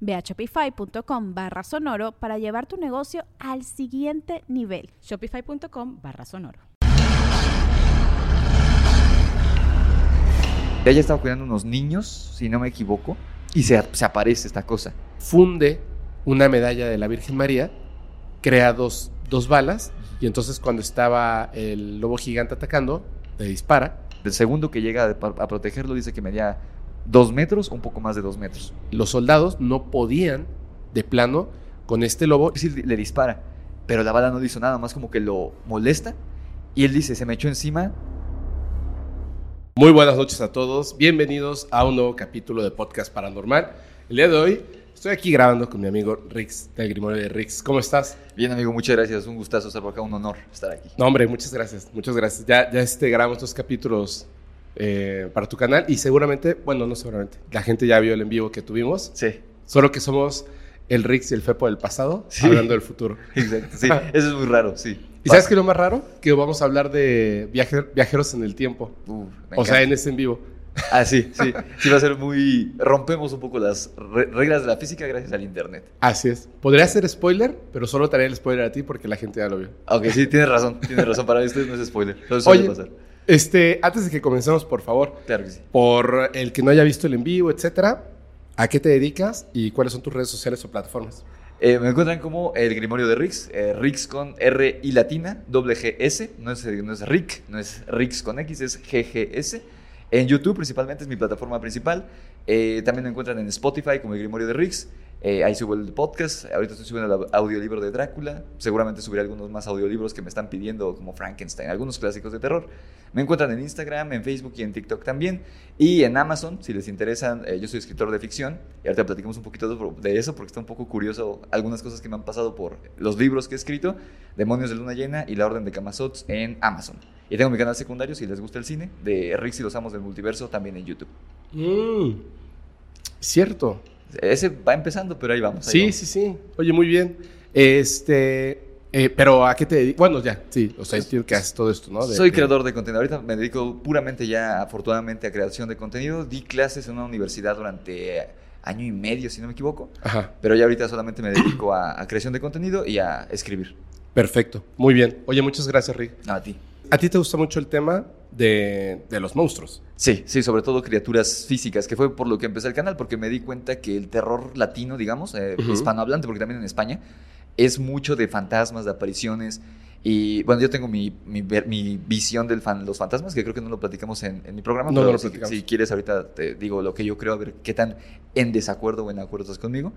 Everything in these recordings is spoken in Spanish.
Ve a shopify.com barra sonoro para llevar tu negocio al siguiente nivel. Shopify.com barra sonoro. Ella estaba cuidando unos niños, si no me equivoco, y se, se aparece esta cosa. Funde una medalla de la Virgen María, crea dos, dos balas, y entonces cuando estaba el lobo gigante atacando, le dispara. El segundo que llega a, a protegerlo dice que medía dos metros un poco más de dos metros. Los soldados no podían, de plano, con este lobo. Decir, le dispara, pero la bala no le hizo nada, más como que lo molesta. Y él dice, se me echó encima. Muy buenas noches a todos, bienvenidos a un nuevo capítulo de Podcast Paranormal. El día de hoy estoy aquí grabando con mi amigo Rix, del Grimorio de Rix. ¿Cómo estás? Bien, amigo, muchas gracias. Un gustazo estar acá, un honor estar aquí. No, hombre, muchas gracias, muchas gracias. Ya, ya este, grabamos estos capítulos eh, para tu canal y seguramente, bueno, no seguramente, la gente ya vio el en vivo que tuvimos. Sí. Solo que somos el Rix y el Fepo del pasado, Sí. hablando del futuro. Exacto, sí. Eso es muy raro, sí. ¿Y sabes qué es lo más raro? Que vamos a hablar de viaje- viajeros en el tiempo. O sea, en este en vivo. Ah, sí, sí. Sí va a ser muy... Rompemos un poco las re- reglas de la física gracias al internet. Así es. Podría ser spoiler, pero solo te haré el spoiler a ti porque la gente ya lo vio. Aunque sí, tienes razón, tienes razón. Para ustedes no es spoiler. Suele Oye, pasar. Este, antes de que comencemos, por favor, Claro que sí. por el que no haya visto el en vivo, etcétera, ¿a qué te dedicas y cuáles son tus redes sociales o plataformas? Eh, me encuentran como el Grimorio de Rix, eh, Rix con R y latina, doble G S, no es, no es Rick, no es Rix con X, es GGS. En YouTube principalmente es mi plataforma principal. Eh, también me encuentran en Spotify como el Grimorio de Rix. Eh, ahí subo el podcast. Ahorita estoy subiendo el audiolibro de Drácula. Seguramente subiré algunos más audiolibros que me están pidiendo, como Frankenstein, algunos clásicos de terror. Me encuentran en Instagram, en Facebook y en TikTok también. Y en Amazon, si les interesan, eh, yo soy escritor de ficción. Y ahorita platicamos un poquito de, eso porque está un poco curioso algunas cosas que me han pasado por los libros que he escrito: Demonios de Luna Llena y La Orden de Camazots en Amazon. Y tengo mi canal secundario, si les gusta el cine, de Rix y los Amos del Multiverso, también en YouTube. Mm, cierto. Ese va empezando, pero ahí vamos. ahí Sí, vamos. sí, sí. Oye, muy bien. Este, eh, pero ¿a qué te dedicas? Bueno, ya, sí. O sea, entiendo que haces todo esto, ¿no? De- Soy creador de contenido. Ahorita me dedico puramente ya, afortunadamente, a creación de contenido. Di clases en una universidad durante año y medio, si no me equivoco. Ajá, Pero ya ahorita solamente me dedico a, a creación de contenido y a escribir. perfecto. Muy bien. Oye, muchas gracias, Rick. No, a ti. ¿A ti te gusta mucho el tema de, de los monstruos? Sí, sí, sobre todo criaturas físicas, que fue por lo que empecé el canal, porque me di cuenta que el terror latino, digamos, eh, Ujú. hispanohablante, porque también en España, es mucho de fantasmas, de apariciones. Y bueno, yo tengo mi, mi, visión de los fantasmas, que creo que no lo platicamos en, en mi programa. No, pero no lo si, platicamos. si quieres, ahorita te digo lo que yo creo, a ver qué tan en desacuerdo o en acuerdo estás conmigo.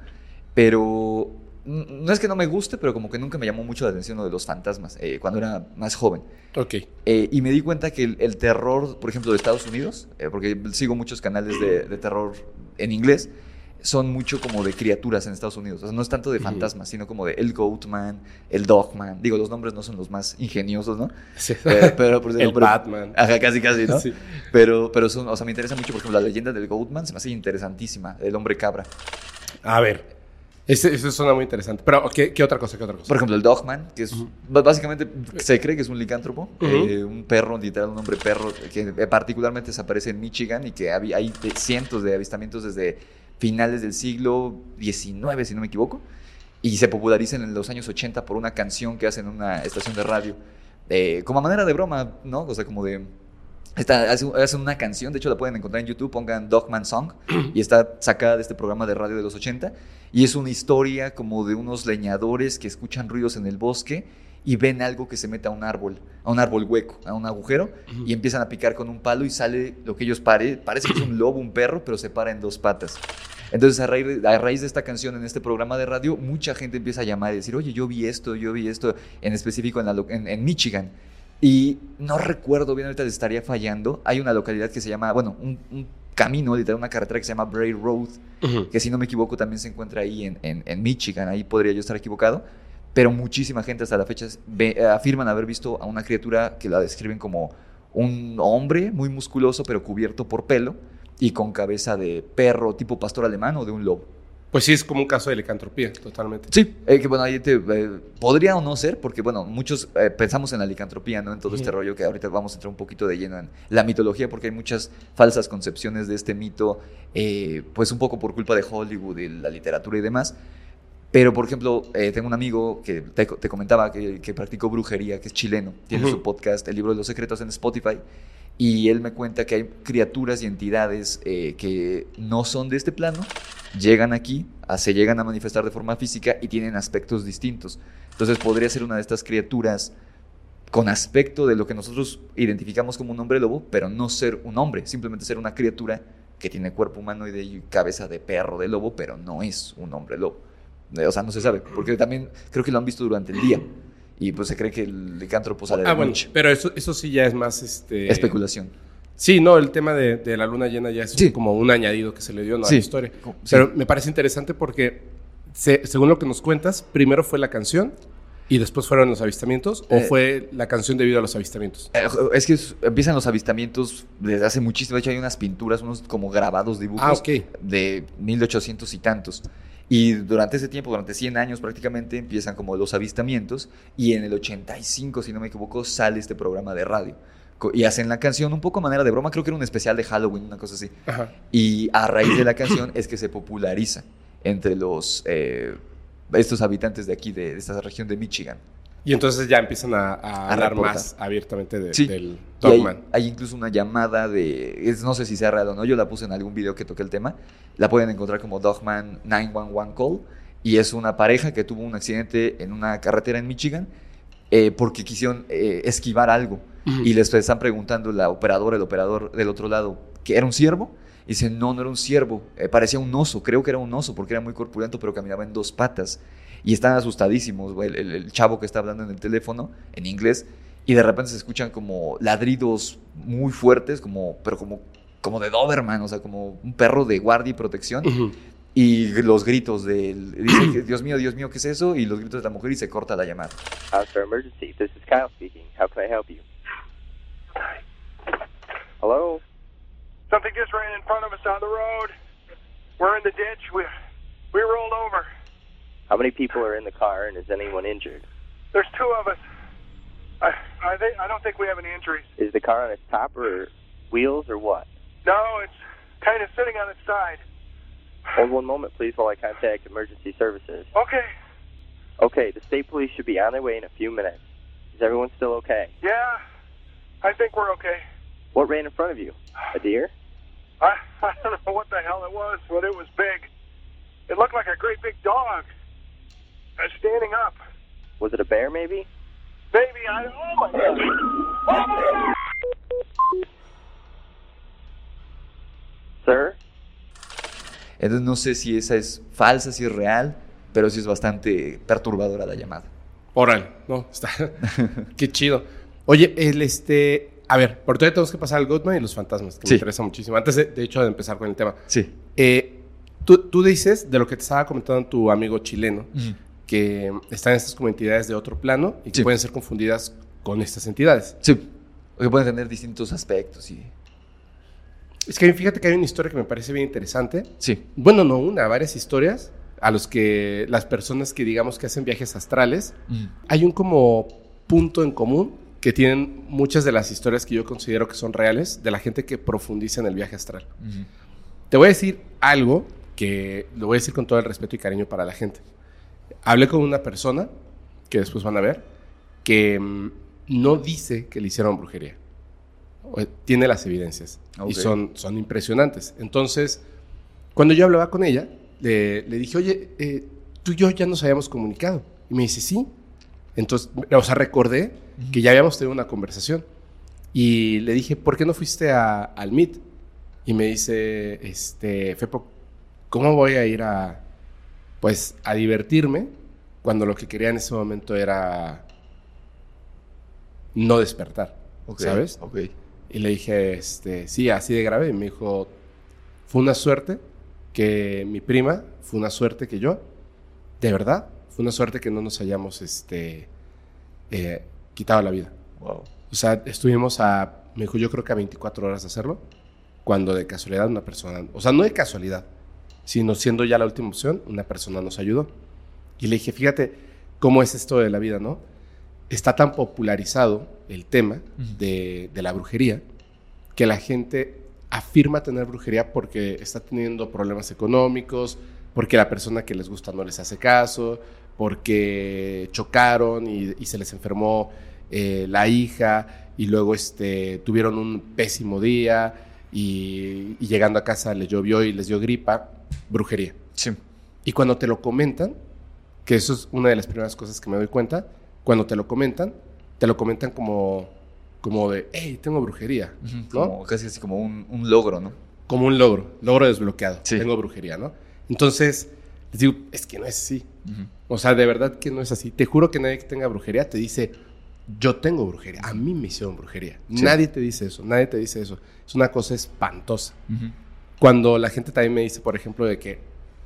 Pero no es que no me guste, pero como que nunca me llamó mucho la atención lo de los fantasmas, eh, cuando era más joven. Ok. Eh, y me di cuenta que el, el terror, por ejemplo, de Estados Unidos, eh, porque sigo muchos canales de, de terror en inglés, son mucho como de criaturas en Estados Unidos. O sea, no es tanto de fantasmas, sino como de el Goatman, el Dogman. Digo, los nombres no son los más ingeniosos, ¿no? Sí. Pero, por el ejemplo, Batman. Ajá, casi, casi, ¿no? Sí. Pero, pero son, o sea, me interesa mucho, por ejemplo, la leyenda del Goatman se me hace interesantísima, el hombre cabra. A ver. Ese, eso suena muy interesante. Pero, ¿qué, qué otra cosa? ¿Qué otra cosa? Por ejemplo, el Dogman, que es b- básicamente se cree que es un licántropo, eh, un perro, literal, un hombre perro, que eh, particularmente se aparece en Michigan y que hay de- cientos de avistamientos desde finales del siglo XIX, si no me equivoco, y se populariza en los años 80 por una canción que hacen en una estación de radio, eh, como a manera de broma, ¿no? O sea, como de... Está, hace- hacen una canción, de hecho la pueden encontrar en YouTube, pongan Dogman Song, y está sacada de este programa de radio de los 80, y es una historia como de unos leñadores que escuchan ruidos en el bosque y ven algo que se mete a un árbol, a un árbol hueco, a un agujero, y empiezan a picar con un palo y sale lo que ellos pare, parece que es un lobo, un perro, pero se para en dos patas. Entonces, a raíz, de, a raíz de esta canción en este programa de radio, mucha gente empieza a llamar y decir, oye, yo vi esto, yo vi esto, en específico en, la en- en Michigan. Y no recuerdo bien, ahorita les estaría fallando. Hay una localidad que se llama, bueno, un, un camino, literal, una carretera que se llama Bray Road, que si no me equivoco también se encuentra ahí en, en- en Michigan, ahí podría yo estar equivocado, pero muchísima gente hasta la fecha ve- eh, afirman haber visto a una criatura que la describen como un hombre muy musculoso pero cubierto por pelo y con cabeza de perro tipo pastor alemán o de un lobo. Pues sí, es como un caso de licantropía, totalmente. Sí, eh, que bueno, ahí te, eh, podría o no ser, porque bueno, muchos eh, pensamos en la licantropía, ¿no? En todo este rollo que ahorita vamos a entrar un poquito de lleno en la mitología, porque hay muchas falsas concepciones de este mito, eh, pues un poco por culpa de Hollywood y la literatura y demás. Pero, por ejemplo, eh, tengo un amigo que te, te comentaba que, que practicó brujería, que es chileno, tiene su podcast, El libro de los secretos, en Spotify, y él me cuenta que hay criaturas y entidades eh, que no son de este plano, llegan aquí, a- se llegan a manifestar de forma física y tienen aspectos distintos. Entonces podría ser una de estas criaturas con aspecto de lo que nosotros identificamos como un hombre lobo, pero no ser un hombre, simplemente ser una criatura que tiene cuerpo humanoide y cabeza de perro de lobo, pero no es un hombre lobo. Eh, O sea, no se sabe, porque también creo que lo han visto durante el día. Y pues se cree que el licántropo sale de Ah, bueno, noche. pero eso, eso sí ya es más este. Especulación. Sí, no, el tema de, de la luna llena ya es Sí. como un añadido que se le dio ¿no? a la historia. Sí. Pero me parece interesante porque, se- según lo que nos cuentas, primero fue la canción y después fueron los avistamientos, o Eh. fue la canción debido a los avistamientos. Eh, Es que empiezan los avistamientos desde hace muchísimo. De hecho, hay unas pinturas, unos como grabados, dibujos Ah, ok. de 1800 y tantos. Y durante ese tiempo, durante 100 años prácticamente, empiezan como los avistamientos. Y en el 85, si no me equivoco, sale este programa de radio. Y hacen la canción un poco a manera de broma. Creo que era un especial de Halloween, una cosa así. Ajá. Y a raíz de la canción es que se populariza entre los eh, estos habitantes de aquí, de, de esta región de Michigan. Y entonces ya empiezan a, a A hablar reportar. más abiertamente de- Sí. del hay, Dogman. hay incluso una llamada de, es- no sé si sea real o no, yo la puse en algún video que toqué el tema, la pueden encontrar como Dogman 911 Call, y es una pareja que tuvo un accidente en una carretera en Michigan eh, porque quisieron eh, esquivar algo, y les están preguntando la operadora, el operador del otro lado, ¿que era un ciervo? Y dicen, no, no era un ciervo, eh, parecía un oso, creo que era un oso porque era muy corpulento, pero caminaba en dos patas. Y están asustadísimos, güey, el, el- chavo que está hablando en el teléfono, en inglés, y de repente se escuchan como ladridos muy fuertes, como, pero como, como de Doberman, o sea, como un perro de guardia y protección, Ujú. y los gritos del, dice, que, Dios mío, Dios mío, ¿qué es eso? Y los gritos de la mujer y se corta la llamada. For emergency. This is Kyle speaking. How can I help you? Hello? Something just ran in front of us on the road. We're in the ditch. We we rolled over. How many people are in the car and is anyone injured? There's two of us. I I think I don't think we have any injuries. Is the car on its top or wheels or what? No, it's kind of sitting on its side. Hold one moment, please, while I contact emergency services. Okay. Okay, the state police should be on their way in a few minutes. Is everyone still okay? Yeah, I think we're okay. What ran in front of you? A deer? I I don't know what the hell it was, but it was big. It looked like a great big dog. Uh, standing up. Was it a bear, maybe? Maybe I. Oh my god. Oh my god. Sir? Entonces no sé si esa es falsa, si es real, pero sí es bastante perturbadora la llamada. Órale, no, está. Qué chido. Oye, el este. A ver, por todavía tenemos que pasar al Goodman y los fantasmas, que Sí. me interesa muchísimo. Antes, de, de hecho, de empezar con el tema. Sí. Eh, tú, tú dices, de lo que te estaba comentando tu amigo chileno, que están estas como entidades de otro plano y que Sí. pueden ser confundidas con estas entidades. Sí, que pueden tener distintos aspectos y... Es que fíjate que hay una historia que me parece bien interesante. Sí. Bueno, no una, varias historias a los que las personas que digamos que hacen viajes astrales, hay un como punto en común que tienen muchas de las historias que yo considero que son reales de la gente que profundiza en el viaje astral. Te voy a decir algo que lo voy a decir con todo el respeto y cariño para la gente. Hablé con una persona, que después van a ver, que mm, no dice que le hicieron brujería. O- Tiene las evidencias Ok. y son, son impresionantes. Entonces, cuando yo hablaba con ella, le, le dije, oye, eh, tú y yo ya nos habíamos comunicado. Y me dice, sí. Entonces, o sea, recordé que ya habíamos tenido una conversación y le dije, ¿por qué no fuiste a- al Meet? Y me dice, este, Fepo, ¿cómo voy a ir a, pues, a divertirme cuando lo que quería en ese momento era no despertar, ¿sabes? Y le dije, este, sí, así de grave. Y me dijo, fue una suerte que mi prima, fue una suerte que yo, de verdad, fue una suerte que no nos hayamos, este, eh, quitado la vida. Wow. O sea, estuvimos a, me dijo, yo creo que a 24 horas de hacerlo, cuando de casualidad una persona, o sea, no de casualidad, sino siendo ya la última opción, una persona nos ayudó. Y le dije, fíjate cómo es esto de la vida, ¿no? Está tan popularizado el tema de, de la brujería que la gente afirma tener brujería porque está teniendo problemas económicos, porque la persona que les gusta no les hace caso, porque chocaron y, y se les enfermó eh, la hija y luego este, tuvieron un pésimo día y, y llegando a casa les llovió y les dio gripa, brujería. Sí. Y cuando te lo comentan, que eso es una de las primeras cosas que me doy cuenta, cuando te lo comentan, te lo comentan como, como de, hey, tengo brujería, ¿no? Como, casi así como un, un logro, ¿no? Como un logro, logro desbloqueado, Sí. tengo brujería, ¿no? Entonces, les digo, es que no es así. O sea, de verdad que no es así. Te juro que nadie que tenga brujería te dice, yo tengo brujería, a mí me hicieron brujería. Sí. Nadie te dice eso, nadie te dice eso. Es una cosa espantosa. Ujú. Cuando la gente también me dice, por ejemplo, de que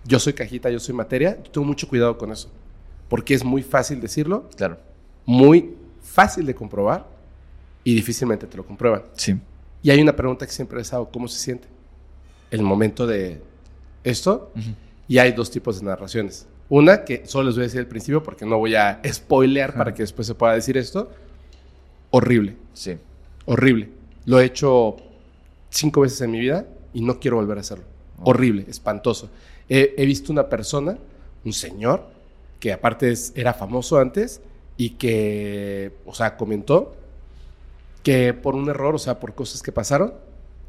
yo soy cajita, yo soy materia, yo tengo mucho cuidado con eso. Porque es muy fácil decirlo, Claro. muy fácil de comprobar y difícilmente te lo comprueban. Sí. Y hay una pregunta que siempre les hago, ¿cómo se siente? El momento de esto, Ujú. y hay dos tipos de narraciones. Una que solo les voy a decir al principio porque no voy a spoilear Ajá. para que después se pueda decir esto. Horrible, Sí. horrible. Lo he hecho cinco veces en mi vida y no quiero volver a hacerlo. Oh. Horrible, espantoso. He, he visto una persona, un señor, que aparte es- era famoso antes y que, o sea, comentó que por un error, o sea, por cosas que pasaron,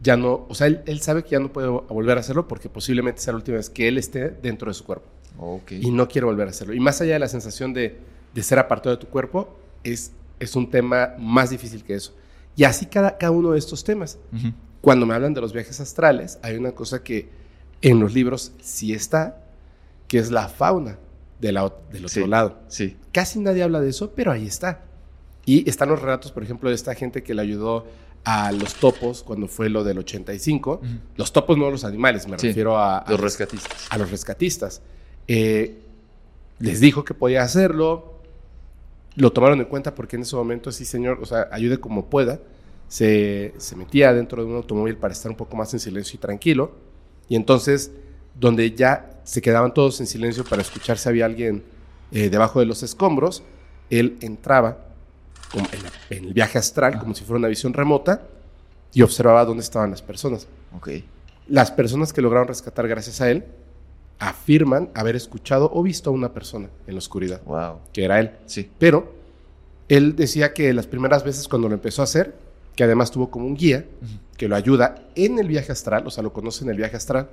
ya no, o sea, él, él sabe que ya no puede volver a hacerlo porque posiblemente sea la última vez que él esté dentro de su cuerpo Ok. y no quiere volver a hacerlo. Y más allá de la sensación de, de ser apartado de tu cuerpo, es, es un tema más difícil que eso. Y así cada, cada uno de estos temas. Ujú. Cuando me hablan de los viajes astrales, hay una cosa que en los libros sí está, que es la fauna de la ot- del otro Sí. lado. Sí. Casi nadie habla de eso, pero ahí está. Y están los relatos, por ejemplo, de esta gente que le ayudó a los topos cuando fue lo del 85. Ujú. Los topos, no los animales, me Sí, refiero a, a Los rescatistas. a los rescatistas. Eh, les dijo que podía hacerlo, lo tomaron en cuenta porque en ese momento, sí, señor, o sea, ayude como pueda. Se, se metía dentro de un automóvil para estar un poco más en silencio y tranquilo. Y entonces, donde ya se quedaban todos en silencio para escuchar si había alguien eh, debajo de los escombros, él entraba como en, la- en el viaje astral, como si fuera una visión remota, y observaba dónde estaban las personas. Ok. Las personas que lograron rescatar gracias a él afirman haber escuchado o visto a una persona en la oscuridad, Wow. que era él. Sí. Pero él decía que las primeras veces cuando lo empezó a hacer, que además tuvo como un guía que lo ayuda en el viaje astral, o sea, lo conoce en el viaje astral,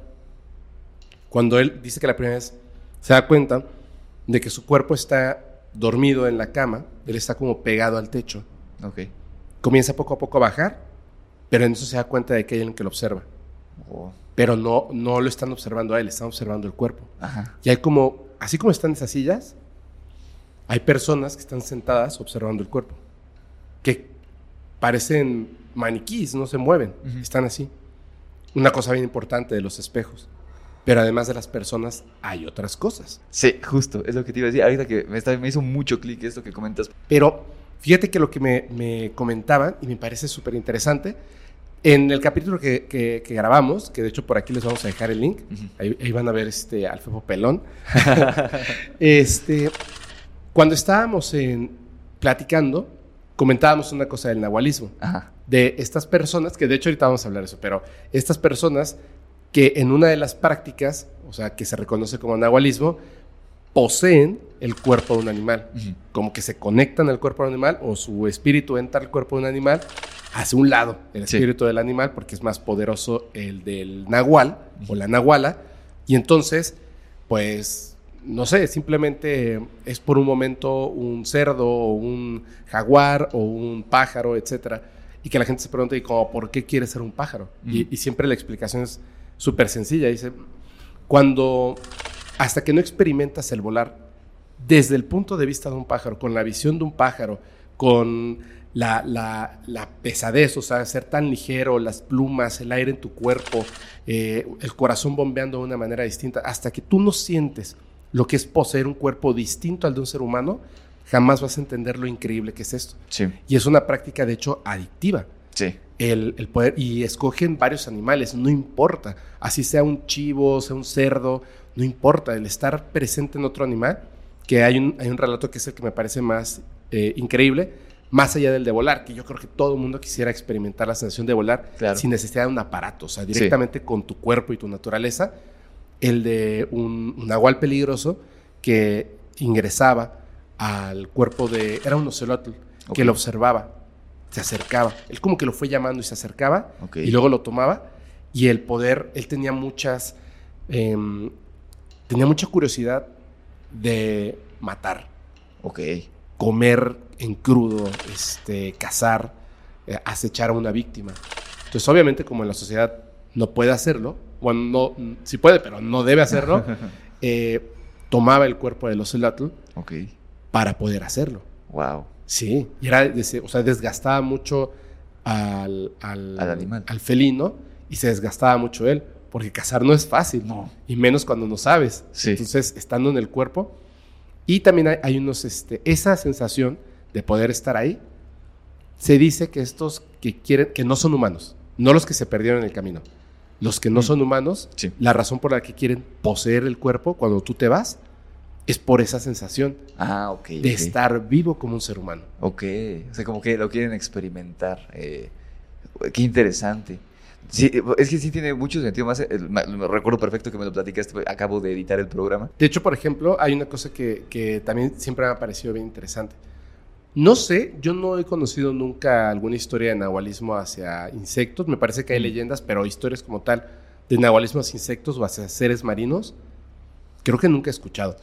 cuando él dice que la primera vez se da cuenta de que su cuerpo está dormido en la cama, él está como pegado al techo, Ok. comienza poco a poco a bajar, pero en eso se da cuenta de que hay alguien que lo observa. Oh. pero no, no lo están observando a él, están observando el cuerpo. Ajá. Y hay como, así como están esas sillas, hay personas que están sentadas observando el cuerpo, que parecen maniquís, no se mueven, están así. Una cosa bien importante de los espejos. Pero además de las personas, hay otras cosas. Sí, justo, es lo que te iba a decir. Ahorita que me, está- me hizo mucho clic esto que comentas. Pero fíjate que lo que me, me comentaban, y me parece súper interesante, en el capítulo que, que- que grabamos, que de hecho por aquí les vamos a dejar el link, ahí, ahí van a ver este Alfejo Pelón, este, cuando estábamos en, platicando, comentábamos una cosa del nahualismo, Ajá. de estas personas, que de hecho ahorita vamos a hablar de eso, pero estas personas que en una de las prácticas, o sea, que se reconoce como nahualismo, poseen el cuerpo de un animal como que se conectan al cuerpo del animal o su espíritu entra al cuerpo de un animal hacia un lado el Sí. espíritu del animal porque es más poderoso el del nahual o la nahuala y entonces pues no sé, simplemente es por un momento un cerdo o un jaguar o un pájaro, etcétera, y que la gente se pregunta, ¿y como, por qué quiere ser un pájaro? Y, y siempre la explicación es súper sencilla. Dice, cuando, hasta que no experimentas el volar, desde el punto de vista de un pájaro, con la visión de un pájaro, con la, la- la pesadez, o sea, ser tan ligero, las plumas, el aire en tu cuerpo, eh, el corazón bombeando de una manera distinta, hasta que tú no sientes lo que es poseer un cuerpo distinto al de un ser humano, jamás vas a entender lo increíble que es esto. Sí, Y es una práctica, de hecho, adictiva. sí. El, el poder, y escogen varios animales, no importa. Así sea un chivo, sea un cerdo, no importa. El estar presente en otro animal, que hay un, hay un relato que es el que me parece más eh, increíble, más allá del de volar, que yo creo que todo el mundo quisiera experimentar la sensación de volar Claro. sin necesidad de un aparato, o sea, directamente con tu cuerpo y tu naturaleza. El de un, un nahual peligroso que ingresaba al cuerpo de. Era un ocelotl que lo observaba, se acercaba. Él como que lo fue llamando y se acercaba y luego lo tomaba. Y el poder, él tenía muchas. em, tenía mucha curiosidad de matar, Ok. comer en crudo, este, cazar, eh, acechar a una víctima. Entonces, obviamente, como en la sociedad no puede hacerlo, bueno, no, sí puede, pero no debe hacerlo, eh, tomaba el cuerpo del ocelotl Ok. para poder hacerlo. Wow. Sí, y era, o sea, desgastaba mucho al, al, Al animal. al felino y se desgastaba mucho él, porque cazar no es fácil, No. y menos cuando no sabes. Sí. Entonces, estando en el cuerpo, y también hay, hay unos, este, esa sensación de poder estar ahí, se dice que estos que quieren, que no son humanos, no los que se perdieron en el camino, los que no Mm. son humanos, Sí. la razón por la que quieren poseer el cuerpo cuando tú te vas, es por esa sensación Ah, de estar vivo como un ser humano. Ok, o sea, como que lo quieren experimentar. eh, qué interesante. Sí, es que sí tiene mucho sentido más. el- me, me recuerdo perfecto que me lo platicaste. Acabo de editar el programa. De hecho, por ejemplo, hay una cosa que, que también siempre me ha parecido bien interesante. No sé, yo no he conocido nunca alguna historia de nahualismo hacia insectos. Me parece que hay Mm. leyendas, pero historias como tal de nahualismo hacia insectos o hacia seres marinos, creo que nunca he escuchado.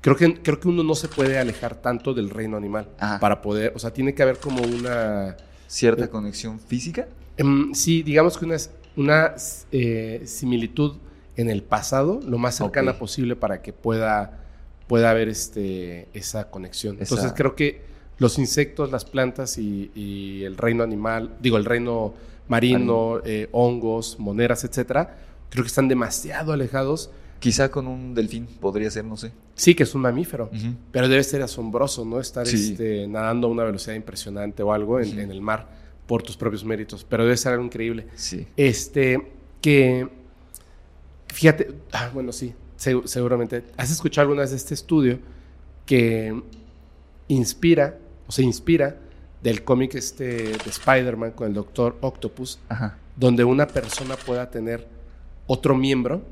Creo que, creo que uno no se puede alejar tanto del reino animal Ajá. para poder, o sea, tiene que haber como una... ¿Cierta Eh, conexión física? Em, sí, digamos que una, una eh, similitud en el pasado, lo más cercana Ok. posible para que pueda, pueda haber este, esa conexión. Esa- Entonces creo que los insectos, las plantas y, y el reino animal, digo, el reino marino, eh, hongos, moneras, etcétera, creo que están demasiado alejados. Quizá con un delfín podría ser, no sé. Sí, que es un mamífero, pero debe ser asombroso, ¿no? Estar Sí. este, nadando a una velocidad impresionante o algo en, el mar por tus propios méritos, pero debe ser algo increíble. Sí. Este, que, fíjate, ah, bueno, sí, segu- seguramente. ¿Has escuchado alguna vez de este estudio que inspira, se inspira del cómic este de Spider-Man con el Doctor Octopus, Ajá. donde una persona pueda tener otro miembro,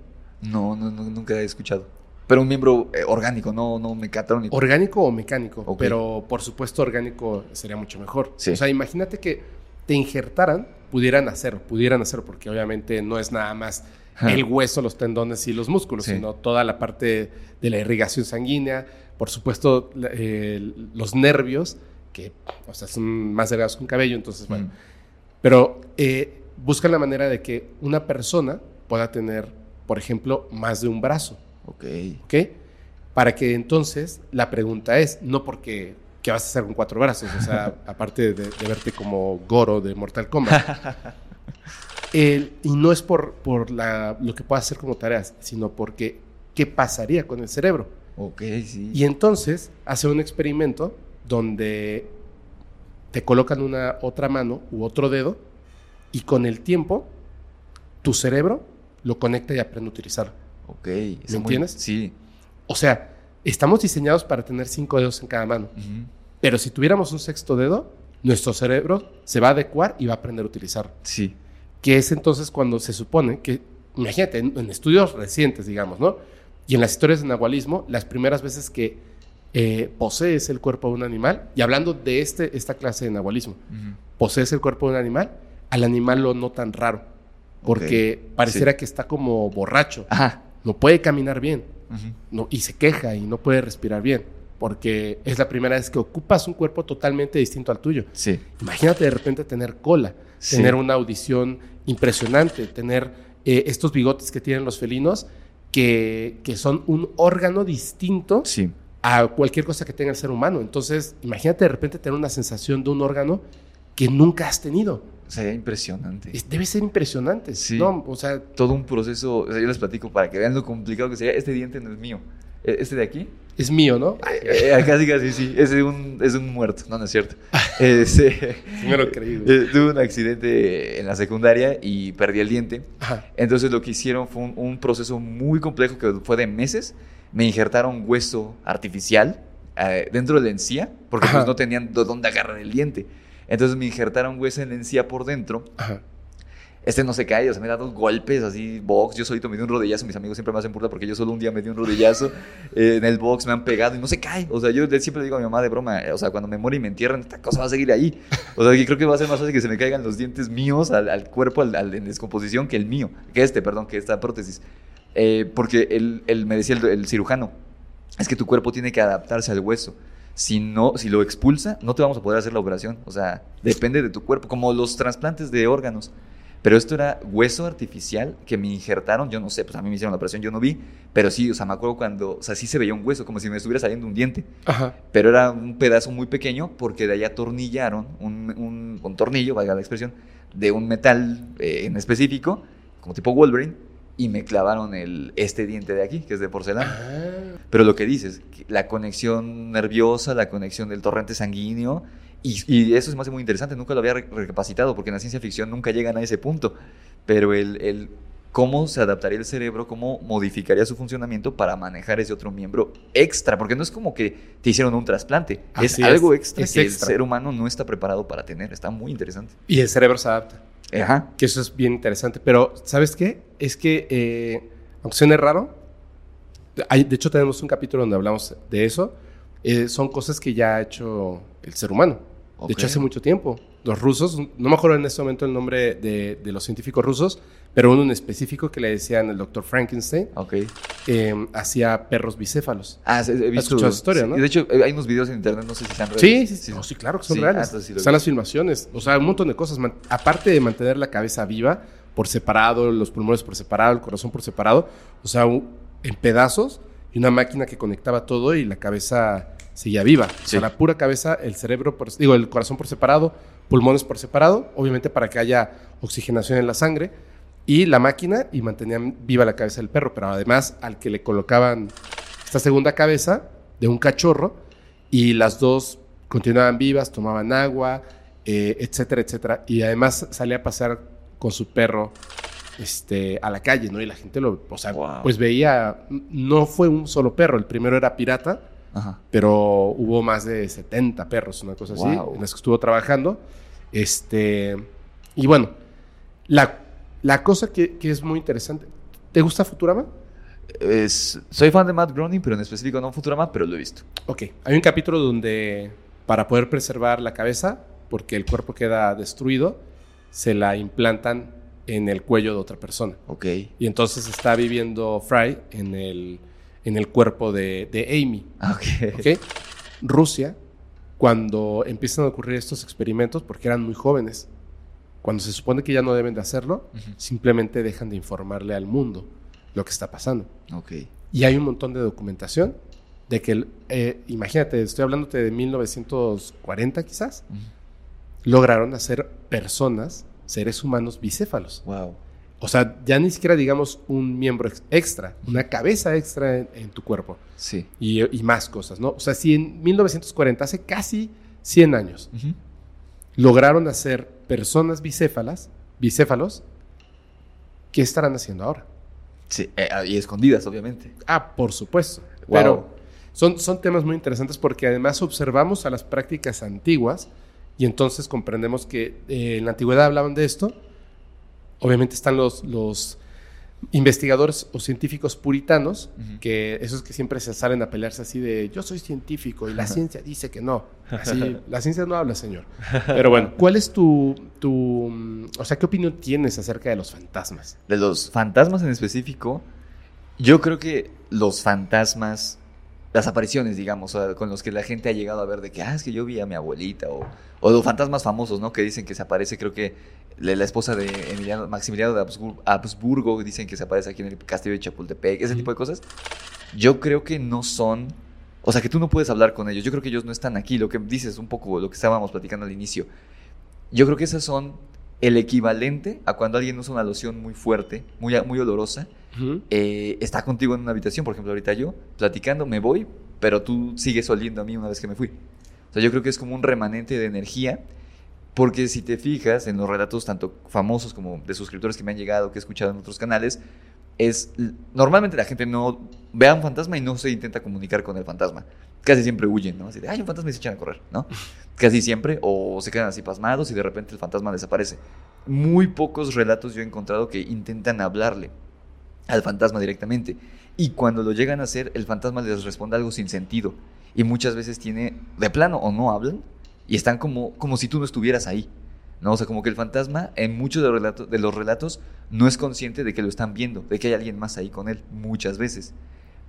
No, no, no, nunca he escuchado. Pero un miembro eh, orgánico, no, no mecatrónico. orgánico o mecánico, pero por supuesto orgánico sería mucho mejor. Sí. O sea, imagínate que te injertaran, pudieran hacerlo, pudieran hacerlo, porque obviamente no es nada más Ajá. el hueso, los tendones y los músculos, Sí. sino toda la parte de la irrigación sanguínea, por supuesto eh, los nervios, que o sea, son más delgados que un cabello, entonces, bueno, Mm. pero eh, buscan la manera de que una persona pueda tener, por ejemplo, más de un brazo. Ok. ¿ok? Para que entonces la pregunta es, no porque ¿qué vas a hacer con cuatro brazos? O sea, aparte de, de verte como Goro de Mortal Kombat. El- y no es por, por la, lo que puedas hacer como tareas, sino porque ¿qué pasaría con el cerebro? Ok, sí. Y entonces hace un experimento donde te colocan una otra mano u otro dedo y con el tiempo tu cerebro lo conecta y aprende a utilizarlo. Ok. ¿Me muy- entiendes? Sí. O sea, estamos diseñados para tener cinco dedos en cada mano. Pero si tuviéramos un sexto dedo, nuestro cerebro se va a adecuar y va a aprender a utilizarlo. Sí. Que es entonces cuando se supone que, imagínate, en, en estudios recientes, digamos, ¿no? Y en las historias de nahualismo, las primeras veces que eh, posees el cuerpo de un animal, y hablando de este, esta clase de nahualismo, posees el cuerpo de un animal, al animal lo notan raro, porque pareciera sí. que está como borracho, Ajá. no puede caminar bien. Y se queja y no puede respirar bien, porque es la primera vez que ocupas un cuerpo totalmente distinto al tuyo. Sí. Imagínate de repente tener cola, Sí. tener una audición impresionante, tener eh, estos bigotes que tienen los felinos, que, que son un órgano distinto Sí. A cualquier cosa que tenga el ser humano. Entonces, imagínate de repente tener una sensación de un órgano que nunca has tenido. Sería impresionante. Es- debe ser impresionante. Sí. ¿no? O sea, Todo un proceso, o sea, yo les platico para que vean lo complicado que sería. Este diente no es mío. E- Este de aquí, es mío, ¿no? eh, eh, casi casi sí, es un, es un muerto, no, no es cierto. Este, Sí me lo creí, eh, tuve un accidente en la secundaria y perdí el diente. Ajá. Entonces lo que hicieron fue un, un proceso muy complejo que fue de meses. Me injertaron hueso artificial eh, dentro de la encía, porque Ajá. pues no tenían de dónde agarrar el diente. Entonces me injertaron hueso en la encía por dentro. Ajá. Este no se cae, o sea, me da dos golpes así, box. Yo solito me di un rodillazo, mis amigos siempre me hacen burla porque yo solo un día me di un rodillazo eh, en el box, me han pegado y no se cae. O sea, yo siempre digo a mi mamá de broma, eh, o sea, cuando me muero y me entierran, esta cosa va a seguir ahí. O sea, que creo que va a ser más fácil que se me caigan los dientes míos al, al cuerpo al- al- en descomposición que el mío, que este, perdón, que esta prótesis. Eh, porque él, él me decía el, el cirujano, es que tu cuerpo tiene que adaptarse al hueso. Si no, si lo expulsa, no te vamos a poder hacer la operación. O sea, depende de tu cuerpo, como los trasplantes de órganos. Pero esto era hueso artificial que me injertaron, yo no sé, pues a mí me hicieron la operación, yo no vi, pero sí, o sea, me acuerdo cuando, o sea, sí se veía un hueso, como si me estuviera saliendo un diente, Ajá. pero era un pedazo muy pequeño porque de ahí atornillaron un, un, un tornillo, valga la expresión, de un metal eh, en específico, como tipo Wolverine, y me clavaron el, este diente de aquí, que es de porcelana. Ah, Pero lo que dices, la conexión nerviosa, la conexión del torrente sanguíneo, y, y eso me hace muy interesante, nunca lo había re- recapacitado, porque en la ciencia ficción nunca llegan a ese punto, pero el, el cómo se adaptaría el cerebro, cómo modificaría su funcionamiento para manejar ese otro miembro extra, porque no es como que te hicieron un trasplante, es Así es, algo extra es que extra. el ser humano no está preparado para tener, está muy interesante. Y el cerebro se adapta. Ajá. Que eso es bien interesante. Pero, ¿sabes qué? Es que, eh, aunque suene raro, hay- de hecho tenemos un capítulo donde hablamos de eso. eh, son cosas que ya ha hecho el ser humano. Ok. De hecho, hace mucho tiempo. Los rusos, no me acuerdo en este momento el nombre de, de los científicos rusos, pero uno en específico que le decían el doctor Frankenstein, Ok. eh, hacía perros bicéfalos. Ah, he visto. escuchado esa historia, sí, no? y De hecho, eh, hay unos videos en internet, no sé si sean reales. Sí, sí, sí. No, sí, claro que son Sí, reales. ah, Están vi. las filmaciones. O sea, un montón de cosas. Aparte de mantener la cabeza viva por separado, los pulmones por separado, el corazón por separado. O sea, en pedazos y una máquina que conectaba todo y la cabeza seguía viva. O sea, la pura cabeza, el cerebro, por, digo, el corazón por separado, pulmones por separado, obviamente para que haya oxigenación en la sangre. Y la máquina y mantenían viva la cabeza del perro. Pero además, al que le colocaban esta segunda cabeza de un cachorro y las dos continuaban vivas, tomaban agua, eh, etcétera, etcétera. Y además salía a pasear con su perro este, a la calle, ¿no? Y la gente lo, o sea, Wow. pues veía, no fue un solo perro, el primero era pirata, Ajá. pero hubo más de 70 perros, una cosa así, en las que estuvo trabajando. Este, y bueno, la, la cosa que, que es muy interesante, ¿te gusta Futurama? Es- soy fan de Matt Groening, pero en específico no Futurama, pero lo he visto. Ok, hay un capítulo donde para poder preservar la cabeza, porque el cuerpo queda destruido, se la implantan en el cuello de otra persona. Ok. Y entonces está viviendo Fry en el, en el cuerpo de, de Amy. Ah, Ok. ¿ok? Rusia, cuando empiezan a ocurrir estos experimentos, porque eran muy jóvenes, cuando se supone que ya no deben de hacerlo, simplemente dejan de informarle al mundo lo que está pasando. Ok. Y hay un montón de documentación de que, eh, imagínate, estoy hablándote de 1940 quizás, Ujú. lograron hacer personas, seres humanos bicéfalos. Wow. O sea, ya ni siquiera digamos un miembro ex- extra, una cabeza extra en, en tu cuerpo Sí. y, y más cosas, ¿no? O sea, si en 1940, hace casi 100 años, lograron hacer personas bicéfalas, bicéfalos, ¿qué estarán haciendo ahora? Sí, eh, y escondidas, obviamente. Ah, por supuesto. Wow. Pero son, son temas muy interesantes porque además observamos a las prácticas antiguas y entonces comprendemos que eh, en la antigüedad hablaban de esto. Obviamente están los, los investigadores o científicos puritanos, que esos que siempre se salen a pelearse así de yo soy científico y la ciencia dice que no. Así, la ciencia no habla, señor. Pero bueno, ¿cuál es tu, tu, mm, o sea, qué opinión tienes acerca de los fantasmas? De los fantasmas en específico, Yo creo que los fantasmas, las apariciones, digamos, con los que la gente ha llegado a ver de que, ah, es que yo vi a mi abuelita, o, o los fantasmas famosos, ¿no? Que dicen que se aparece, creo que la, esposa de Emiliano, Maximiliano de Habsburgo, Habsburgo, dicen que se aparece aquí en el castillo de Chapultepec, ese tipo de cosas. Yo creo que no son, o sea, que tú no puedes hablar con ellos. Yo creo que ellos no están aquí. Lo que dices un poco, lo que estábamos platicando al inicio. Yo creo que esas son el equivalente a cuando alguien usa una loción muy fuerte, muy, muy olorosa, eh, está contigo en una habitación, por ejemplo, ahorita yo, platicando, me voy, pero tú sigues oliendo a mí una vez que me fui. O sea, yo creo que es como un remanente de energía, porque si te fijas en los relatos tanto famosos como de suscriptores que me han llegado, que he escuchado en otros canales, es normalmente la gente no ve a un fantasma y no se intenta comunicar con el fantasma. Casi siempre huyen, ¿no? Así de, ay, un fantasma y se echan a correr, ¿no? Casi siempre, o se quedan así pasmados y de repente el fantasma desaparece. Muy pocos relatos yo he encontrado que intentan hablarle al fantasma directamente. Y cuando lo llegan a hacer, el fantasma les responde algo sin sentido. Y muchas veces tiene, de plano, o no hablan, y están como, como si tú no estuvieras ahí. ¿no? O sea, como que el fantasma en muchos de los, relatos, no es consciente de que lo están viendo, de que hay alguien más ahí con él, muchas veces.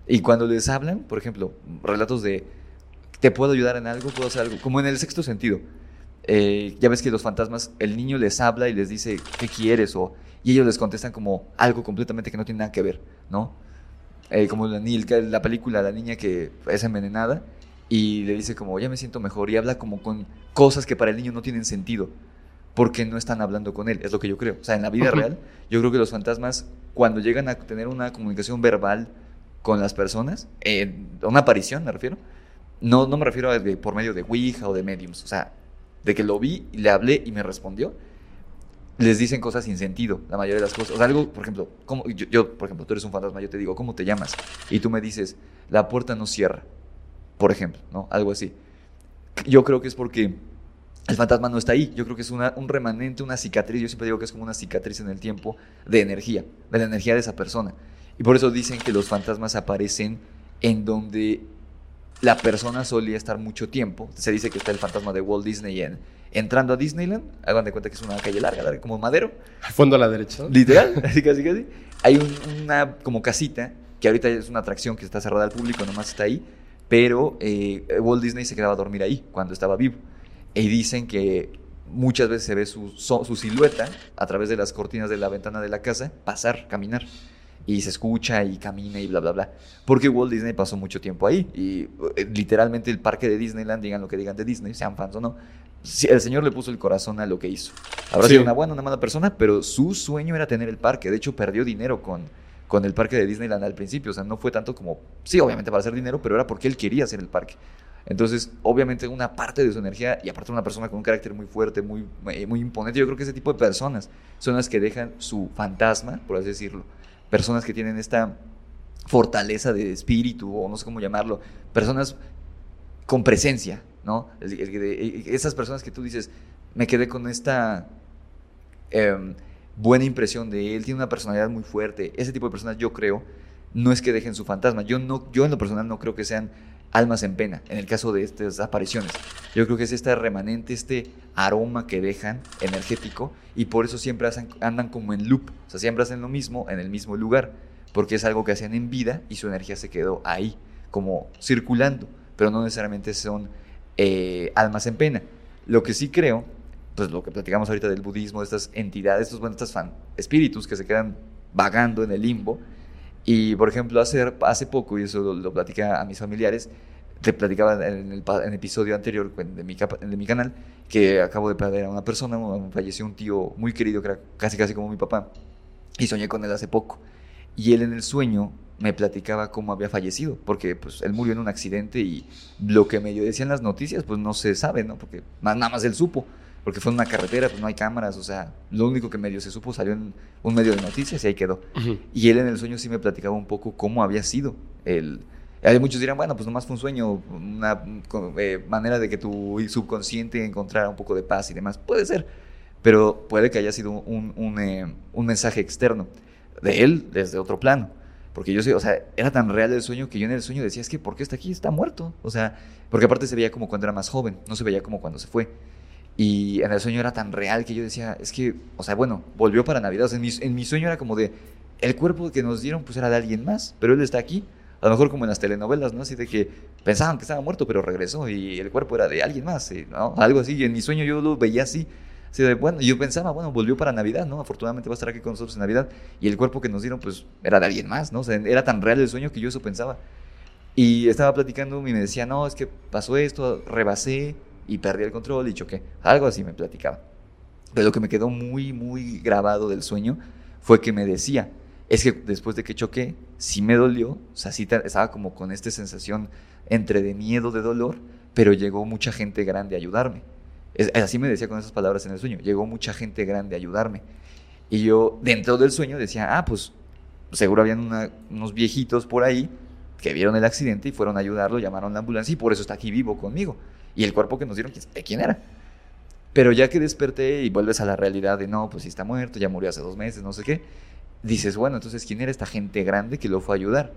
Y cuando les hablan, por ejemplo, relatos de, ¿te puedo ayudar en algo? ¿Puedo hacer algo? Como en el sexto sentido. Eh, ya ves que los fantasmas, el niño les habla y les dice, ¿qué quieres? O, y ellos les contestan como algo completamente que no tiene nada que ver, ¿no? Eh, como la, la película, la niña que es envenenada y le dice como, ya me siento mejor y habla como con cosas que para el niño no tienen sentido porque no están hablando con él, es lo que yo creo. O sea, en la vida Ujú. real, yo creo que los fantasmas, cuando llegan a tener una comunicación verbal con las personas, eh, una aparición me refiero, no, no me refiero a de- por medio de Ouija o de mediums, o sea, de que lo vi, le hablé y me respondió, les dicen cosas sin sentido, la mayoría de las cosas. O sea, algo, por ejemplo, como yo, yo, por ejemplo, tú eres un fantasma, yo te digo, ¿cómo te llamas? Y tú me dices, la puerta no cierra, por ejemplo, ¿no? Algo así. Yo creo que es porque el fantasma no está ahí. Yo creo que es una- un remanente, una cicatriz. Yo siempre digo que es como una cicatriz en el tiempo de energía, de la energía de esa persona. Y por eso dicen que los fantasmas aparecen en donde la persona solía estar mucho tiempo. Se dice que está el fantasma de Walt Disney en, entrando a Disneyland. Hagan de cuenta que es una calle larga, larga, como madero. Al fondo a la derecha. Literal, así casi casi. Hay un- una como casita que ahorita es una atracción que está cerrada al público, nomás está ahí. Pero eh, Walt Disney se quedaba a dormir ahí cuando estaba vivo. Y dicen que muchas veces se ve su, silueta a través de las cortinas de la ventana de la casa pasar, caminar. Y se escucha y camina y bla, bla, bla. Porque Walt Disney pasó mucho tiempo ahí. Y eh, literalmente el parque de Disneyland, digan lo que digan de Disney, sean fans o no, el señor le puso el corazón a lo que hizo. Habrá Sí. sido una buena o una mala persona, pero su sueño era tener el parque. De hecho, perdió dinero con, con el parque de Disneyland al principio. O sea, no fue tanto como, sí, obviamente para hacer dinero, pero era porque él quería hacer el parque. Entonces, obviamente, una parte de su energía, y aparte una persona con un carácter muy fuerte, muy, eh, muy imponente, yo creo que ese tipo de personas son las que dejan su fantasma, por así decirlo. Personas que tienen esta fortaleza de espíritu, o no sé cómo llamarlo, personas con presencia, ¿no? Esas personas que tú dices, me quedé con esta em, buena impresión de él, tiene una personalidad muy fuerte. Ese tipo de personas, yo creo, no es que dejen su fantasma. Yo, no, yo en lo personal no creo que sean almas en pena, en el caso de estas apariciones. Yo creo que es este remanente, este aroma que dejan energético y por eso siempre hacen- andan como en loop, o sea, siempre hacen lo mismo en el mismo lugar, porque es algo que hacían en vida y su energía se quedó ahí, como circulando, pero no necesariamente son eh, almas en pena. Lo que sí creo, pues lo que platicamos ahorita del budismo, de estas entidades, estos, bueno, estos fan- espíritus que se quedan vagando en el limbo, y por ejemplo, hace, hace poco, y eso lo, lo a mis familiares, te platicaba en el, en episodio anterior de mi, de mi canal, que acabo de perder a una persona, falleció un tío muy querido, que era casi casi como mi papá, y soñé con él hace poco. Y él en el sueño me platicaba cómo había fallecido, porque pues él murió en un accidente y lo que medio decían las noticias, pues no se sabe, ¿no? Porque nada más él supo, porque fue en una carretera, pues no hay cámaras, o sea, lo único que medio se supo salió en un medio de noticias y ahí quedó. Ujú. Y él en el sueño sí me platicaba un poco cómo había sido el... Hay muchos dirán, bueno, pues nomás fue un sueño, una eh, manera de que tu subconsciente encontrara un poco de paz y demás. Puede ser, pero puede que haya sido un, un, eh, un mensaje externo de él desde otro plano. Porque yo sé, o sea, era tan real el sueño que yo en el sueño decía, es que ¿por qué está aquí? Está muerto. O sea, porque aparte se veía como cuando era más joven, no se veía como cuando se fue. Y en el sueño era tan real que yo decía, es que, o sea, bueno, volvió para Navidad. O sea, en mi, en mi sueño era como de, el cuerpo que nos dieron pues era de alguien más, pero él está aquí. A lo mejor como en las telenovelas, ¿no? Así de que pensaban que estaba muerto, pero regresó y el cuerpo era de alguien más, ¿sí? ¿no? Algo así. Y en mi sueño yo lo veía así. Así de, bueno, yo pensaba, bueno, volvió para Navidad, ¿no? Afortunadamente va a estar aquí con nosotros en Navidad. Y el cuerpo que nos dieron, pues, era de alguien más, ¿no? O sea, era tan real el sueño que yo eso pensaba. Y estaba platicando y me decía, no, es que pasó esto, rebasé y perdí el control y choqué. Algo así me platicaba. Pero lo que me quedó muy, muy grabado del sueño fue que me decía, es que después de que choqué, sí me dolió, o sea, sí estaba como con esta sensación entre de miedo, de dolor, pero llegó mucha gente grande a ayudarme. Es- así me decía con esas palabras en el sueño, llegó mucha gente grande a ayudarme. Y yo dentro del sueño decía, ah, pues seguro habían una- unos viejitos por ahí que vieron el accidente y fueron a ayudarlo, llamaron a la ambulancia y por eso está aquí vivo conmigo. Y el cuerpo que nos dieron, sabe quién era. Pero ya que desperté y vuelves a la realidad de no, pues si está muerto, ya murió hace dos meses, no sé qué, dices, bueno, entonces, ¿quién era esta gente grande que lo fue a ayudar?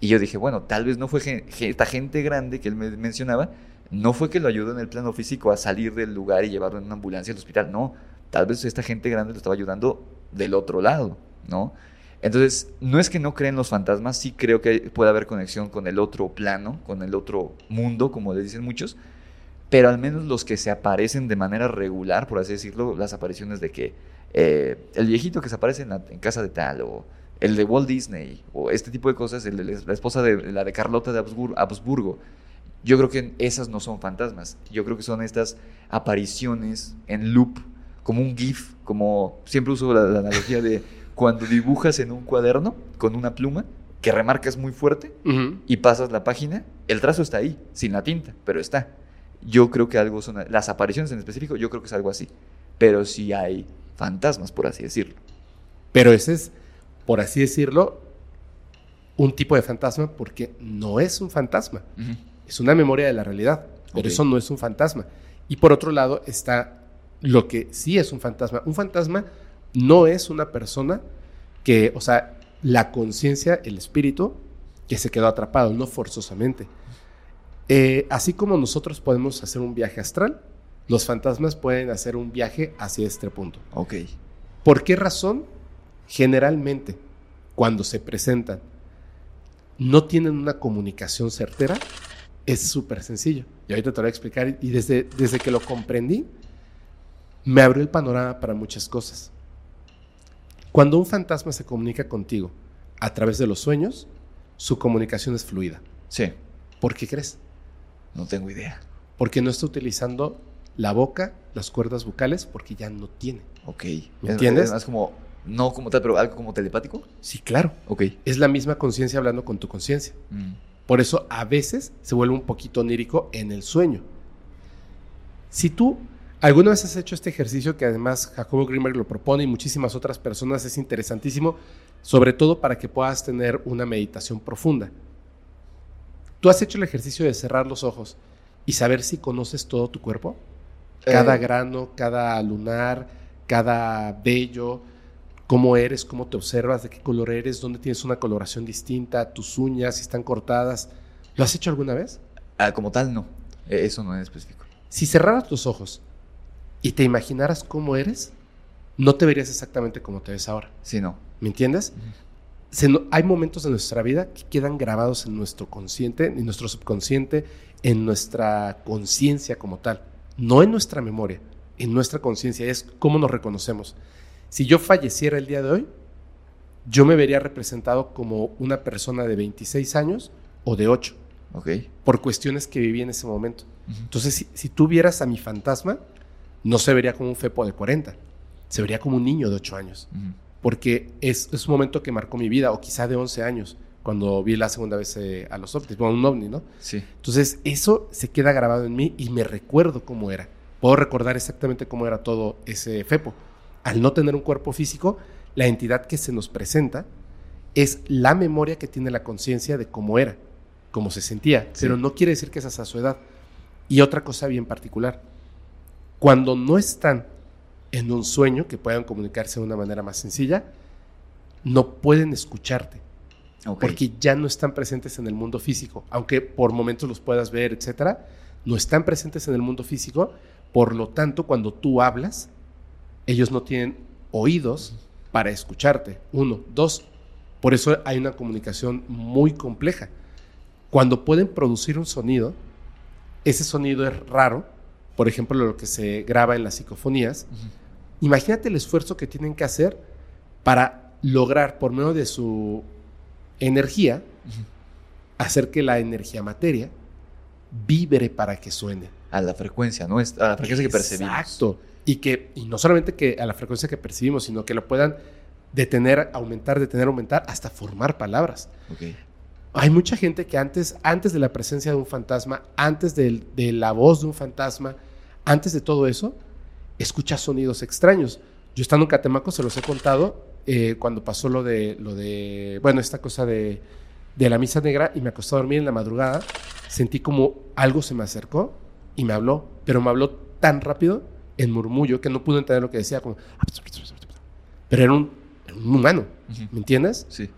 Y yo dije, bueno, tal vez no fue esta gente grande que él me mencionaba, no fue que lo ayudó en el plano físico a salir del lugar y llevarlo en una ambulancia al hospital, no, tal vez esta gente grande lo estaba ayudando del otro lado, ¿no? Entonces, no es que no creen los fantasmas, sí creo que puede haber conexión con el otro plano, con el otro mundo, como le dicen muchos, pero al menos los que se aparecen de manera regular, por así decirlo, las apariciones de que eh, el viejito que se aparece en, la, en casa de tal, o el de Walt Disney, o este tipo de cosas, el de la esposa de la de Carlota de Habsbur- Habsburgo, yo creo que esas no son fantasmas, yo creo que son estas apariciones en loop, como un GIF, como siempre uso la, la analogía de cuando dibujas en un cuaderno con una pluma que remarcas muy fuerte y pasas la página, el trazo está ahí, sin la tinta, pero está. Yo creo que algo son las apariciones en específico, yo creo que es algo así. Pero sí hay fantasmas, por así decirlo. Pero ese es, por así decirlo, un tipo de fantasma porque no es un fantasma. Es una memoria de la realidad, pero Ok. eso no es un fantasma. Y por otro lado está lo que sí es un fantasma. Un fantasma no es una persona que, o sea, la conciencia, el espíritu, que se quedó atrapado, no forzosamente. Eh, así como nosotros podemos hacer un viaje astral, los fantasmas pueden hacer un viaje hacia este punto. Ok. ¿Por qué razón? Generalmente, cuando se presentan, no tienen una comunicación certera, es súper sencillo. Y ahorita te lo voy a explicar. Y desde, desde que lo comprendí, me abrió el panorama para muchas cosas. Cuando un fantasma se comunica contigo a través de los sueños, su comunicación es fluida. Sí, ¿Por qué crees? No tengo idea. Porque no está utilizando la boca, las cuerdas vocales, porque ya no tiene. Ok. ¿Me Es- entiendes? Es más como, no como tal, pero algo como telepático. Sí, claro. Ok. Es la misma conciencia hablando con tu conciencia. Mm. Por eso a veces se vuelve un poquito onírico en el sueño. Si tú alguna vez has hecho este ejercicio que además Jacobo Grimberg lo propone y muchísimas otras personas, es interesantísimo, sobre todo para que puedas tener una meditación profunda. ¿Tú has hecho el ejercicio de cerrar los ojos y saber si conoces todo tu cuerpo? Cada Eh, grano, cada lunar, cada vello, cómo eres, cómo te observas, de qué color eres, dónde tienes una coloración distinta, tus uñas, si están cortadas. ¿Lo has hecho alguna vez? ah, como tal, no. Eh, Eso no es específico. Si cerraras los ojos y te imaginaras cómo eres, no te verías exactamente como te ves ahora. Sí, no. ¿Me entiendes? Se hay momentos de nuestra vida que quedan grabados en nuestro consciente, en nuestro subconsciente, en nuestra conciencia como tal. No en nuestra memoria, en nuestra conciencia. Es cómo nos reconocemos. Si yo falleciera el día de hoy, yo me vería representado como una persona de 26 años o de 8, Ok. por cuestiones que viví en ese momento. Ujú. Entonces, si, si tú vieras a mi fantasma, no se vería como un fepo de 40, se vería como un niño de 8 años Ujú. Porque es, es un momento que marcó mi vida, o quizá de 11 años, cuando vi la segunda vez eh, a los ovnis, bueno, un ovni, ¿no? Sí. Entonces, eso se queda grabado en mí y me recuerdo cómo era. Puedo recordar exactamente cómo era todo ese fepo. Al no tener un cuerpo físico, la entidad que se nos presenta es la memoria que tiene la conciencia de cómo era, cómo se sentía, Sí. pero no quiere decir que esa sea su edad. Y otra cosa bien particular, cuando no están en un sueño que puedan comunicarse de una manera más sencilla, no pueden escucharte porque ya no están presentes en el mundo físico, aunque por momentos los puedas ver, etcétera, no están presentes en el mundo físico, por lo tanto, cuando tú hablas, ellos no tienen oídos para escucharte. Uno, dos, Por eso hay una comunicación muy compleja. Cuando pueden producir un sonido, ese sonido es raro, por ejemplo, lo que se graba en las psicofonías. Imagínate el esfuerzo que tienen que hacer para lograr, por medio de su energía, hacer que la energía materia vibre para que suene. A la frecuencia, ¿no? A la frecuencia que percibimos. Exacto. Y que, y no solamente que a la frecuencia que percibimos, sino que lo puedan detener, aumentar, detener, aumentar, hasta formar palabras. Ok. Hay mucha gente que antes, antes de la presencia de un fantasma, antes de, la voz de un fantasma, antes de todo eso, escucha sonidos extraños. Yo estando en Catemaco se los he contado eh, cuando pasó lo de, lo de, bueno, esta cosa de, de la misa negra y me acosté a dormir en la madrugada, sentí como algo se me acercó y me habló, pero me habló tan rápido en murmullo que no pude entender lo que decía, como, pero era un, era un humano, Ujú. ¿me entiendes? Sí.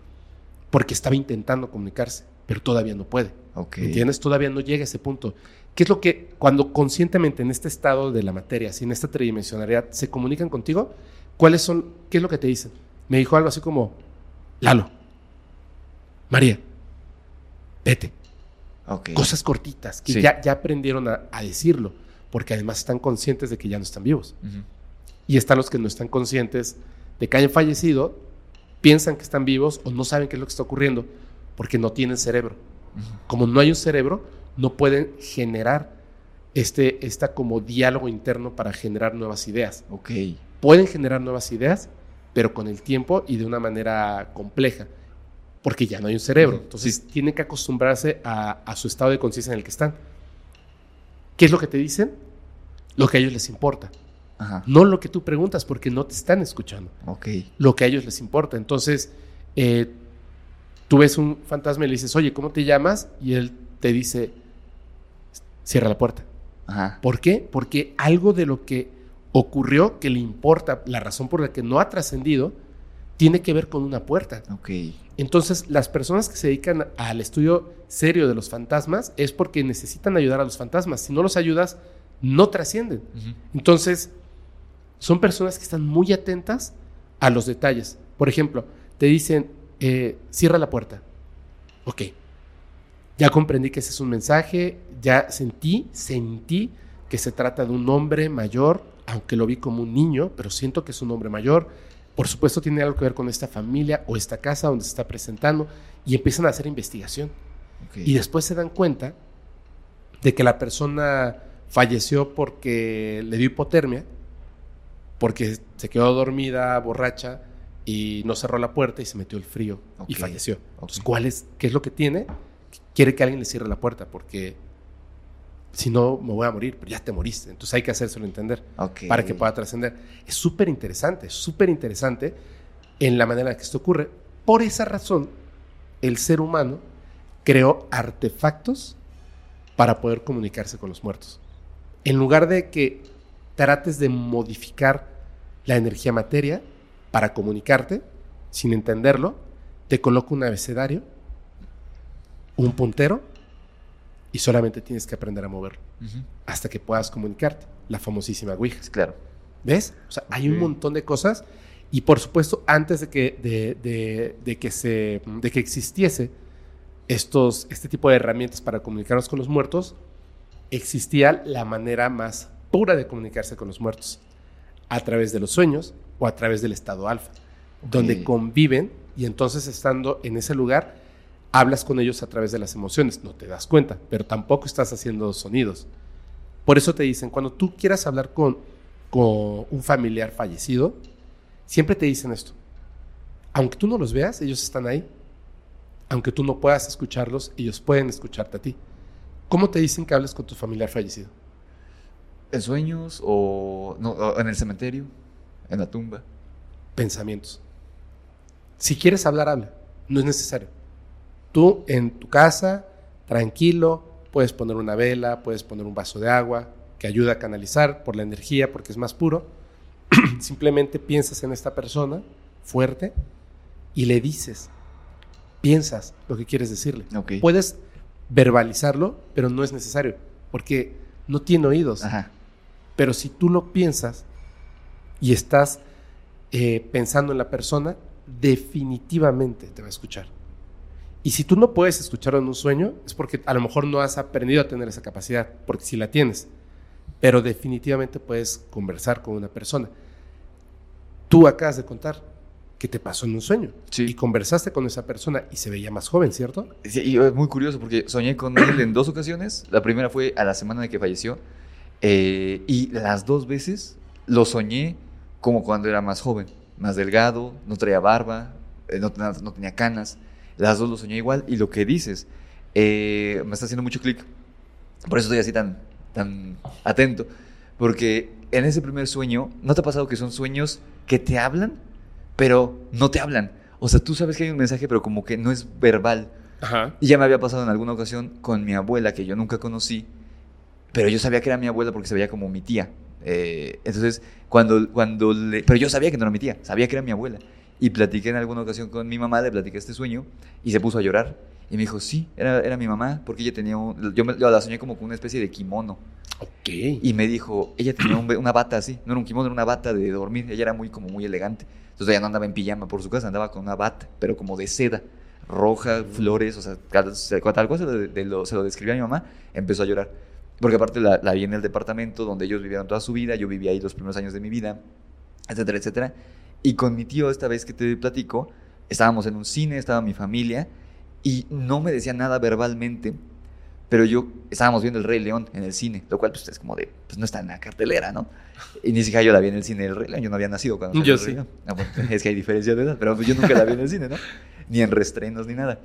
porque estaba intentando comunicarse, pero todavía no puede. Ok. ¿Me entiendes? Todavía no llega a ese punto. ¿Qué es lo que cuando conscientemente en este estado de la materia, así en esta tridimensionalidad, se comunican contigo? ¿Cuáles son? ¿Qué es lo que te dicen? Me dijo algo así como, Lalo, María, vete. Cosas cortitas que Sí. ya, ya aprendieron a, a decirlo, porque además están conscientes de que ya no están vivos. Y están los que no están conscientes de que hayan fallecido, piensan que están vivos o no saben qué es lo que está ocurriendo porque no tienen cerebro. Como no hay un cerebro, no pueden generar este esta como diálogo interno para generar nuevas ideas. Ok. Pueden generar nuevas ideas, pero con el tiempo y de una manera compleja, porque ya no hay un cerebro. Entonces sí. tienen que acostumbrarse a, a su estado de conciencia en el que están. ¿Qué es lo que te dicen? Lo que a ellos les importa. Ajá. No lo que tú preguntas, porque no te están escuchando Ok. lo que a ellos les importa. Entonces, eh, tú ves un fantasma y le dices, oye, ¿cómo te llamas? Y él te dice, cierra la puerta. Ajá. ¿Por qué? Porque algo de lo que ocurrió que le importa, la razón por la que no ha trascendido, tiene que ver con una puerta. Ok. Entonces, las personas que se dedican al estudio serio de los fantasmas es porque necesitan ayudar a los fantasmas. Si no los ayudas, no trascienden. Entonces, son personas que están muy atentas a los detalles. Por ejemplo, te dicen, eh, cierra la puerta. Ok. Ya comprendí que ese es un mensaje, ya sentí, sentí que se trata de un hombre mayor, aunque lo vi como un niño, pero siento que es un hombre mayor. Por supuesto tiene algo que ver con esta familia o esta casa donde se está presentando y empiezan a hacer investigación. Y después se dan cuenta de que la persona falleció porque le dio hipotermia, porque se quedó dormida, borracha, y no cerró la puerta y se metió el frío y falleció. Entonces. ¿cuál es, ¿qué es lo que tiene? Quiere que alguien le cierre la puerta porque si no me voy a morir, pero ya te moriste. Entonces hay que hacérselo entender Ok. para que pueda trascender. Es súper interesante, súper interesante en la manera en que esto ocurre. Por esa razón, el ser humano creó artefactos para poder comunicarse con los muertos. En lugar de que trates de modificar la energía materia para comunicarte, sin entenderlo, te coloco un abecedario, un puntero, y solamente tienes que aprender a moverlo hasta que puedas comunicarte. La famosísima Ouija. Claro. ¿Ves? O sea, hay un montón de cosas. Y por supuesto, antes de que, de, de- de que, se, de que existiese estos, este tipo de herramientas para comunicarnos con los muertos, existía la manera más pura de comunicarse con los muertos, a través de los sueños o a través del estado alfa, donde conviven y entonces estando en ese lugar, hablas con ellos a través de las emociones. No te das cuenta, pero tampoco estás haciendo sonidos. Por eso te dicen, cuando tú quieras hablar con, con un familiar fallecido, siempre te dicen esto. Aunque tú no los veas, ellos están ahí. Aunque tú no puedas escucharlos, ellos pueden escucharte a ti. ¿Cómo te dicen que hables con tu familiar fallecido? ¿En sueños o, no, o en el cementerio? ¿En la tumba? Pensamientos. Si quieres hablar, habla. No es necesario. Tú en tu casa, tranquilo, puedes poner una vela, puedes poner un vaso de agua que ayuda a canalizar por la energía, porque es más puro. Simplemente piensas en esta persona fuerte y le dices, piensas lo que quieres decirle. Puedes verbalizarlo, pero no es necesario, porque no tiene oídos. Ajá. Pero si tú lo piensas y estás eh, pensando en la persona, definitivamente te va a escuchar. Y si tú no puedes escucharlo en un sueño, es porque a lo mejor no has aprendido a tener esa capacidad, porque si la tienes, pero definitivamente puedes conversar con una persona. Tú acabas de contar que te pasó en un sueño Sí. y conversaste con esa persona y se veía más joven, ¿cierto? Sí, y es muy curioso porque soñé con él en dos ocasiones. La primera fue a la semana de que falleció. eh, y las dos veces lo soñé como cuando era más joven, más delgado, no traía barba, eh, no, no- no tenía canas. Las dos lo soñé igual. Y lo que dices eh, me está haciendo mucho clic. Por eso estoy así tan, tan atento. Porque en ese primer sueño, ¿no te ha pasado que son sueños que te hablan, pero no te hablan? O sea, tú sabes que hay un mensaje, pero como que no es verbal. Ajá. Y ya me había pasado en alguna ocasión con mi abuela, que yo nunca conocí, pero yo sabía que era mi abuela porque se veía como mi tía. Eh, entonces, cuando, cuando le... Pero yo sabía que no era mi tía, sabía que era mi abuela. Y platiqué en alguna ocasión con mi mamá, le platiqué este sueño, y se puso a llorar. Y me dijo, sí, era, era mi mamá, porque ella tenía un... Yo, me- yo la soñé como con una especie de kimono. Ok. Y me dijo, ella tenía un una bata así, no era un kimono, era una bata de dormir. Ella era muy como muy elegante. Entonces ella no andaba en pijama por su casa, andaba con una bata, pero como de seda, roja, flores, o sea, tal, se lo, de lo- se lo describía a mi mamá, empezó a llorar. Porque aparte la, la vi en el departamento donde ellos vivieron toda su vida, yo viví ahí los primeros años de mi vida, etcétera, etcétera. Y con mi tío, esta vez que te platico, estábamos en un cine, estaba mi familia, y no me decía nada verbalmente, pero yo estábamos viendo El Rey León en el cine, lo cual pues, es como de, pues no está en la cartelera, ¿no? Y ni siquiera yo la vi en el cine del Rey León, yo no había nacido cuando salió Yo El Rey sí. León. Ah, bueno, es que hay diferencia de edad, pero pues, yo nunca la vi en el cine, ¿no? Ni en restrenos ni nada.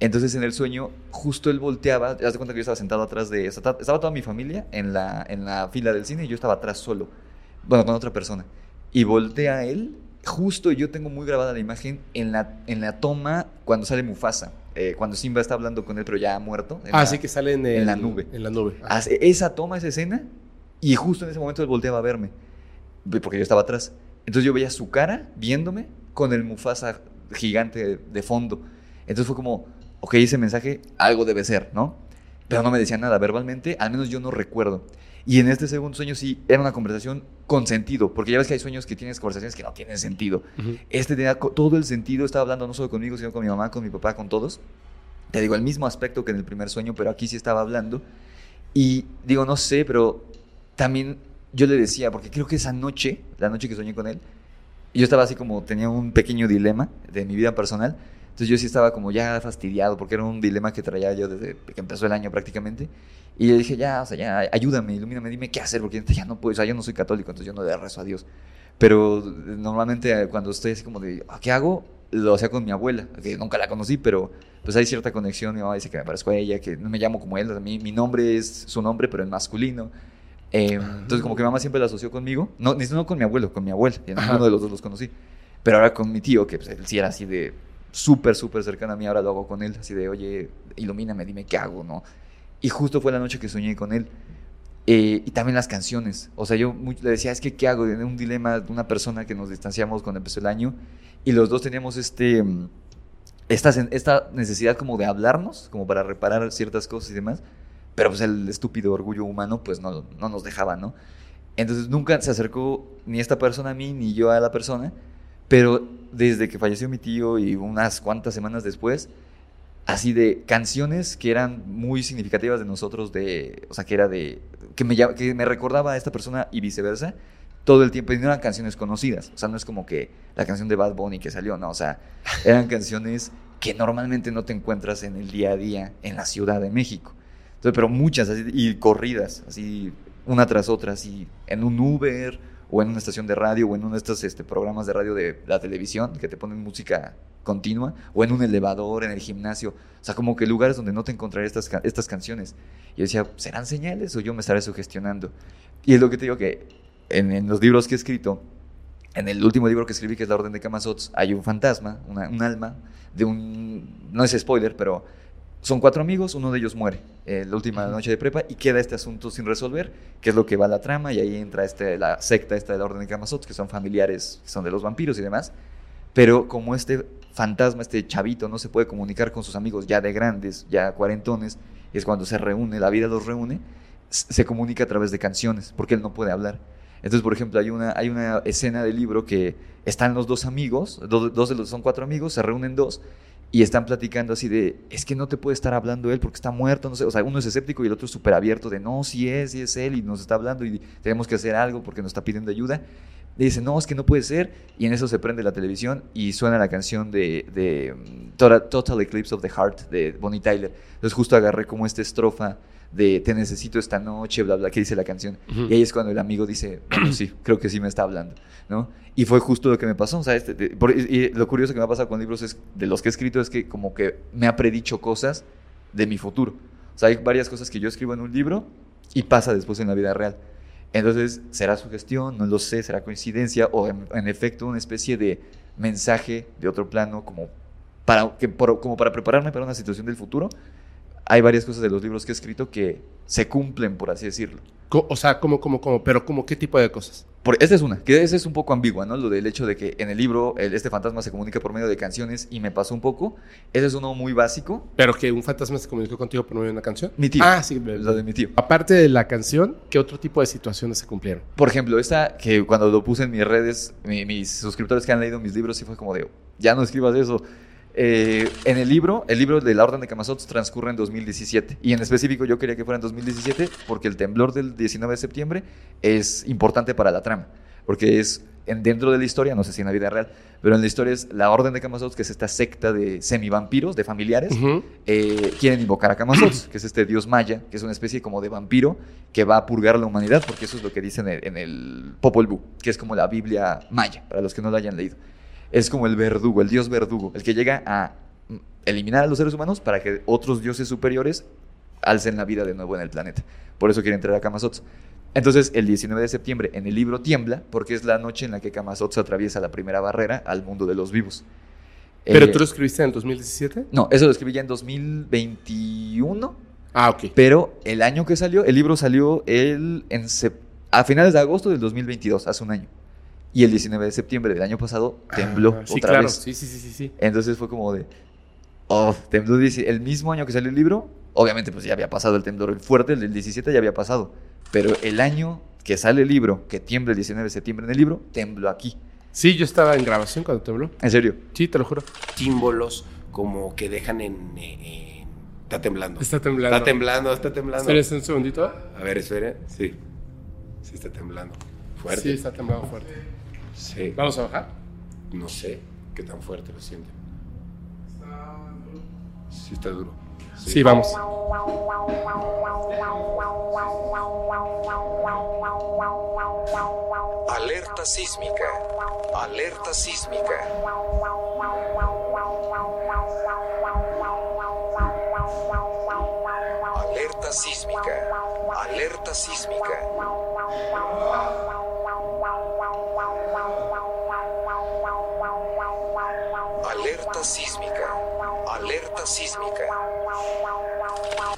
Entonces en el sueño, justo él volteaba, te das cuenta que yo estaba sentado atrás de, estaba estaba toda mi familia en la, en la fila del cine y yo estaba atrás solo, bueno, con otra persona. Y voltea él, justo yo tengo muy grabada la imagen en la, en la toma cuando sale Mufasa, eh, cuando Simba está hablando con él pero ya muerto. en Ah, la- sí que sale en, en el- la nube. En la nube. Ah. Esa toma, esa escena, y justo en ese momento él volteaba a verme, ve- porque yo estaba atrás. Entonces yo veía su cara viéndome con el Mufasa gigante de fondo. Entonces fue como, ok, ese mensaje algo debe ser, ¿no? Pero no me decía nada verbalmente, al menos yo no recuerdo. Y en este segundo sueño sí era una conversación con sentido, porque ya ves que hay sueños que tienes conversaciones que no tienen sentido. Este tenía todo el sentido, estaba hablando no solo conmigo, sino con mi mamá, con mi papá, con todos. Te digo, el mismo aspecto que en el primer sueño, pero aquí sí estaba hablando. Y digo, no sé, pero también yo le decía, porque creo que esa noche, la noche que soñé con él, yo estaba así como, tenía un pequeño dilema de mi vida personal. Entonces yo sí estaba como ya fastidiado, porque era un dilema que traía yo desde que empezó el año prácticamente. Y le dije, ya, o sea, ya, ayúdame, ilumíname, dime qué hacer, porque ya no puedo, o sea, yo no soy católico, entonces yo no le rezo a Dios. Pero eh, normalmente eh, cuando estoy así como de, "Ah, ¿qué hago? Lo hacía con mi abuela, que nunca la conocí, pero pues hay cierta conexión. Mi mamá dice que me parezco a ella, que no me llamo como él. mi, mi nombre es su nombre, pero en masculino. Eh, entonces, como que mi mamá siempre la asoció conmigo. No, no con mi abuelo, con mi abuela. Y ninguno de los dos los conocí. Pero ahora con mi tío, que pues, él sí era así de súper, súper cercano a mí, ahora lo hago con él, así de, oye, ilumíname, dime qué hago, ¿no? Y justo fue la noche que soñé con él. Eh, y también las canciones. O sea, yo mu- le decía, es que, ¿qué hago? En un dilema de una persona que nos distanciamos cuando empezó el año. Y los dos teníamos este, mm, esta, esta necesidad como de hablarnos, como para reparar ciertas cosas y demás. Pero pues el estúpido orgullo humano pues no, no nos dejaba, ¿no? Entonces nunca se acercó ni esta persona a mí, ni yo a la persona. Pero desde que falleció mi tío y unas cuantas semanas después, así de canciones que eran muy significativas de nosotros, de, o sea, que era de, que me, que me recordaba a esta persona y viceversa, todo el tiempo, y no eran canciones conocidas, o sea, no es como que la canción de Bad Bunny que salió, no, o sea, eran canciones que normalmente no te encuentras en el día a día en la Ciudad de México. Entonces, pero muchas, así, y corridas, así, una tras otra, así, en un Uber, o en una estación de radio, o en uno de estos este, programas de radio de la televisión que te ponen música continua, o en un elevador, en el gimnasio. O sea, como que lugares donde no te encontraré estas, estas canciones. Y yo decía, ¿serán señales o yo me estaré sugestionando? Y es lo que te digo que en, en los libros que he escrito, en el último libro que escribí, que es La Orden de Kamazots, hay un fantasma, un alma, de un... No es spoiler, pero son cuatro amigos, uno de ellos muere eh, la última noche de prepa y queda este asunto sin resolver, que es lo que va a la trama, y ahí entra este, la secta esta de la Orden de Kamazots, que son familiares, que son de los vampiros y demás. Pero como este fantasma, este chavito, no se puede comunicar con sus amigos ya de grandes, ya cuarentones, es cuando se reúne, la vida los reúne, se comunica a través de canciones, porque él no puede hablar. Entonces, por ejemplo, hay una, hay una escena del libro que están los dos amigos, do- dos de los, son cuatro amigos, se reúnen dos y están platicando así de, es que no te puede estar hablando él porque está muerto, no sé, o sea, uno es escéptico y el otro es súper abierto de, no, sí es, sí es él y nos está hablando y tenemos que hacer algo porque nos está pidiendo ayuda. Y dice, no, es que no puede ser. Y en eso se prende la televisión y suena la canción de, de mm, Total Eclipse of the Heart de Bonnie Tyler. Entonces justo agarré como esta estrofa de te necesito esta noche, bla, bla, que dice la canción. Ujú. Y ahí es cuando el amigo dice, bueno, sí, creo que sí me está hablando, ¿no? Y fue justo lo que me pasó, o sea, este- de- por- y lo curioso que me ha pasado con libros es, de los que he escrito es que como que me ha predicho cosas de mi futuro. O sea, hay varias cosas que yo escribo en un libro y pasa después en la vida real. Entonces, ¿será sugestión? No lo sé, ¿será coincidencia? O en, en efecto una especie de mensaje de otro plano como para, que, por- como para prepararme para una situación del futuro. Hay varias cosas de los libros que he escrito que se cumplen, por así decirlo. O sea, ¿cómo, cómo, cómo? Pero, ¿cómo qué tipo de cosas? Por, esta es una, que esa es un poco ambigua, ¿no? Lo del hecho de que en el libro el- este fantasma se comunica por medio de canciones y me pasó un poco. Ese es uno muy básico. Pero que un fantasma se comunicó contigo por medio de una canción. Mi tío. Ah, sí. Lo de mi tío. Aparte de la canción, ¿qué otro tipo de situaciones se cumplieron? Por ejemplo, esta que cuando lo puse en mis redes, mi- mis suscriptores que han leído mis libros, sí fue como de, ya no escribas eso. Eh, en el libro, el libro de la Orden de Camazots transcurre en 2017. Y en específico yo quería que fuera en 2017 porque el temblor del 19 de septiembre es importante para la trama. Porque es en, dentro de la historia, no sé si en la vida real, pero en la historia es la Orden de Camazots, que es esta secta de semivampiros, de familiares, eh, quieren invocar a Camazots, que es este dios maya, que es una especie como de vampiro que va a purgar a la humanidad, porque eso es lo que dicen en el, en el Popol Vuh, que es como la Biblia maya, para los que no la hayan leído. Es como el verdugo, el dios verdugo, el que llega a eliminar a los seres humanos para que otros dioses superiores alcen la vida de nuevo en el planeta. Por eso quiere entrar a Camazots. Entonces, el 19 de septiembre en el libro tiembla, porque es la noche en la que Camazots atraviesa la primera barrera al mundo de los vivos. ¿Pero Eh, tú lo escribiste en 2017? No, eso lo escribí ya en 2021. Ah, ok. Pero el año que salió, el libro salió el, en a finales de agosto del 2022, hace un año. Y el 19 de septiembre del año pasado tembló Ah, sí, otra claro. vez. Sí, sí, sí, sí, sí. Entonces fue como de, oh, tembló el mismo año que salió el libro. Obviamente pues ya había pasado el temblor fuerte, el del 17 ya había pasado. Pero el año que sale el libro, que tiembla el 19 de septiembre en el libro, tembló aquí. Sí, yo estaba en grabación cuando tembló. En serio. Sí, te lo juro. símbolos como que dejan en, en- Está temblando. Está temblando. Está temblando, está temblando. Espérese un segundito. A ver, espere. Sí. Sí está temblando. Fuerte. Sí, está temblando fuerte. Sí. ¿Vamos a bajar? No sé qué tan fuerte lo sienten. Sí está duro. Sí, vamos. Alerta sísmica. Alerta sísmica. Alerta sísmica. Alerta sísmica. Alerta sísmica. Alerta sísmica.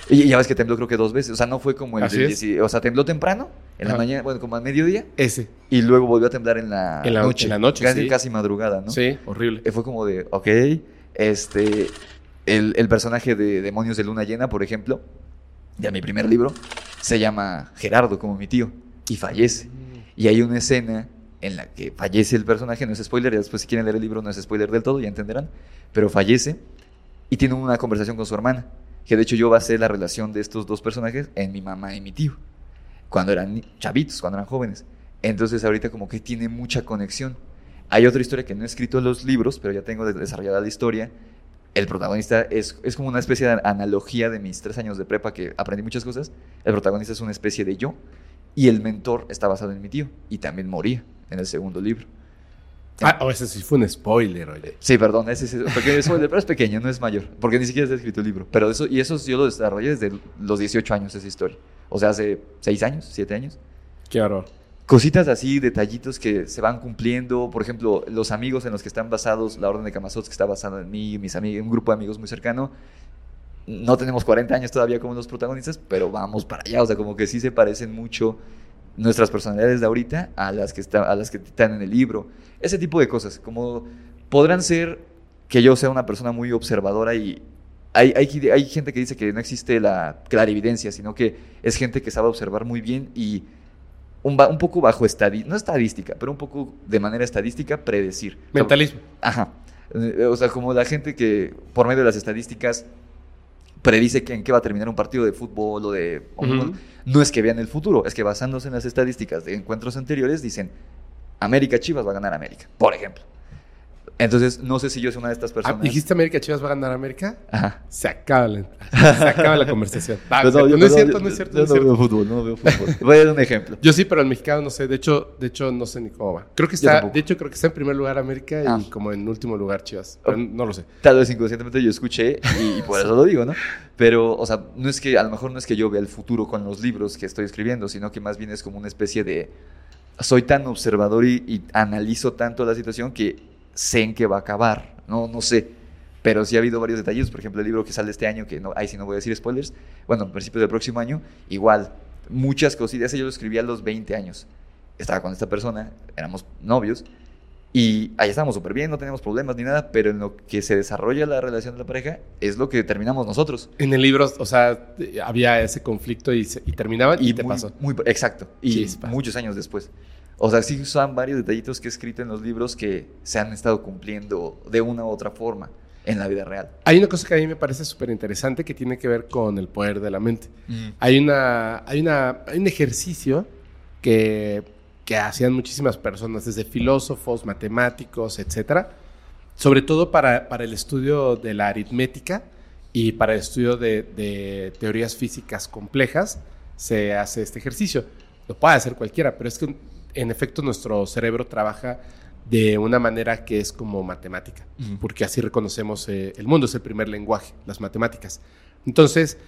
Y ya ves que tembló creo que dos veces. O sea, no fue como el Así del es. 10 O sea, tembló temprano, en la mañana, bueno, como a mediodía. Ese. Y luego volvió a temblar en la, En la- noche. en la noche, Casi, sí. casi madrugada, ¿no? Sí, horrible. Eh, Fue como de, ok, este, el, el personaje de Demonios de Luna Llena, por ejemplo, de mi primer libro, se llama Gerardo, como mi tío, y fallece. Y hay una escena en la que fallece el personaje, no es spoiler, ya después si quieren leer el libro no es spoiler del todo, ya entenderán, pero fallece y tiene una conversación con su hermana, que de hecho yo basé la relación de estos dos personajes en mi mamá y mi tío, cuando eran chavitos, cuando eran jóvenes. Entonces ahorita como que tiene mucha conexión. Hay otra historia que no he escrito en los libros, pero ya tengo de- desarrollada la historia. El protagonista es, es como una especie de analogía de mis tres años de prepa que aprendí muchas cosas. El protagonista es una especie de yo y el mentor está basado en mi tío y también moría en el segundo libro. Ah, oh, ese sí fue un spoiler, oye. Sí, perdón, ese es pequeño spoiler, pero es pequeño, no es mayor, porque ni siquiera está escrito el libro. Pero eso, y eso yo lo desarrollé desde los 18 años, esa historia. O sea, hace 6 años, 7 años. Qué horror. Cositas así, detallitos que se van cumpliendo. Por ejemplo, los amigos en los que están basados, la Orden de Camazots, que está basada en mí y mis amigos, un grupo de amigos muy cercano. No tenemos 40 años todavía como los protagonistas, pero vamos para allá. O sea, como que sí se parecen mucho nuestras personalidades de ahorita a las que, está, a las que están en el libro. Ese tipo de cosas. Como podrán ser que yo sea una persona muy observadora y hay, hay, hay gente que dice que no existe la clarividencia, sino que es gente que sabe observar muy bien y un, un poco bajo estadística, no estadística, pero un poco de manera estadística predecir. Mentalismo. Ajá. O sea, como la gente que por medio de las estadísticas predice que en qué va a terminar un partido de fútbol o de... o No es que vean el futuro, es que basándose en las estadísticas de encuentros anteriores dicen, América Chivas va a ganar América, por ejemplo. Entonces, no sé si yo soy una de estas Ah, personas. ¿Dijiste América Chivas va a ganar América? Ajá. Se acaba la, se acaba la conversación. Va, Pues no, yo- no es cierto, yo- no es cierto, yo no veo fútbol, no veo fútbol. Voy a dar un ejemplo. Yo sí, pero el mexicano no sé. De hecho, de hecho no sé ni cómo va. Creo que está, de hecho, creo que está en primer lugar América Ah. y como en último lugar Chivas. Pero no lo sé. Tal vez inconscientemente yo escuché y, y por eso lo digo, ¿no? Pero, o sea, no es que, a lo mejor no es que yo vea el futuro con los libros que estoy escribiendo, sino que más bien es como una especie de... Soy tan observador y, y analizo tanto la situación que sé en qué va a acabar, ¿no? No sé. Pero sí ha habido varios detalles, por ejemplo, el libro que sale este año, que no, ahí sí no voy a decir spoilers, bueno, a principios del próximo año, igual, muchas cositas, ese yo lo escribí a los 20 años. Estaba con esta persona, éramos novios, y ahí estábamos súper bien, no teníamos problemas ni nada, pero en lo que se desarrolla la relación de la pareja es lo que determinamos nosotros. En el libro, o sea, había ese conflicto y, se- y terminaban y, te muy- pasó. muy- exacto. Y muchos años después. O sea, sí son varios detallitos que he escrito en los libros que se han estado cumpliendo de una u otra forma en la vida real. Hay una cosa que a mí me parece súper interesante que tiene que ver con el poder de la mente. Hay, una, hay, una, hay un ejercicio que, que hacían muchísimas personas, desde filósofos, matemáticos, etcétera, sobre todo para, para el estudio de la aritmética y para el estudio de, de teorías físicas complejas, se hace este ejercicio. Lo puede hacer cualquiera, pero es que en efecto nuestro cerebro trabaja de una manera que es como matemática, Ujú. porque así reconocemos eh, el mundo, es el primer lenguaje, las matemáticas. Entonces,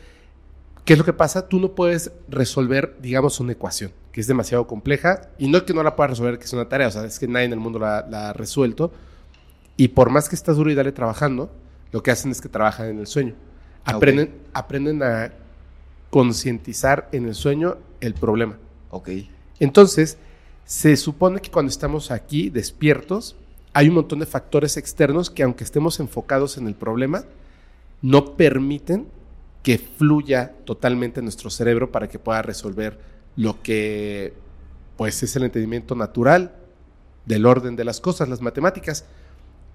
¿Qué es lo que pasa? Tú no puedes resolver, digamos, una ecuación que es demasiado compleja y no es que no la puedas resolver, que es una tarea, o sea, es que nadie en el mundo la, la ha resuelto. Y por más que estás duro y dale trabajando, lo que hacen es que trabajan en el sueño. Ah. Aprenden, aprenden a concientizar en el sueño el problema. Ok. Entonces, se supone que cuando estamos aquí despiertos, hay un montón de factores externos que aunque estemos enfocados en el problema, no permiten que fluya totalmente nuestro cerebro para que pueda resolver lo que pues es el entendimiento natural del orden de las cosas, las matemáticas.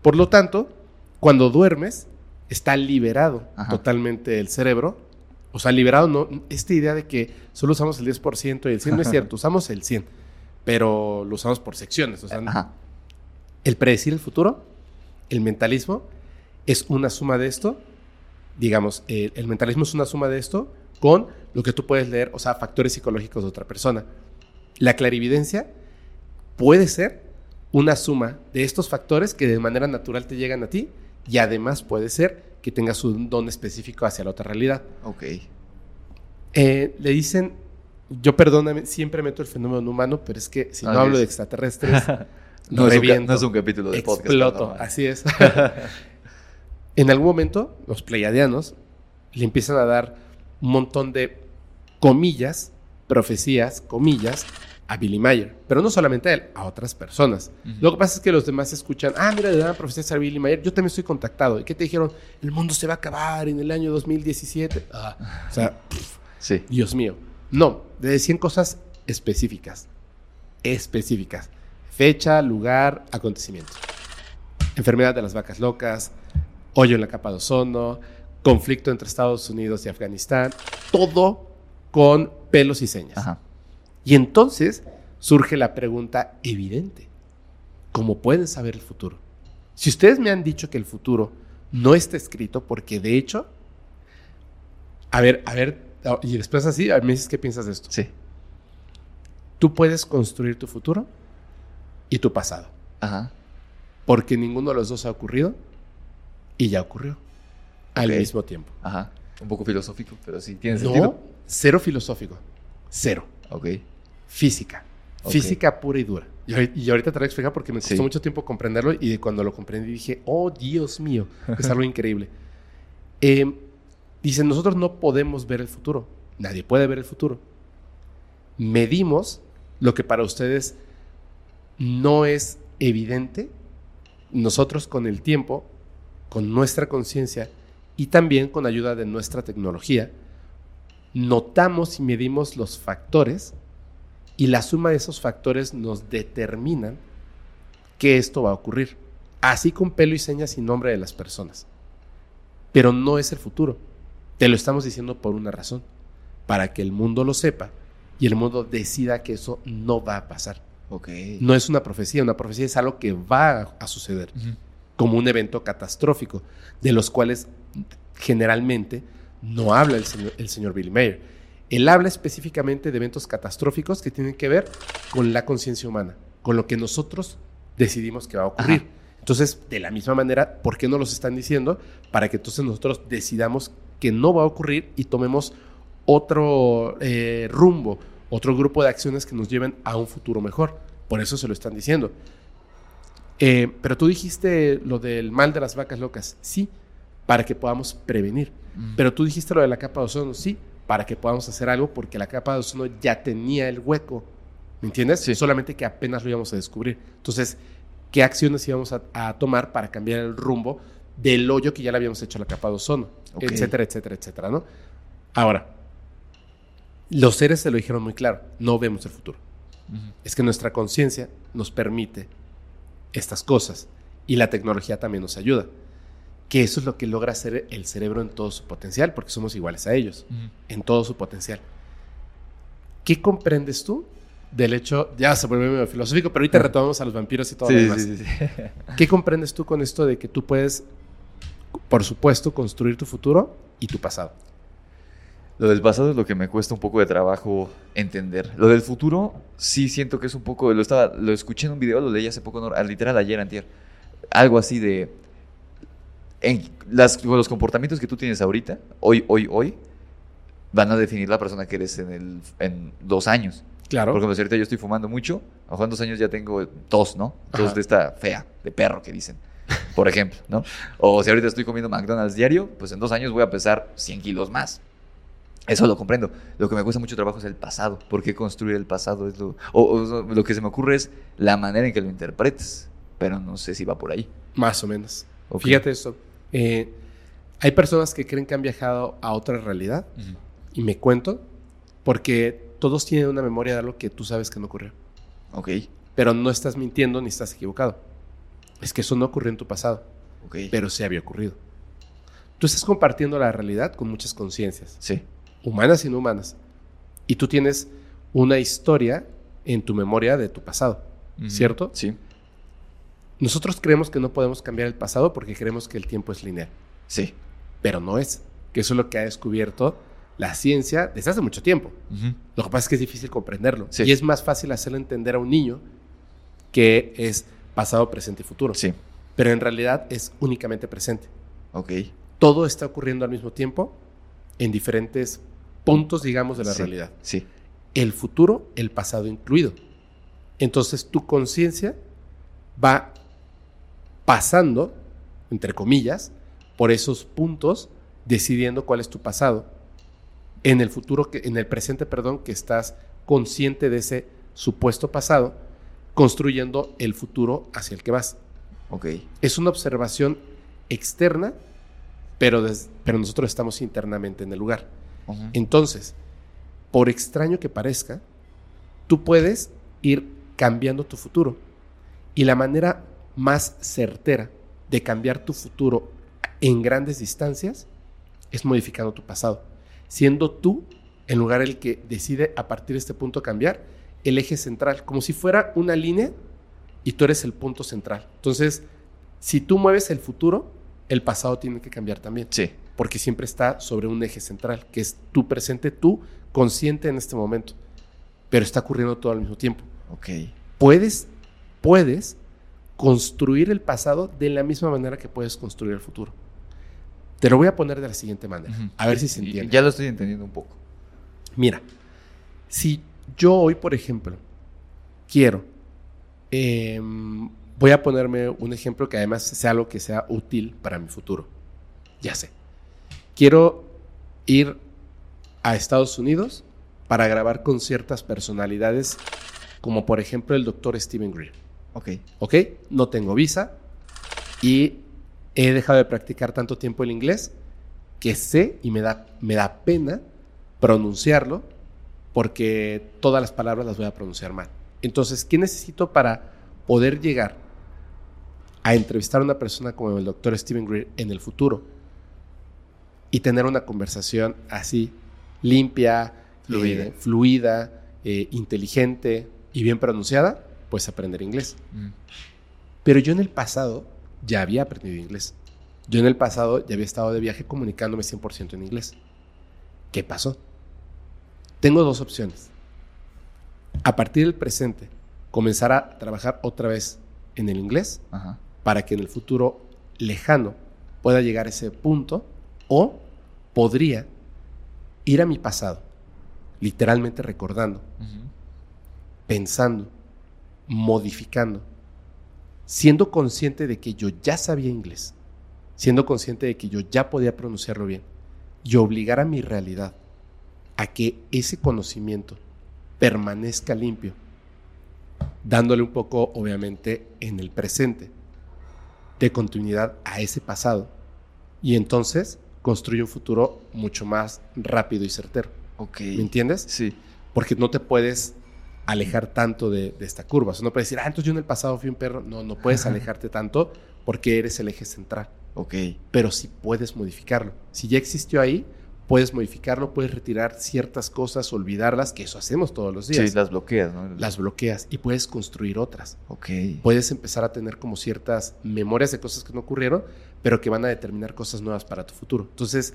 Por lo tanto, cuando duermes, está liberado Ajá. totalmente el cerebro. O sea, liberado no, esta idea de que solo usamos el 10% y el 100 no es cierto, usamos el 100, pero lo usamos por secciones. O sea, Ajá. el predecir el futuro, el mentalismo, es una suma de esto. Digamos, el, el mentalismo es una suma de esto con lo que tú puedes leer, o sea, factores psicológicos de otra persona. La clarividencia puede ser una suma de estos factores que de manera natural te llegan a ti y además puede ser que tengas un don específico hacia la otra realidad. Ok. Eh, le dicen, yo perdóname, siempre meto el fenómeno humano, pero es que si no Ah, hablo es- de extraterrestres, No es, un, reviento. no es un capítulo de podcast. Exploto, así es. en algún momento, los pleiadianos le empiezan a dar un montón de comillas, profecías, comillas, a Billy Mayer. Pero no solamente a él, a otras personas. Lo que pasa es que los demás escuchan, ah, mira, le dan profecías a Billy Mayer, yo también estoy contactado. ¿Y qué te dijeron? El mundo se va a acabar en el año 2017. Ah, o sea, Sí. Dios mío. No, le decían cosas específicas. Específicas. Fecha, lugar, acontecimiento. Enfermedad de las vacas locas, hoyo en la capa de ozono, conflicto entre Estados Unidos y Afganistán. Todo con pelos y señas. Ajá. Y entonces surge la pregunta evidente. ¿Cómo pueden saber el futuro? Si ustedes me han dicho que el futuro no está escrito, porque de hecho, a ver, a ver, y después así, a ver, me dices qué piensas de esto. Sí. Tú puedes construir tu futuro y tu pasado, Ajá. porque ninguno de los dos ha ocurrido y ya ocurrió al mismo tiempo. Ajá. Un poco filosófico, pero sí, tiene No, sentido. cero filosófico, cero. Ok. Física. Ok. Física pura y dura. Y, ahori- y ahorita te lo voy a explicar porque me costó Sí. mucho tiempo comprenderlo y de cuando lo comprendí dije, oh Dios mío, es algo increíble. Eh, dicen, nosotros no podemos ver el futuro. Nadie puede ver el futuro. Medimos lo que para ustedes no es evidente. Nosotros con el tiempo, con nuestra conciencia y también con ayuda de nuestra tecnología, notamos y medimos los factores Y la suma de esos factores nos determinan que esto va a ocurrir. Así con pelo y señas y nombre de las personas. Pero no es el futuro. Te lo estamos diciendo por una razón. Para que el mundo lo sepa y el mundo decida que eso no va a pasar. Ok. No es una profecía, una profecía es algo que va a, a suceder, como un evento catastrófico, de los cuales generalmente no habla el señor, el señor Billy Mayer. Él habla específicamente de eventos catastróficos que tienen que ver con la conciencia humana, con lo que nosotros decidimos que va a ocurrir. Entonces, de la misma manera, ¿por qué no los están diciendo? Para que entonces nosotros decidamos que no va a ocurrir y tomemos otro eh, rumbo, otro grupo de acciones que nos lleven a un futuro mejor. Por eso se lo están diciendo. Eh, pero tú dijiste lo del mal de las vacas locas, sí, para que podamos prevenir. Pero tú dijiste lo de la capa de ozono, sí, para que podamos hacer algo, porque la capa de ozono ya tenía el hueco, ¿me entiendes? Solamente que apenas lo íbamos a descubrir. Entonces, ¿qué acciones íbamos a, a tomar para cambiar el rumbo del hoyo que ya le habíamos hecho a la capa de ozono? Etcétera, etcétera, etcétera, ¿no? Ahora, los seres se lo dijeron muy claro, no vemos el futuro. Es que nuestra conciencia nos permite estas cosas y la tecnología también nos ayuda. Que eso es lo que logra hacer el cerebro en todo su potencial, porque somos iguales a ellos, en todo su potencial. ¿Qué comprendes tú del hecho, ya se vuelve medio filosófico, pero ahorita retomamos a los vampiros y todo lo Sí, demás? sí, sí. ¿Qué comprendes tú con esto de que tú puedes, por supuesto, construir tu futuro y tu pasado? Lo del pasado es lo que me cuesta un poco de trabajo entender. Lo del futuro, sí siento que es un poco. Lo, estaba, lo escuché en un video, lo leí hace poco, no, literal ayer, antier. Algo así de. En las, los comportamientos que tú tienes ahorita, hoy, hoy, hoy, van a definir la persona que eres en, el, en dos años. Claro. Por ejemplo, si ahorita yo estoy fumando mucho, a lo mejor en dos años ya tengo tos, ¿no? Tos de esta fea, de perro que dicen, por ejemplo, ¿no? O si ahorita estoy comiendo McDonald's diario, pues en dos años voy a pesar 100 kilos más. Eso lo comprendo. Lo que me cuesta mucho trabajo es el pasado. ¿Por qué construir el pasado? Es lo, o, o lo que se me ocurre es la manera en que lo interpretes. Pero no sé si va por ahí. Más o menos. Ok. Fíjate esto. eh, hay personas que creen que han viajado a otra realidad y me cuento porque todos tienen una memoria de algo que tú sabes que no ocurrió. Ok, Pero no estás mintiendo ni estás equivocado. Es que eso no ocurrió en tu pasado, pero sí había ocurrido. Tú estás compartiendo la realidad con muchas conciencias, Sí, humanas y no humanas. Y tú tienes una historia en tu memoria de tu pasado. ¿cierto? Sí, Nosotros creemos que no podemos cambiar el pasado porque creemos que el tiempo es lineal. sí. pero no es. Que eso es lo que ha descubierto la ciencia desde hace mucho tiempo. Lo que pasa es que es difícil comprenderlo. Sí. Y es más fácil hacerlo entender a un niño que es pasado, presente y futuro. Sí, Pero en realidad es únicamente presente. ok. Todo está ocurriendo al mismo tiempo en diferentes puntos, digamos, de la Sí, realidad. Sí, El futuro, el pasado incluido. Entonces tu conciencia va pasando, entre comillas, por esos puntos, decidiendo cuál es tu pasado. En el futuro, que, en el presente, perdón, que estás consciente de ese supuesto pasado, construyendo el futuro hacia el que vas. ok. Es una observación externa, pero, des- pero nosotros estamos internamente en el lugar. Entonces, por extraño que parezca, tú puedes ir cambiando tu futuro. Y la manera más certera de cambiar tu futuro en grandes distancias es modificando tu pasado. Siendo tú, en lugar el que decide a partir de este punto cambiar, el eje central, como si fuera una línea y tú eres el punto central. Entonces, si tú mueves el futuro, el pasado tiene que cambiar también Sí, porque siempre está sobre un eje central, que es tu presente, tú consciente en este momento, pero está ocurriendo todo al mismo tiempo. ok. Puedes, puedes construir el pasado de la misma manera que puedes construir el futuro. Te lo voy a poner de la siguiente manera, a ver si se entiende. Ya lo estoy entendiendo un poco. Mira, si yo hoy, por ejemplo, quiero, em, voy a ponerme un ejemplo que además sea algo que sea útil para mi futuro. Ya sé. Quiero ir a Estados Unidos para grabar con ciertas personalidades, como por ejemplo el doctor Stephen Greer. Ok, ¿Ok? No tengo visa y he dejado de practicar tanto tiempo el inglés que sé y me da, me da pena pronunciarlo porque todas las palabras las voy a pronunciar mal. Entonces, ¿qué necesito para poder llegar a entrevistar a una persona como el doctor Steven Greer en el futuro y tener una conversación así, limpia, Fluida. eh, fluida, eh, inteligente y bien pronunciada? Pues aprender inglés. Mm. Pero yo en el pasado ya había aprendido inglés. Yo en el pasado ya había estado de viaje comunicándome 100% en inglés. ¿Qué pasó? Tengo dos opciones. A partir del presente, comenzar a trabajar otra vez en el inglés Ajá. para que en el futuro lejano pueda llegar a ese punto o podría ir a mi pasado, literalmente recordando, pensando, modificando, siendo consciente de que yo ya sabía inglés, siendo consciente de que yo ya podía pronunciarlo bien y obligar a mi realidad a que ese conocimiento permanezca limpio, dándole un poco, obviamente, en el presente, de continuidad a ese pasado y entonces construye un futuro mucho más rápido y certero. Ok. ¿Me entiendes? Sí. porque no te puedes alejar tanto de, de esta curva. O sea, no puedes decir, ah, entonces yo en el pasado fui un perro. No, no puedes alejarte tanto porque eres el eje central. Ok. Pero sí puedes modificarlo. Si ya existió ahí, puedes modificarlo, puedes retirar ciertas cosas, olvidarlas, que eso hacemos todos los días. Sí, las bloqueas, ¿no? Las bloqueas y puedes construir otras. Ok. Puedes empezar a tener como ciertas memorias de cosas que no ocurrieron, pero que van a determinar cosas nuevas para tu futuro. Entonces,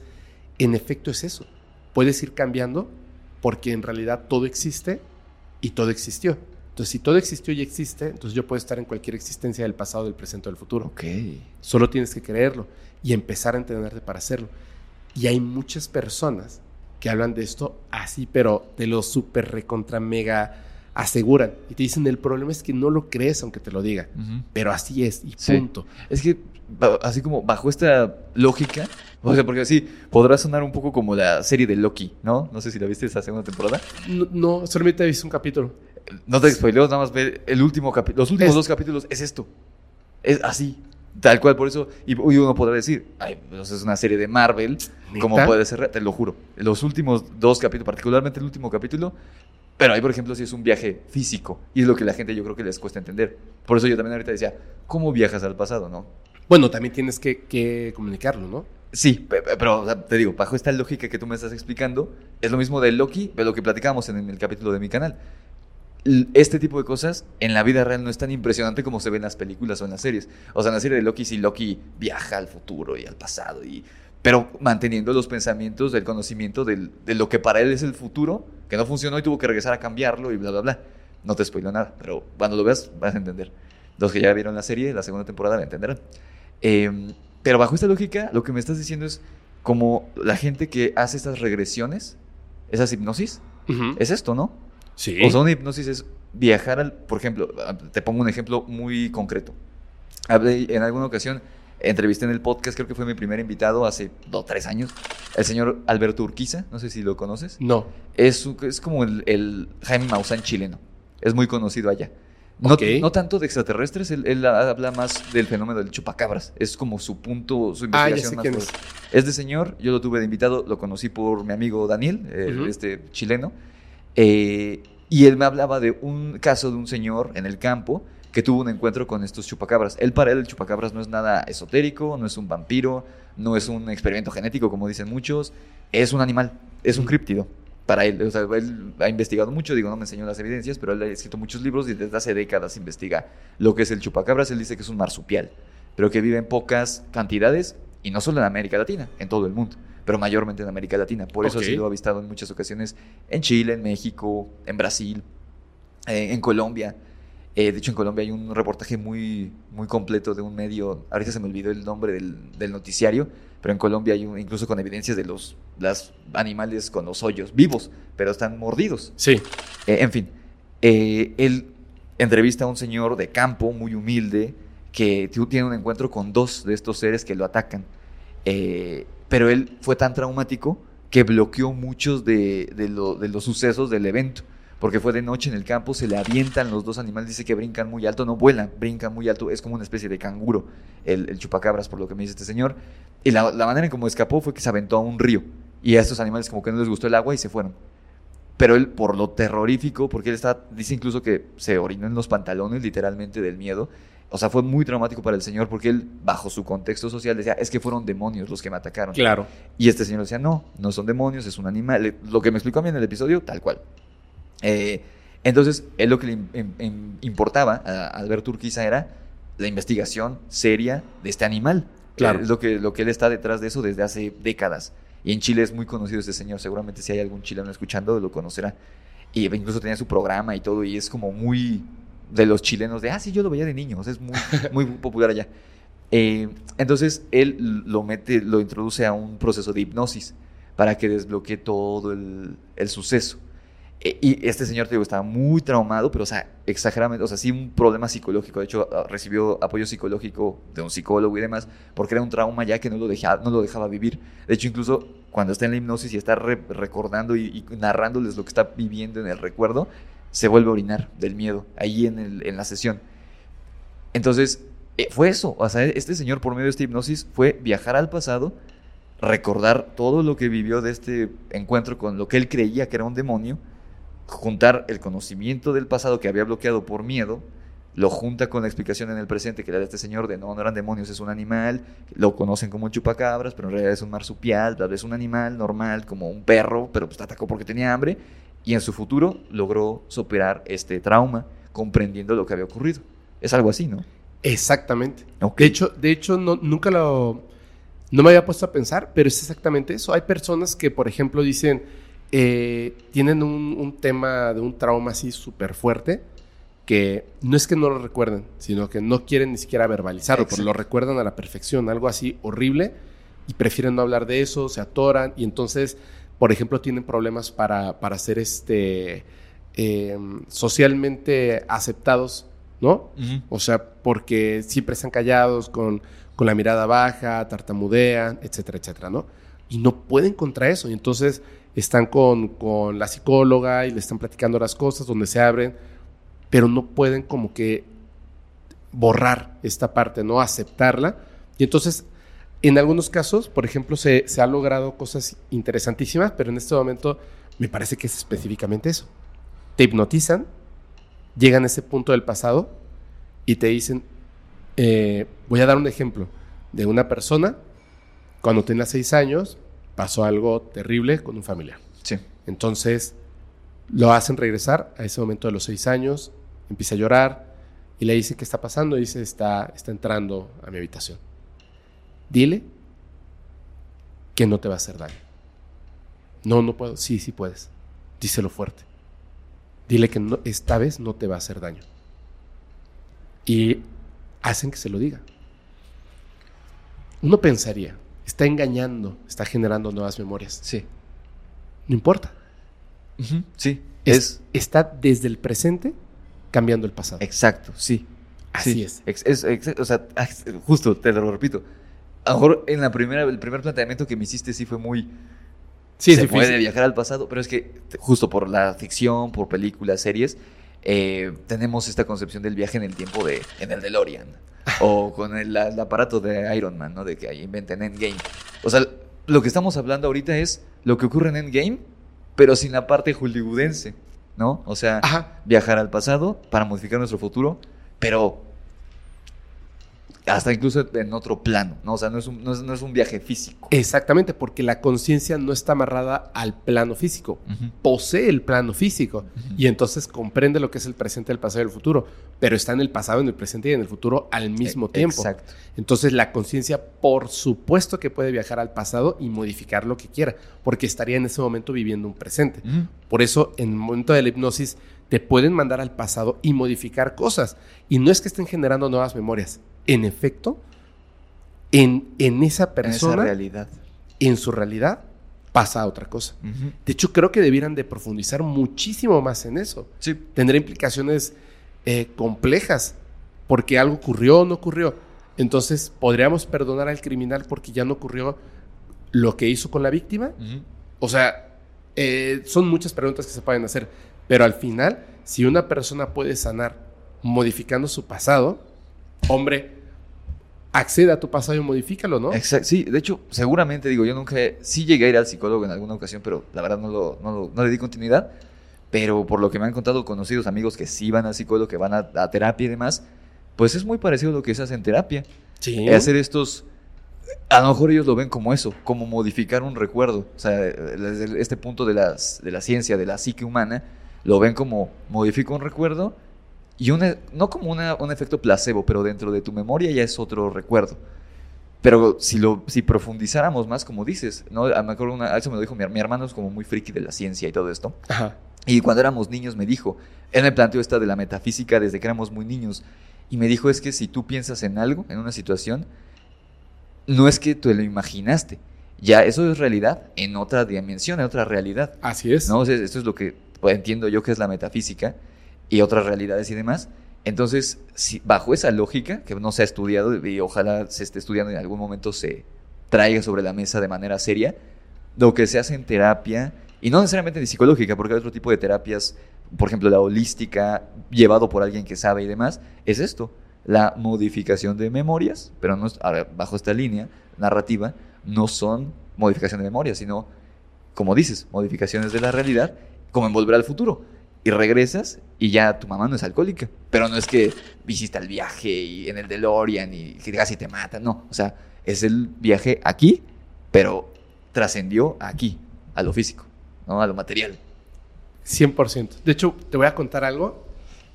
en efecto es eso. Puedes ir cambiando porque en realidad todo existe y todo existió. Entonces, si todo existió y existe, entonces yo puedo estar en cualquier existencia del pasado, del presente o del futuro. Ok. Solo tienes que creerlo y empezar a entenderte para hacerlo. Y hay muchas personas que hablan de esto así, pero te lo súper recontra mega aseguran. Y te dicen, el problema es que no lo crees aunque te lo diga. Ujú. Pero así es y Sí. punto. Es que, así como bajo esta lógica, o sea, porque así podrá sonar un poco como la serie de Loki, ¿no? No sé si la viste esa segunda temporada. No, no solamente he visto un capítulo. No te spoileo, nada más ve el último capítulo. Los últimos Es- dos capítulos es esto. Es así. Tal cual, por eso. Y uno podrá decir, ay, pues es una serie de Marvel. Como puede ser? Te lo juro. Los últimos dos capítulos, particularmente el último capítulo. Pero ahí, por ejemplo, sí es un viaje físico. Y es lo que la gente yo creo que les cuesta entender. Por eso yo también ahorita decía, ¿cómo viajas al pasado, no? Bueno, también tienes que, que comunicarlo, ¿no? Sí, pe- pe- pero o sea, te digo, bajo esta lógica que tú me estás explicando, es lo mismo de Loki, de lo que platicábamos en el capítulo de mi canal. Este tipo de cosas en la vida real no es tan impresionante como se ve en las películas o en las series. O sea, en la serie de Loki sí Loki viaja al futuro y al pasado, y, pero manteniendo los pensamientos del conocimiento del- de lo que para él es el futuro, que no funcionó y tuvo que regresar a cambiarlo y bla, bla, bla. No te spoilo nada, pero cuando lo veas vas a entender. Los que ya vieron la serie, la segunda temporada, la entenderán. Eh, pero bajo esta lógica, lo que me estás diciendo es como la gente que hace estas regresiones, esas hipnosis, es esto, ¿no? Sí. O sea, una hipnosis es viajar al, por ejemplo, te pongo un ejemplo muy concreto. En alguna ocasión, entrevisté en el podcast, creo que fue mi primer invitado hace dos, tres años, el señor Alberto Urquiza, no sé si lo conoces. no. Es, es como el, el Jaime Maussan chileno. Es muy conocido allá. No, Ok. no tanto de extraterrestres, él, él habla más del fenómeno del chupacabras. Es como su punto, su Ah, ya investigación sé más quién es. fuerte. Es de señor, yo lo tuve de invitado, lo conocí por mi amigo Daniel, eh, Ujú. este chileno. Eh, y él me hablaba de un caso de un señor en el campo que tuvo un encuentro con estos chupacabras. Él para él el chupacabras no es nada esotérico, no es un vampiro, no es un experimento genético como dicen muchos, es un animal, es un Ujú. críptido. Para él, o sea, él ha investigado mucho, digo, no me enseñó las evidencias, pero él ha escrito muchos libros y desde hace décadas investiga lo que es el chupacabras. Él dice que es un marsupial, pero que vive en pocas cantidades y no solo en América Latina, en todo el mundo, pero mayormente en América Latina. Por eso Ok. ha sido avistado en muchas ocasiones en Chile, en México, en Brasil, eh, en Colombia. Eh, de hecho, en Colombia hay un reportaje muy, muy completo de un medio, ahorita se me olvidó el nombre del, del noticiario, pero en Colombia hay un- incluso con evidencias de los las animales con los hoyos vivos, pero están mordidos. Sí. Eh, en fin, eh, él entrevista a un señor de campo muy humilde que tiene un encuentro con dos de estos seres que lo atacan. Eh, pero él fue tan traumático que bloqueó muchos de, de lo- de los sucesos del evento. Porque fue de noche en el campo, se le avientan los dos animales, dice que brincan muy alto, no vuelan, brincan muy alto, es como una especie de canguro, el, chupacabras, por lo que me dice este señor. Y la, manera en cómo escapó fue que se aventó a un río. Y a estos animales como que no les gustó el agua y se fueron. pero él por lo terrorífico, porque él está, dice incluso que se orinó en los pantalones literalmente del miedo. O sea, fue muy traumático para el señor porque él, bajo su contexto social, decía, es que fueron demonios los que me atacaron. Claro. Y este señor decía, no, no son demonios, es un animal. Lo que me explicó a mí en el episodio, tal cual. Eh, entonces, él lo que le im- im- importaba a Alberto Urquiza era la investigación seria de este animal. Claro. Eh, Es lo que, lo que él está detrás de eso desde hace décadas. Y en Chile es muy conocido este señor. Seguramente si hay algún chileno escuchando, lo conocerá. Y incluso tenía su programa y todo. Y es como muy de los chilenos de, ah, sí, yo lo veía de niño. O sea, es muy, muy popular allá. Eh, entonces él lo mete, lo introduce a un proceso de hipnosis para que desbloquee todo el, el suceso. E- y este señor, te digo, estaba muy traumado, pero, o sea, exageradamente, o sea, sí un problema psicológico. De hecho, recibió apoyo psicológico de un psicólogo y demás, porque era un trauma ya que no lo dejaba, no lo dejaba vivir. De hecho, incluso cuando está en la hipnosis y está re- recordando y, y narrándoles lo que está viviendo en el recuerdo, se vuelve a orinar del miedo, ahí en, la sesión. Entonces, eh, fue eso. Este señor, por medio de esta hipnosis, fue viajar al pasado, recordar todo lo que vivió de este encuentro con lo que él creía que era un demonio, juntar el conocimiento del pasado que había bloqueado por miedo, lo junta con la explicación en el presente que le da este señor de no, no eran demonios, es un animal, lo conocen como chupacabras, pero en realidad es un marsupial, tal vez un animal normal, como un perro, pero pues atacó porque tenía hambre, y en su futuro logró superar este trauma, comprendiendo lo que había ocurrido. Es algo así, ¿no? Exactamente. De hecho, de hecho no, nunca lo... No me había puesto a pensar, pero es exactamente eso. Hay personas que, por ejemplo, dicen, eh, tienen un, un tema de un trauma así súper fuerte, que no es que no lo recuerden, sino que no quieren ni siquiera verbalizarlo, pero Exacto. lo recuerdan a la perfección, algo así horrible, y prefieren no hablar de eso, se atoran, y entonces, por ejemplo, tienen problemas para, para ser este, eh, socialmente aceptados, ¿no? O sea, porque siempre están callados, con, con la mirada baja, tartamudean, etcétera, etcétera, ¿no? Y no pueden contra eso. Y entonces están con, con la psicóloga y le están platicando las cosas, donde se abren, pero no pueden como que borrar esta parte, ¿no? Aceptarla. Y entonces, en algunos casos, por ejemplo, se, se ha logrado cosas interesantísimas, pero en este momento me parece que es específicamente eso. Te hipnotizan, llegan a ese punto del pasado y te dicen, eh, voy a dar un ejemplo de una persona, cuando tenía seis años, pasó algo terrible con un familiar. Sí. Entonces, lo hacen regresar a ese momento de los seis años, empieza a llorar y le dice, ¿qué está pasando? Y dice, está, está entrando a mi habitación. Dile que no te va a hacer daño. No, no puedo. Sí, sí puedes. Díselo fuerte. Dile que no- esta vez no te va a hacer daño. Y hacen que se lo diga. Uno pensaría, está engañando, está generando nuevas memorias. Sí. No importa. Sí. Es, Es, está desde el presente cambiando el pasado. exacto, sí. Así Sí, es. es- o sea, justo, te lo repito. A lo mejor en la primera, el primer planteamiento que me hiciste sí fue muy... Sí, se puede viajar al pasado, pero es que justo por la ficción, por películas, series, eh, tenemos esta concepción del viaje en el tiempo de en el DeLorean o con el, el aparato de Iron Man, ¿no? De que ahí inventen Endgame. O sea, lo que estamos hablando ahorita es lo que ocurre en Endgame, pero sin la parte hollywoodense, ¿no? O sea, Ajá. viajar al pasado para modificar nuestro futuro, pero hasta incluso en otro plano, ¿no? O sea, no es un, no es, no es un viaje físico. Exactamente, porque la conciencia no está amarrada al plano físico, Ujú. posee el plano físico y entonces comprende lo que es el presente, el pasado y el futuro, pero está en el pasado, en el presente y en el futuro al mismo E- tiempo. Exacto. Entonces la conciencia, por supuesto que puede viajar al pasado y modificar lo que quiera, porque estaría en ese momento viviendo un presente. Por eso, en el momento de la hipnosis, te pueden mandar al pasado y modificar cosas. Y no es que estén generando nuevas memorias. En efecto, en, en esa En esa persona, en, realidad. su realidad, pasa otra cosa. De hecho, creo que debieran de profundizar muchísimo más en eso. Sí. Tendrá implicaciones eh, complejas, porque algo ocurrió o no ocurrió. Entonces, ¿podríamos perdonar al criminal porque ya no ocurrió lo que hizo con la víctima? O sea, eh, son muchas preguntas que se pueden hacer, pero al final, si una persona puede sanar modificando su pasado, hombre, accede a tu pasado y modifícalo, ¿no? Exacto, sí, de hecho, seguramente, digo, yo nunca, sí llegué a ir al psicólogo en alguna ocasión, pero la verdad no, lo, no, lo- no le di continuidad. Pero por lo que me han contado conocidos amigos que sí van al psicólogo, que van a, a terapia y demás, pues es muy parecido a lo que se hace en terapia. Sí. Hacer estos, a lo mejor ellos lo ven como eso, como modificar un recuerdo. O sea, desde este punto de, las, de la ciencia, de la psique humana, lo ven como modifico un recuerdo y una, no como una- un efecto placebo, pero dentro de tu memoria ya es otro recuerdo. Pero si lo si profundizáramos más, como dices, ¿no? Me acuerdo una, eso me lo dijo mi, mi hermano, es como muy friki de la ciencia y todo esto. Ajá. Y cuando éramos niños me dijo, él me planteó esta de la metafísica desde que éramos muy niños. Y me dijo, es que si tú piensas en algo, en una situación, no es que tú lo imaginaste. Ya eso es realidad en otra dimensión, en otra realidad. Así es. ¿no? O sea, esto es lo que pues, entiendo yo que es la metafísica y otras realidades y demás. Entonces, si, bajo esa lógica, que no se ha estudiado y ojalá se esté estudiando y en algún momento se traiga sobre la mesa de manera seria, lo que se hace en terapia, y no necesariamente ni psicológica, porque hay otro tipo de terapias, por ejemplo, la holística, llevado por alguien que sabe y demás, es esto, la modificación de memorias, pero no bajo esta línea narrativa, no son modificación de memorias, sino, como dices, modificaciones de la realidad, como en volver al futuro. Y regresas y ya tu mamá no es alcohólica. Pero no es que hiciste el viaje y en el DeLorean y que casi te matan. No, o sea, es el viaje aquí, pero trascendió aquí, a lo físico, ¿no? A lo material. 100%. De hecho, te voy a contar algo.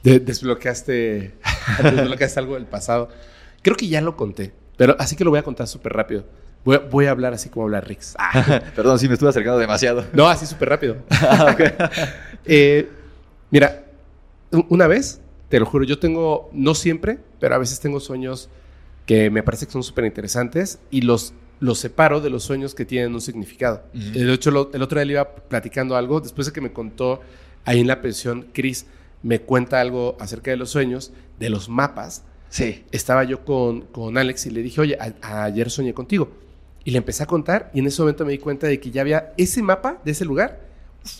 De- desbloqueaste, desbloqueaste algo del pasado. Creo que ya lo conté, pero así que lo voy a contar súper rápido. Voy, a- voy a hablar así como habla Rix. Ah, Perdón, sí me estuve acercando demasiado. no, así súper rápido. Ah. Eh, mira, una vez, te lo juro, yo tengo, no siempre, pero a veces tengo sueños que me parece que son súper interesantes y los, los separo de los sueños que tienen un significado. De hecho, lo- el otro día le iba platicando algo, después de que me contó ahí en la pensión, Chris me cuenta algo acerca de los sueños, de los mapas. Sí. Estaba yo con, con Alex y le dije, oye, a- ayer soñé contigo. Y le empecé a contar y en ese momento me di cuenta de que ya había ese mapa de ese lugar.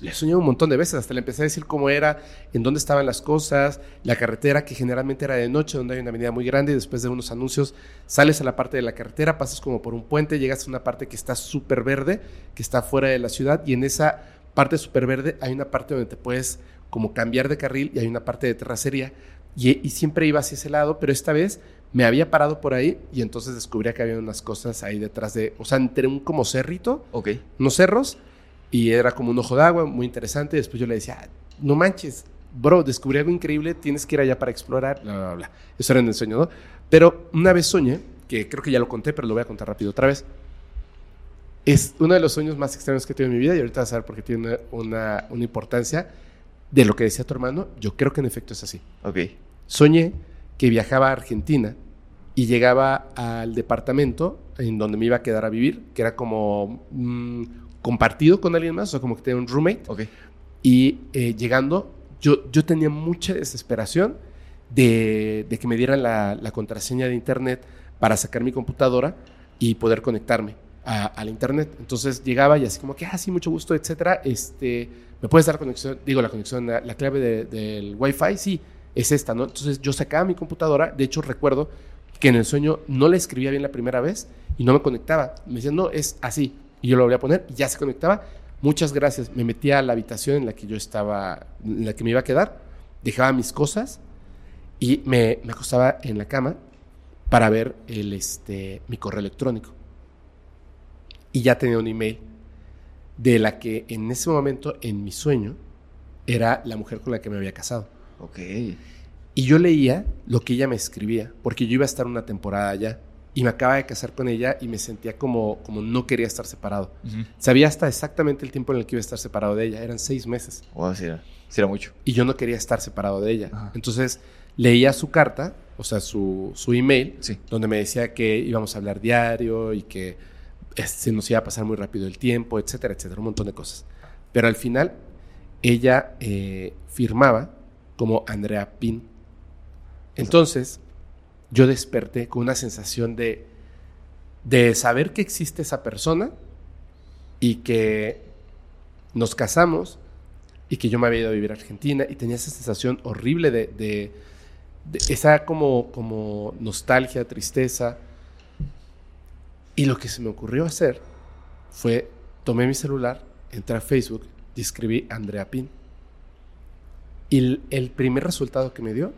Le soñé un montón de veces, hasta le empecé a decir cómo era, en dónde estaban las cosas, la carretera que generalmente era de noche, donde hay una avenida muy grande y después de unos anuncios sales a la parte de la carretera, pasas como por un puente, llegas a una parte que está súper verde, que está fuera de la ciudad y en esa parte súper verde hay una parte donde te puedes como cambiar de carril y hay una parte de terracería y, y siempre iba hacia ese lado, pero esta vez me había parado por ahí y entonces descubría que había unas cosas ahí detrás de, o sea, entre un como cerrito, Ok. unos cerros y era como un ojo de agua muy interesante. Después yo le decía, "Ah, no manches, bro, descubrí algo increíble, tienes que ir allá para explorar, bla, bla, bla. Eso era en el sueño, ¿no? Pero una vez soñé, que creo que ya lo conté, pero lo voy a contar rápido otra vez. Es uno de los sueños más extraños que he tenido en mi vida y ahorita vas a ver por qué tiene una, una importancia de lo que decía tu hermano. Yo creo que en efecto es así. Ok. Soñé que viajaba a Argentina y llegaba al departamento en donde me iba a quedar a vivir, que era como mm, compartido con alguien más, o como que tenía un roommate. Ok. Y eh, llegando, yo, yo tenía mucha desesperación de, de que me dieran la, la contraseña de internet para sacar mi computadora y poder conectarme a- al internet. Entonces llegaba y así como que, ah, sí, mucho gusto, etcétera. Este, ¿Me puedes dar conexión? Digo, la conexión, la, la clave de- del Wi-Fi, sí, es esta, ¿no? Entonces yo sacaba mi computadora, de hecho recuerdo que en el sueño no la escribía bien la primera vez y no me conectaba. Me decían, no, es así. Y yo lo volví a poner y ya se conectaba. Muchas gracias. Me metía a la habitación en la que yo estaba, en la que me iba a quedar, dejaba mis cosas y me, me acostaba en la cama para ver el, este, mi correo electrónico. Y ya tenía un email de la que en ese momento, en mi sueño, era la mujer con la que me había casado. Ok. Y yo leía lo que ella me escribía, porque yo iba a estar una temporada allá. Y me acaba de casar con ella y me sentía como, como no quería estar separado. Sabía hasta exactamente el tiempo en el que iba a estar separado de ella. Eran seis meses. Wow, sí era, sí era mucho. Y yo no quería estar separado de ella. Ajá. Entonces leía su carta, o sea, su, su email, Sí. donde me decía que íbamos a hablar diario y que se nos iba a pasar muy rápido el tiempo, etcétera, etcétera, un montón de cosas. Pero al final, ella eh, firmaba como Andrea Pin. Entonces, yo desperté con una sensación de, de saber que existe esa persona y que nos casamos y que yo me había ido a vivir a Argentina y tenía esa sensación horrible de, de- esa como, como nostalgia, tristeza Y lo que se me ocurrió hacer fue, tomé mi celular, entré a Facebook y escribí Andrea Pin. Y el primer resultado que me dio,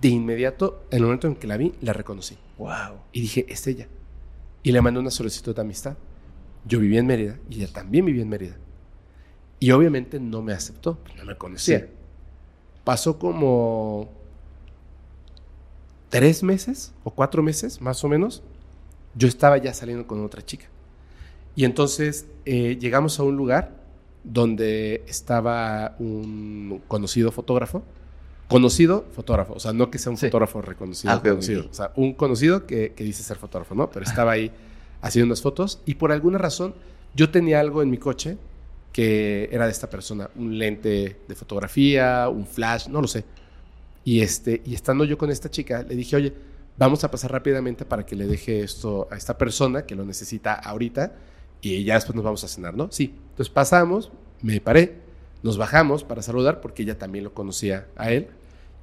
de inmediato, en el momento en que la vi, la reconocí. Wow. Y dije, es ella. Y le mandé una solicitud de amistad. Yo vivía en Mérida y ella también vivía en Mérida. Y obviamente no me aceptó, no me conocía. Sí. Pasó como tres meses o cuatro meses, más o menos. Yo estaba ya saliendo con otra chica. Y entonces eh, llegamos a un lugar donde estaba un conocido fotógrafo. Conocido fotógrafo, o sea, no que sea un Sí. fotógrafo reconocido, Ah, conocido. ok. o sea, un conocido que, que dice ser fotógrafo, ¿no? Pero estaba ahí haciendo unas fotos y por alguna razón yo tenía algo en mi coche que era de esta persona, un lente de fotografía, un flash, no lo sé. Y, este, y estando yo con esta chica, le dije, oye, vamos a pasar rápidamente para que le deje esto a esta persona que lo necesita ahorita y ya después nos vamos a cenar, ¿no? Sí. Entonces pasamos, me paré, nos bajamos para saludar porque ella también lo conocía a él.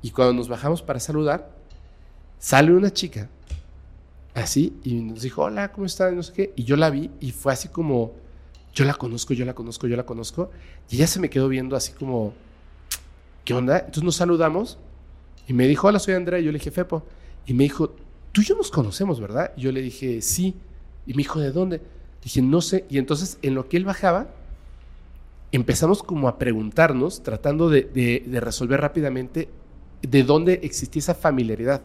Y cuando nos bajamos para saludar, sale una chica así y nos dijo, hola, ¿cómo están? No sé qué. Y yo la vi y fue así como, yo la conozco, yo la conozco, yo la conozco. Y ella se me quedó viendo así como, ¿qué onda? Entonces nos saludamos y me dijo, hola, soy Andrea. Y yo le dije, Fepo. Y me dijo, tú y yo nos conocemos, ¿verdad? Y yo le dije, sí. Y me dijo, ¿de dónde? Dije, no sé. Y entonces, en lo que él bajaba, empezamos como a preguntarnos, tratando de, de- de resolver rápidamente de dónde existía esa familiaridad.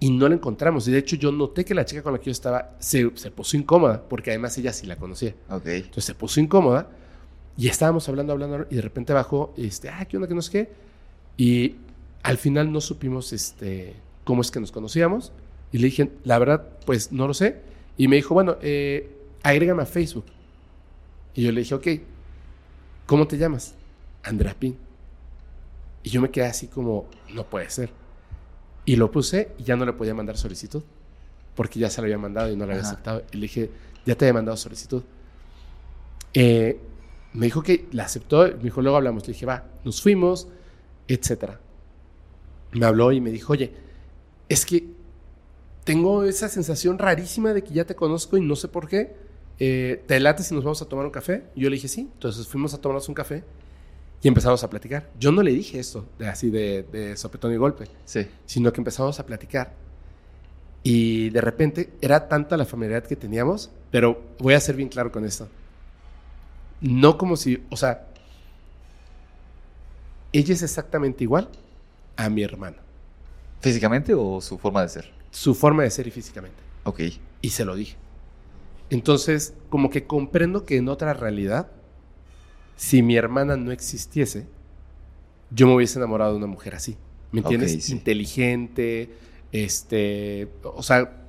Y no la encontramos. Y de hecho, yo noté que la chica con la que yo estaba se, se puso incómoda, porque además ella sí la conocía. Ok. Entonces se puso incómoda y estábamos hablando, hablando, y de repente bajó, este, ah, ¿qué onda, que no sé qué? Y al final no supimos este, cómo es que nos conocíamos. Y le dije, la verdad, pues no lo sé. Y me dijo, bueno, eh, agrégame a Facebook. Y yo le dije, ok, ¿cómo te llamas? Andrea Pin. Y yo me quedé así como, no puede ser. Y lo puse y ya no le podía mandar solicitud. Porque ya se lo había mandado y no lo había Ajá. aceptado. Y le dije, ya te había mandado solicitud. Eh, me dijo que la aceptó. Me dijo, luego hablamos. Le dije, va, nos fuimos, etcétera. Me habló y me dijo, oye, es que tengo esa sensación rarísima de que ya te conozco y no sé por qué. Eh, ¿Te late si nos vamos a tomar un café? Yo le dije, sí. Entonces fuimos a tomarnos un café y empezamos a platicar. Yo no le dije esto, de, así de, de sopetón y golpe, Sí. sino que empezamos a platicar. Y de repente era tanta la familiaridad que teníamos, pero voy a ser bien claro con esto. No como si, o sea, ella es exactamente igual a mi hermana. ¿Físicamente o su forma de ser? Su forma de ser y físicamente. Ok. Y se lo dije. Entonces, como que comprendo que en otra realidad, si mi hermana no existiese, yo me hubiese enamorado de una mujer así. ¿Me entiendes? sí. Inteligente, este, o sea,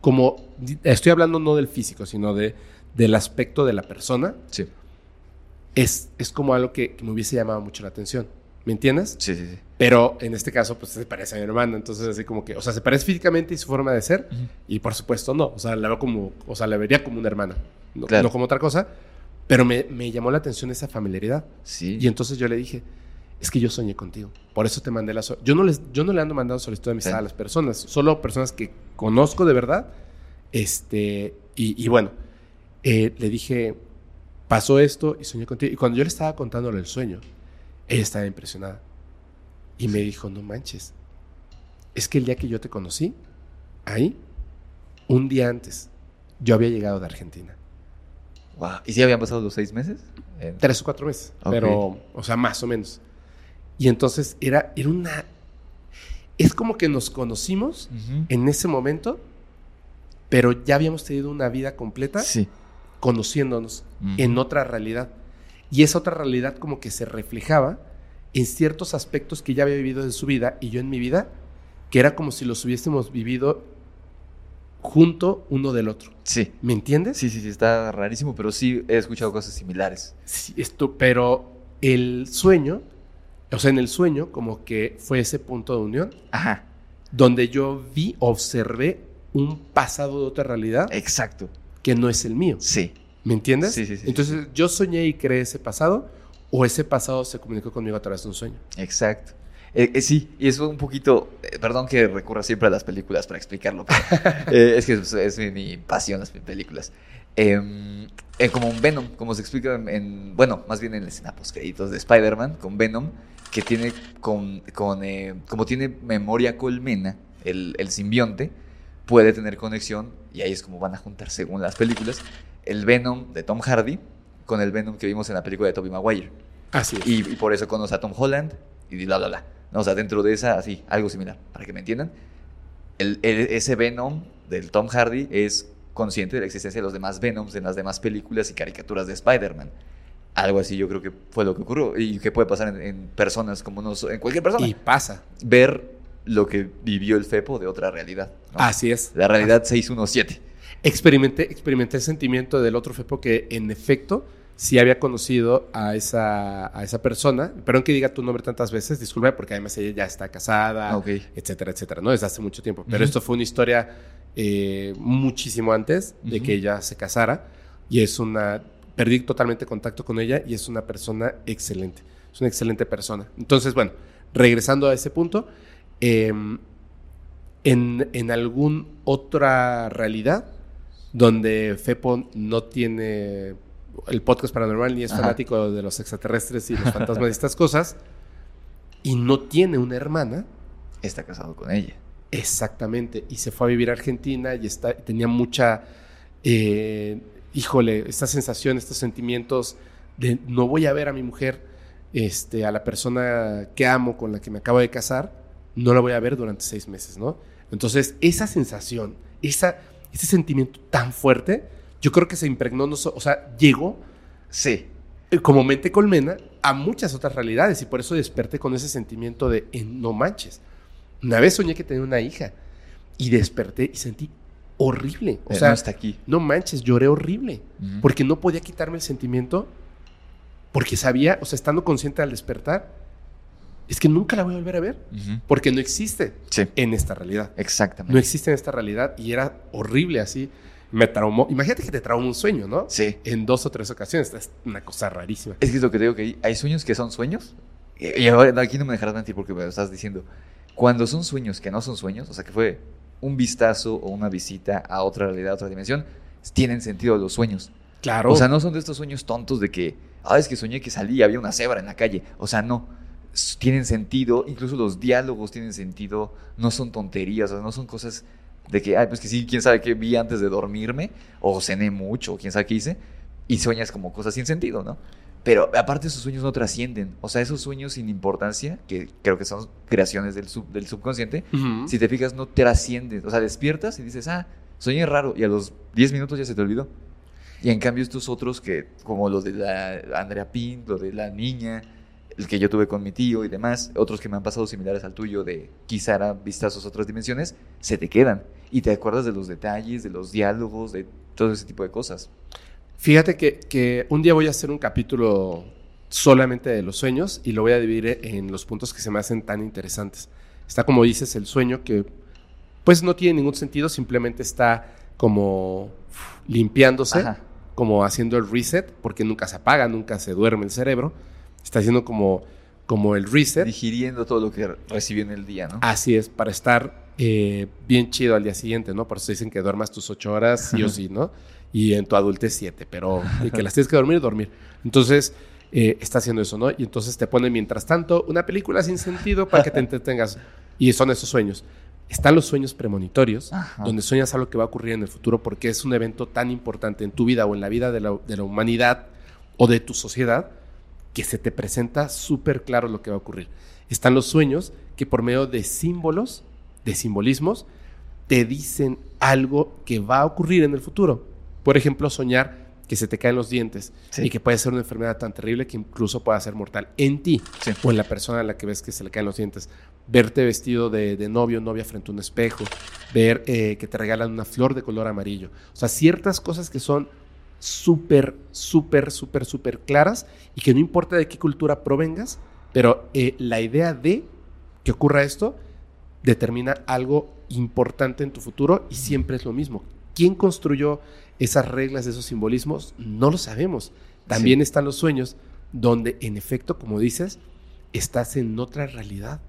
como, estoy hablando no del físico, sino de, del aspecto de la persona, Sí. es, es como algo que, que me hubiese llamado mucho la atención. ¿Me entiendes? Sí, sí, sí. Pero en este caso, pues se parece a mi hermana. Entonces, así como que, o sea, se parece físicamente y su forma de ser. Y por supuesto, no. O sea, la veo como, o sea, la vería como una hermana. No, Claro. no como otra cosa. Pero me, me llamó la atención esa familiaridad. Sí. Y entonces yo le dije, es que yo soñé contigo. Por eso te mandé la so- yo no les Yo no le ando mandando solicitud de amistad Sí. a las personas. Solo personas que conozco de verdad. Este, y, y bueno, eh, le dije, pasó esto y soñé contigo. Y cuando yo le estaba contándole el sueño, ella estaba impresionada. Y me dijo, no manches, es que el día que yo te conocí, ahí, un día antes, yo había llegado de Argentina. Wow. ¿Y si habían pasado los seis meses? En- Tres o cuatro meses, pero, o sea, más o menos. Y entonces era, era una... Es como que nos conocimos en ese momento, pero ya habíamos tenido una vida completa Sí. conociéndonos en otra realidad. Y esa otra realidad como que se reflejaba en ciertos aspectos que ya había vivido en su vida y yo en mi vida, que era como si los hubiésemos vivido junto uno del otro. Sí. ¿Me entiendes? Sí, sí, sí, está rarísimo, pero sí he escuchado cosas similares. Sí, esto, pero el sueño, o sea, en el sueño como que fue ese punto de unión Ajá. donde yo vi, observé un pasado de otra realidad Exacto. que no es el mío. Sí. ¿Me entiendes? Sí, sí, sí, Entonces, yo soñé y creé ese pasado, o ese pasado se comunicó conmigo a través de un sueño. Exacto. Eh, eh, sí, y es un poquito, eh, perdón que recurra siempre a las películas para explicarlo, pero, es que es, es mi, mi pasión las películas. Em, como un Venom, como se explica en, en- bueno, más bien en la escena post créditos de Spider-Man, con Venom, que tiene, con, con, eh, como tiene memoria colmena, el, el simbionte, puede tener conexión, y ahí es como van a juntar según las películas, el Venom de Tom Hardy con el Venom que vimos en la película de Tobey Maguire. Así es. Y, y por eso conoce a Tom Holland y bla, bla, bla. No, o sea, dentro de esa, así, algo similar, para que me entiendan. El, el- ese Venom del Tom Hardy es consciente de la existencia de los demás Venoms en las demás películas y caricaturas de Spider-Man. Algo así yo creo que fue lo que ocurrió y que puede pasar en, en personas como nosotros, en cualquier persona. Y pasa. Ver lo que vivió el Fepo de otra realidad. ¿no? Así es. La realidad 617. Experimenté, experimenté el sentimiento del otro Fepo que en efecto sí había conocido a esa, a esa persona. Perdón que diga tu nombre tantas veces, disculpe, porque además ella ya está casada, etcétera, etcétera, ¿no? Desde hace mucho tiempo. Pero esto fue una historia eh, muchísimo antes de que ella se casara y es una... Perdí totalmente contacto con ella y es una persona excelente. Es una excelente persona. Entonces, bueno, regresando a ese punto, em, en, en algún otra realidad donde Fepo no tiene el podcast paranormal ni es Ajá. fanático de los extraterrestres y los fantasmas y estas cosas, y no tiene una hermana, Está casado con ella. exactamente, y se fue a vivir a Argentina y está, tenía mucha, eh, híjole, esta sensación, estos sentimientos de no voy a ver a mi mujer, este, a la persona que amo, con la que me acabo de casar, no la voy a ver durante seis meses, ¿no? Entonces, esa sensación, esa, ese sentimiento tan fuerte, yo creo que se impregnó, no so- o sea, llegó Sí. eh, como mente colmena a muchas otras realidades y por eso desperté con ese sentimiento de eh, no manches. Una vez soñé que tenía una hija y desperté y sentí horrible. O Eh, sea, no está aquí. no manches, lloré horrible Ujú. porque no podía quitarme el sentimiento porque sabía, o sea, estando consciente al despertar, es que nunca la voy a volver a ver porque no existe Sí, en esta realidad. exactamente. No existe en esta realidad y era horrible así. Me traumó. Imagínate que te traumó un sueño, ¿no? Sí. En dos o tres ocasiones. Es una cosa rarísima. Es que es lo que te digo, que hay- hay sueños que son sueños. Y ahora aquí no me dejarás mentir porque me lo estás diciendo. Cuando son sueños que no son sueños, o sea, que fue un vistazo o una visita a otra realidad, a otra dimensión, tienen sentido los sueños. Claro. O sea, no son de estos sueños tontos de que, ah, es que soñé que salí y había una cebra en la calle. O sea, no. Tienen sentido, incluso los diálogos tienen sentido, no son tonterías, o sea, no son cosas de que, ay, pues que sí, quién sabe qué vi antes de dormirme, o cené mucho, o quién sabe qué hice, y sueñas como cosas sin sentido, ¿no? Pero aparte esos sueños no trascienden, o sea, esos sueños sin importancia, que creo que son creaciones del, sub- del subconsciente, si te fijas, no trascienden. O sea, despiertas y dices, ah, soñé raro. Y a los 10 minutos ya se te olvidó. Y en cambio, estos otros que, como los de la Andrea Pin, lo de la niña, el que yo tuve con mi tío y demás, otros que me han pasado similares al tuyo, de quizá eran vistazos a otras dimensiones, se te quedan. Y te acuerdas de los detalles, de los diálogos, de todo ese tipo de cosas. Fíjate que, que un día voy a hacer un capítulo solamente de los sueños y lo voy a dividir en los puntos que se me hacen tan interesantes. Está como dices el sueño que pues no tiene ningún sentido, simplemente está como limpiándose, Ajá. como haciendo el reset, porque nunca se apaga, nunca se duerme el cerebro. Está haciendo como, como el reset. Digiriendo todo lo que recibió en el día, ¿no? Así es, para estar eh, bien chido al día siguiente, ¿no? Por eso dicen que duermas tus ocho horas, sí o sí, ¿no? Y en tu adultez siete, pero de que las tienes que dormir, dormir. Entonces, eh, está haciendo eso, ¿no? Y entonces te pone mientras tanto una película sin sentido para que te entretengas. Y son esos sueños. Están los sueños premonitorios, Ajá. donde sueñas algo que va a ocurrir en el futuro porque es un evento tan importante en tu vida o en la vida de la, de la humanidad o de tu sociedad que se te presenta súper claro lo que va a ocurrir. Están los sueños que por medio de símbolos, de simbolismos, te dicen algo que va a ocurrir en el futuro. Por ejemplo, soñar que se te caen los dientes Sí. y que puede ser una enfermedad tan terrible que incluso pueda ser mortal en ti Sí. o en la persona a la que ves que se le caen los dientes. Verte vestido de, de novio o novia frente a un espejo, ver eh, que te regalan una flor de color amarillo. O sea, ciertas cosas que son súper, súper, súper, súper claras y que no importa de qué cultura provengas, pero eh, la idea de que ocurra esto determina algo importante en tu futuro y siempre es lo mismo. ¿Quién construyó esas reglas esos simbolismos? No lo sabemos. También Sí. están los sueños donde, en efecto, como dices, estás en otra realidad.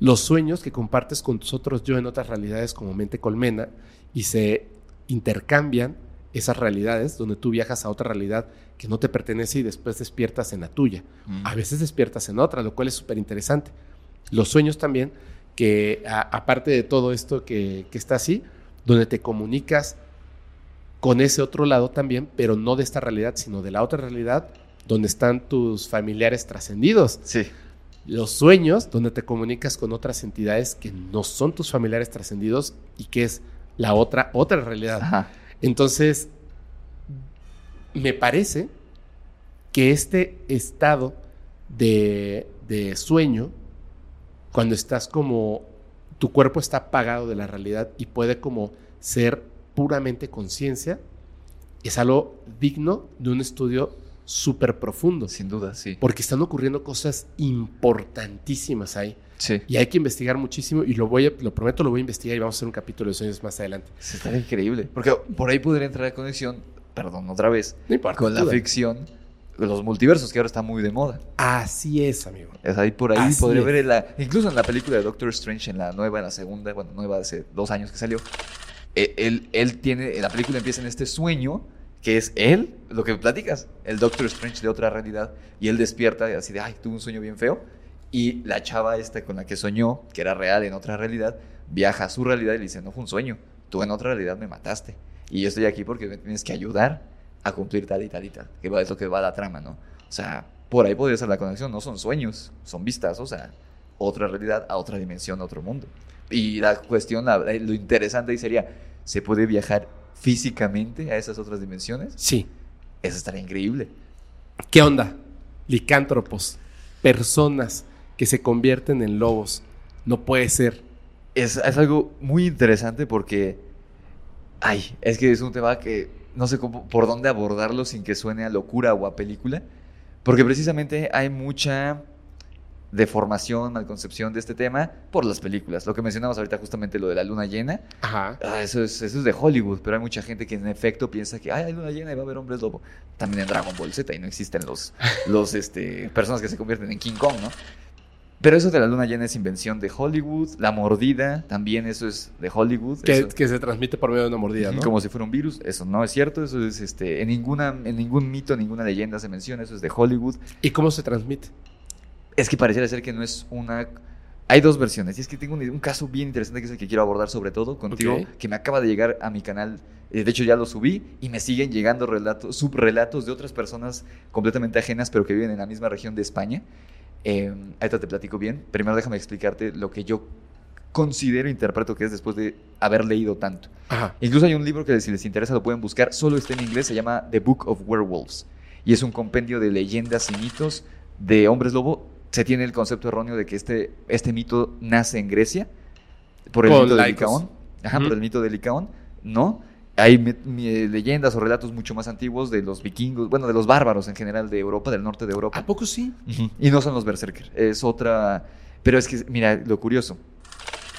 los sueños que compartes con tus otros yo en otras realidades como mente colmena y se intercambian esas realidades donde tú viajas a otra realidad que no te pertenece y después despiertas en la tuya. Mm. A veces despiertas en otra, lo cual es súper interesante. Los sueños también, que a- aparte de todo esto que, que está así, donde te comunicas con ese otro lado también, pero no de esta realidad, sino de la otra realidad donde están tus familiares trascendidos. Sí. Los sueños, donde te comunicas con otras entidades que no son tus familiares trascendidos y que es la otra, otra realidad. Ajá. Entonces, me parece que este estado de, de sueño, cuando estás como, tu cuerpo está apagado de la realidad y puede como ser puramente conciencia, es algo digno de un estudio súper profundo, Sin duda, sí. porque están ocurriendo cosas importantísimas ahí. Sí. Y hay que investigar muchísimo y lo voy a, lo prometo, lo voy a investigar y vamos a hacer un capítulo de sueños más adelante. Sí, Está increíble. Porque por ahí podría entrar en conexión, perdón, otra vez, No importa. con la duda. ficción los multiversos, que ahora está muy de moda. Así es, amigo. Es ahí por ahí Así podría es. ver en la, incluso en la película de Doctor Strange, en la nueva, en la segunda, bueno, nueva hace dos años que salió. eh, Él, él tiene, la película empieza en este sueño que es él, lo que platicas, el Doctor Strange de otra realidad, y él despierta y así de, ay, tuve un sueño bien feo, y la chava esta con la que soñó, que era real en otra realidad, viaja a su realidad y le dice, no fue un sueño, tú en otra realidad me mataste, y yo estoy aquí porque me tienes que ayudar a cumplir tal y tal y tal, que va- es lo que va la trama, ¿no? O sea, por ahí podría ser la conexión, no son sueños, son vistas, o sea, otra realidad, a otra dimensión, a otro mundo. Y la cuestión, la- lo interesante ahí sería, ¿se puede viajar físicamente a esas otras dimensiones? Sí. Eso estaría increíble. ¿Qué onda? Licántropos, personas que se convierten en lobos. No puede ser. Es, es algo muy interesante porque, ay, es que es un tema que no sé cómo, por dónde abordarlo sin que suene a locura o a película, porque precisamente hay mucha deformación, malconcepción de este tema por las películas. Lo que mencionamos ahorita justamente lo de la luna llena, Ajá. Ah, eso, es, eso es de Hollywood, pero hay mucha gente que en efecto piensa que "Ay, hay luna llena y va a haber hombres lobo. También en Dragon Ball Z y no existen los, los este, personas que se convierten en King Kong, ¿no? Pero eso de la luna llena es invención de Hollywood. La mordida también eso es de Hollywood. Que, eso- que se transmite por medio de una mordida, ¿no? Como si fuera un virus. Eso no es cierto. Eso es este, en, ninguna, en ningún mito, ninguna leyenda se menciona. Eso es de Hollywood. ¿Y cómo se transmite? Es que pareciera ser que no es una... Hay dos versiones. Y es que tengo un, un caso bien interesante que es el que quiero abordar sobre todo contigo, que me acaba de llegar a mi canal. Eh, De hecho, ya lo subí y me siguen llegando relatos, subrelatos de otras personas completamente ajenas, pero que viven en la misma región de España. Eh, ahorita te platico bien. Primero déjame explicarte lo que yo considero, interpreto que es después de haber leído tanto. Ajá. Incluso hay un libro que si les interesa lo pueden buscar, solo está en inglés, se llama The Book of Werewolves. Y es un compendio de leyendas y mitos de hombres lobo. Se tiene el concepto erróneo de que este, este mito nace en Grecia, por el Con mito de laicos. Licaón. Ajá, por el mito de Licaón. No. Hay mi- leyendas o relatos mucho más antiguos de los vikingos, bueno, de los bárbaros en general de Europa, del norte de Europa. ¿A poco sí? Y no son los Berserker, es otra... Pero es que, mira, lo curioso.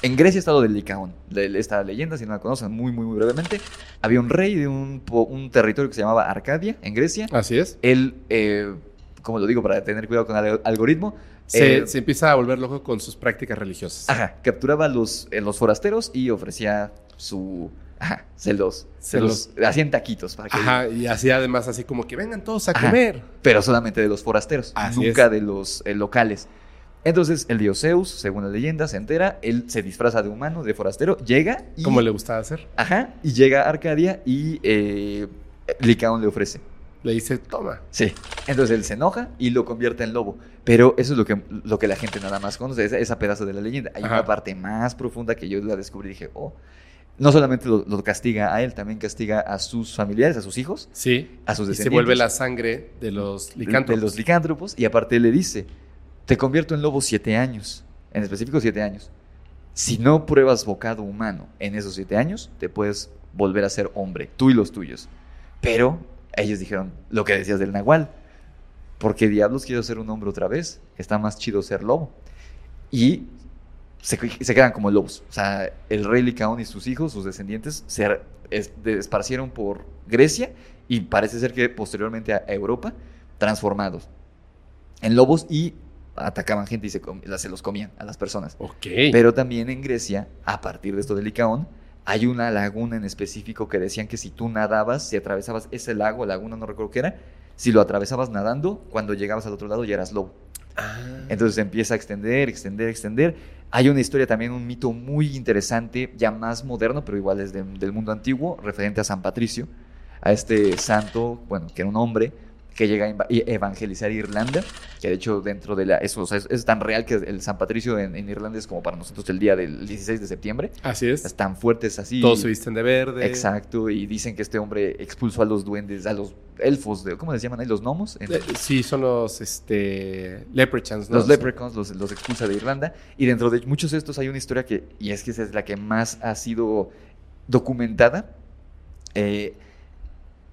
En Grecia está lo del Licaón, esta leyenda, si no la conocen muy, muy, muy brevemente. Había un rey de un, territorio que se llamaba Arcadia, en Grecia. Así es. Él, eh, como lo digo para tener cuidado con el al- algoritmo, Se, eh, se empieza a volver loco con sus prácticas religiosas. ajá, capturaba a los, eh, los forasteros y ofrecía su... Ajá, se los, se Se los hacían taquitos para que... Ajá, y así además así como que vengan todos a Ajá. comer. pero solamente de los forasteros, Así nunca es. de los eh, locales. Entonces, el dios Zeus, según la leyenda, se entera, él se disfraza de humano, de forastero, llega y... Como le gustaba hacer. Ajá, y llega a Arcadia y eh, Licaón le ofrece. Le dice, toma. Sí. Entonces él se enoja y lo convierte en lobo. Pero eso es lo que, lo que la gente nada más conoce, esa, esa pedazo de la leyenda. Hay Ajá. una parte más profunda que yo la descubrí y dije, oh, no solamente lo, lo castiga a él, también castiga a sus familiares, a sus hijos, Sí. a sus Y se descendientes. vuelve la sangre de los licántropos. De los licántropos. Y aparte le dice, te convierto en lobo siete años, en específico siete años. Si no pruebas bocado humano en esos siete años, te puedes volver a ser hombre, tú y los tuyos. Pero ellos dijeron lo que decías del nahual. porque diablos quiero ser un hombre otra vez? Está más chido ser lobo. Y se, se quedan como lobos. O sea, el rey Licaón y sus hijos, sus descendientes, se es- esparcieron por Grecia y parece ser que posteriormente a Europa, transformados en lobos y atacaban gente y se, se los comían a las personas. Ok. Pero también en Grecia, a partir de esto del Licaón, hay una laguna en específico que decían que si tú nadabas, si atravesabas ese lago, laguna, no recuerdo qué era, si lo atravesabas nadando, cuando llegabas al otro lado ya eras lobo. Ah. Entonces empieza a extender, extender, extender. Hay una historia también, un mito muy interesante, ya más moderno, pero igual es de- del mundo antiguo, referente a San Patricio, a este santo, bueno, que era un hombre que llega a evangelizar Irlanda, que de hecho dentro de la... Eso, o sea, es, es tan real que el San Patricio en, en Irlanda es como para nosotros el día del 16 de septiembre. Así es. Es tan fuerte, es así. Todos se visten de verde. Exacto, y dicen que este hombre expulsó a los duendes, a los elfos, de, ¿cómo les llaman ahí? ¿Los gnomos? Eh, sí, son los este, leprechauns, ¿no? Los leprechauns los, los expulsa de Irlanda. Y dentro de muchos de estos hay una historia que, y es que esa es la que más ha sido documentada, eh,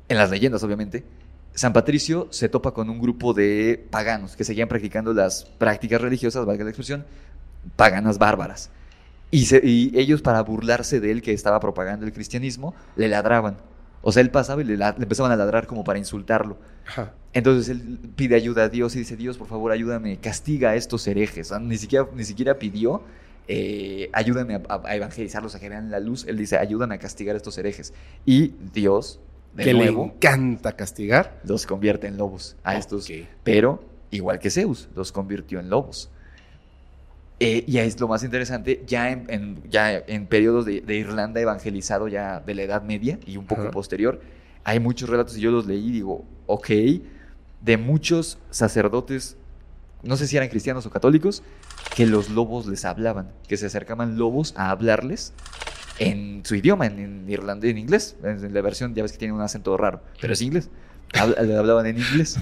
en las leyendas obviamente. San Patricio se topa con un grupo de paganos que seguían practicando las prácticas religiosas, valga la expresión, paganas bárbaras. Y, se- y ellos para burlarse de él que estaba propagando el cristianismo, le ladraban. O sea, él pasaba y le, le empezaban a ladrar como para insultarlo. Ajá. Entonces él pide ayuda a Dios y dice, Dios, por favor, ayúdame, castiga a estos herejes. O sea, ni, siquiera, ni siquiera pidió, eh, ayúdame a, a- a evangelizarlos, a que vean la luz. Él dice, ayúdame a castigar a estos herejes. Y Dios, de que le nuevo, encanta castigar. los convierte en lobos a estos. Ok. Pero, igual que Zeus, los convirtió en lobos. Eh, y es lo más interesante, ya en, en- ya en periodos de, de Irlanda evangelizado ya de la Edad Media y un poco posterior, hay muchos relatos y yo los leí y digo, ok, de muchos sacerdotes, no sé si eran cristianos o católicos, que los lobos les hablaban, que se acercaban lobos a hablarles en su idioma, en, en irlandés, en inglés, en la versión, ya ves que tiene un acento raro, pero es inglés, hablaban en inglés.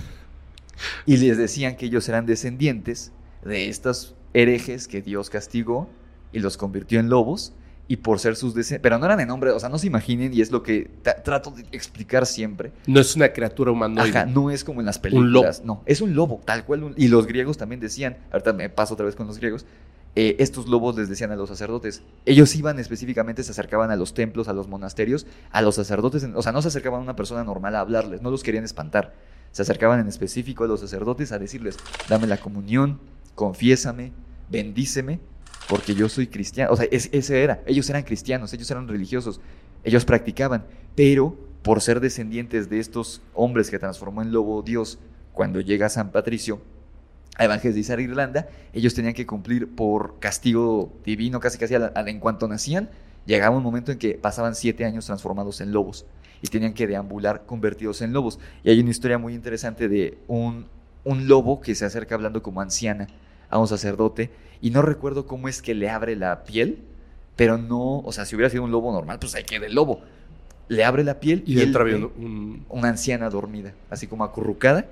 Y les decían que ellos eran descendientes de estos herejes que Dios castigó y los convirtió en lobos. Y por ser sus descendientes, pero no eran de nombre, o sea, no se imaginen, y es lo que tra- trato de explicar siempre. No es una criatura humanoide. Ajá, no es como en las Un lobo. películas. No, es un lobo, tal cual. un- y los griegos también decían, ahorita me paso otra vez con los griegos, eh, estos lobos les decían a los sacerdotes. Ellos iban específicamente, se acercaban a los templos, a los monasterios, a los sacerdotes. o sea, no se acercaban a una persona normal a hablarles, no los querían espantar. Se acercaban en específico a los sacerdotes a decirles, dame la comunión, confiésame, bendíceme, porque yo soy cristiano. O sea, es- ese era. Ellos eran cristianos, ellos eran religiosos, ellos practicaban, pero por ser descendientes de estos hombres que transformó en lobo Dios cuando llega San Patricio a evangelizar Irlanda, ellos tenían que cumplir por castigo divino casi casi a a en cuanto nacían, llegaba un momento en que pasaban siete años transformados en lobos y tenían que deambular convertidos en lobos. Y hay una historia muy interesante de un, un lobo que se acerca hablando como anciana a un sacerdote y no recuerdo cómo es que le abre la piel, pero no, o sea, si hubiera sido un lobo normal, pues ahí queda el lobo. Le abre la piel Y él ve un, un- una anciana dormida, así como acurrucada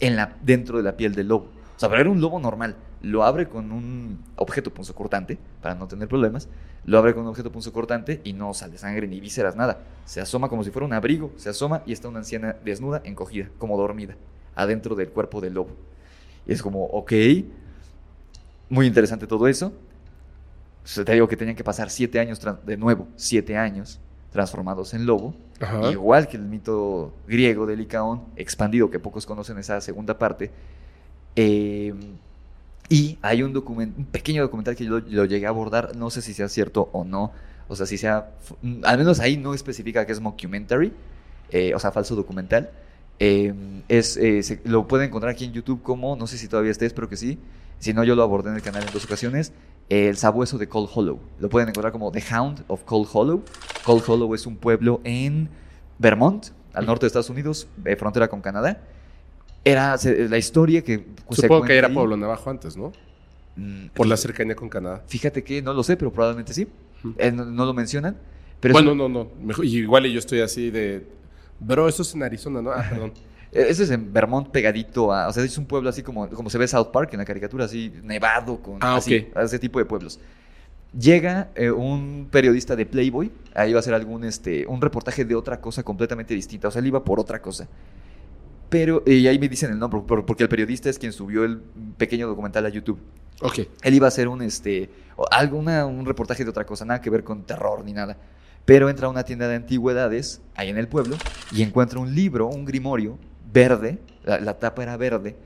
en la, dentro de la piel del lobo. O sea, pero era un lobo normal. Lo abre con un objeto punzocortante, para no tener problemas. Lo abre con un objeto punzocortante y no sale sangre ni vísceras, nada. Se asoma como si fuera un abrigo, se asoma y está una anciana desnuda, encogida, como dormida, adentro del cuerpo del lobo. Y es como, ok, muy interesante todo eso. O sea, te digo que tenían que pasar siete años, de nuevo, siete años transformados en lobo. Ajá. Igual que el mito griego de Licaón, expandido, que pocos conocen esa segunda parte. Eh, y hay un, document- un pequeño documental que yo lo, lo llegué a abordar, no sé si sea cierto o no, o sea, si sea, mm, al menos ahí no especifica que es mockumentary, eh, o sea, falso documental. Eh, es, eh, se- lo pueden encontrar aquí en YouTube como, no sé si todavía esté, espero que sí, si no yo lo abordé en el canal en dos ocasiones, el sabueso de Cold Hollow. Lo pueden encontrar como The Hound of Cold Hollow. Cold Hollow es un pueblo en Vermont, al norte de Estados Unidos, frontera con Canadá. Era se- la historia que se Supongo que era ahí- Pueblo Navajo antes, ¿no? Mm, Por la cercanía con Canadá. Fíjate que no lo sé, pero probablemente sí. Eh, no, no lo mencionan. Pero bueno, no, no. Mejor, igual y yo estoy así de. Bro, eso es en Arizona, ¿no? Ah, perdón. eh, ese es en Vermont pegadito a... O sea, es un pueblo así como, como se ve South Park en la caricatura, así nevado, con Ah, así, ese tipo de pueblos. Llega eh, un periodista de Playboy, ahí va a hacer algún, este, un reportaje de otra cosa completamente distinta, o sea, él iba por otra cosa. Pero, y ahí me dicen el nombre, por- porque el periodista es quien subió el pequeño documental a YouTube. Ok. Él iba a hacer un, este, alguna, un reportaje de otra cosa, nada que ver con terror ni nada. Pero entra a una tienda de antigüedades, ahí en el pueblo, y encuentra un libro, un grimorio, verde, la, la tapa era verde,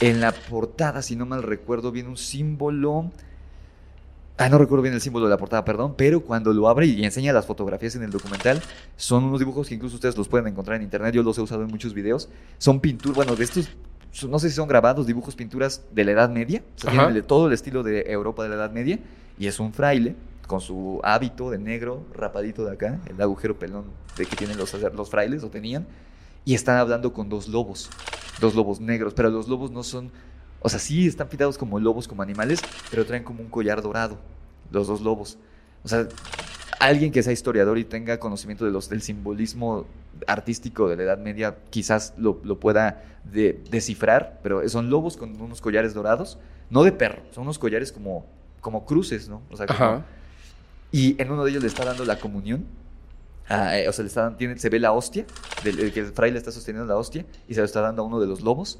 En la portada, si no mal recuerdo, viene un símbolo. Ah, no recuerdo bien el símbolo de la portada, perdón, pero cuando lo abre y enseña las fotografías en el documental, son unos dibujos que incluso ustedes los pueden encontrar en internet, yo los he usado en muchos videos. Son pinturas, bueno, de estos, no sé si son grabados, dibujos, pinturas de la Edad Media, o sea, Ajá. tienen el- todo el estilo de Europa de la Edad Media, y es un fraile con su hábito de negro, rapadito de acá, el agujero pelón de que tienen los, los frailes, o tenían, y están hablando con dos lobos, dos lobos negros, pero los lobos no son, o sea, sí están pintados como lobos, como animales, pero traen como un collar dorado, los dos lobos. O sea, alguien que sea historiador y tenga conocimiento de los, del simbolismo artístico de la Edad Media, quizás lo, lo pueda de- descifrar, pero son lobos con unos collares dorados, no de perro, son unos collares como, como cruces, ¿no? O sea, como- y en uno de ellos le está dando la comunión. ah, eh, o sea, le está tiene, se ve la hostia, del, el que el fraile está sosteniendo la hostia y se lo está dando a uno de los lobos.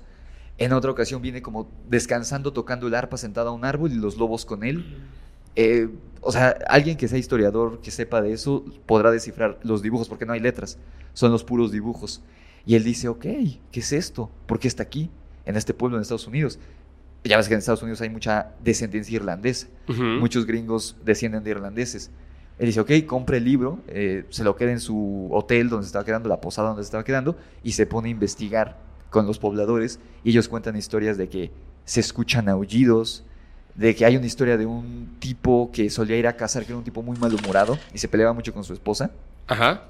En otra ocasión viene como descansando, tocando el arpa sentado a un árbol y los lobos con él. Eh, o sea, alguien que sea historiador, que sepa de eso, podrá descifrar los dibujos porque no hay letras, son los puros dibujos. Y él dice, ok, ¿qué es esto? ¿Por qué está aquí, en este pueblo en Estados Unidos? Ya ves que en Estados Unidos hay mucha descendencia irlandesa muchos gringos descienden de irlandeses. Él dice, ok, compre el libro, eh, se lo queda en su hotel donde se estaba quedando, la posada donde se estaba quedando, y se pone a investigar con los pobladores. Y ellos cuentan historias de que se escuchan aullidos, de que hay una historia de un tipo que solía ir a cazar, que era un tipo muy malhumorado y se peleaba mucho con su esposa. Ajá.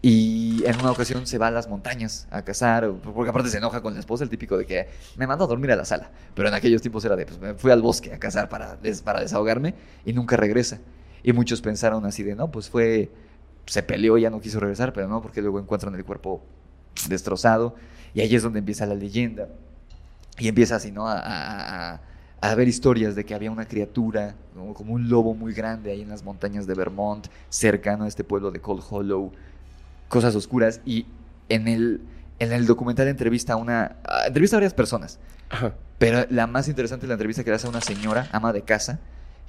Y en una ocasión se va a las montañas a cazar, porque aparte se enoja con la esposa, el típico de que me mandó a dormir a la sala. Pero en aquellos tiempos era de, pues me fui al bosque a cazar para, des- para desahogarme y nunca regresa. Y muchos pensaron así de, no, pues fue, se peleó y ya no quiso regresar, pero no, porque luego encuentran el cuerpo destrozado. Y ahí es donde empieza la leyenda. Y empieza así, ¿no? A, a, a- a ver historias de que había una criatura, como, como un lobo muy grande ahí en las montañas de Vermont, cercano a este pueblo de Cold Hollow, cosas oscuras. Y en el, en el documental entrevista a una. entrevista a varias personas. Ajá. Pero la más interesante es la entrevista que le hace a una señora, ama de casa,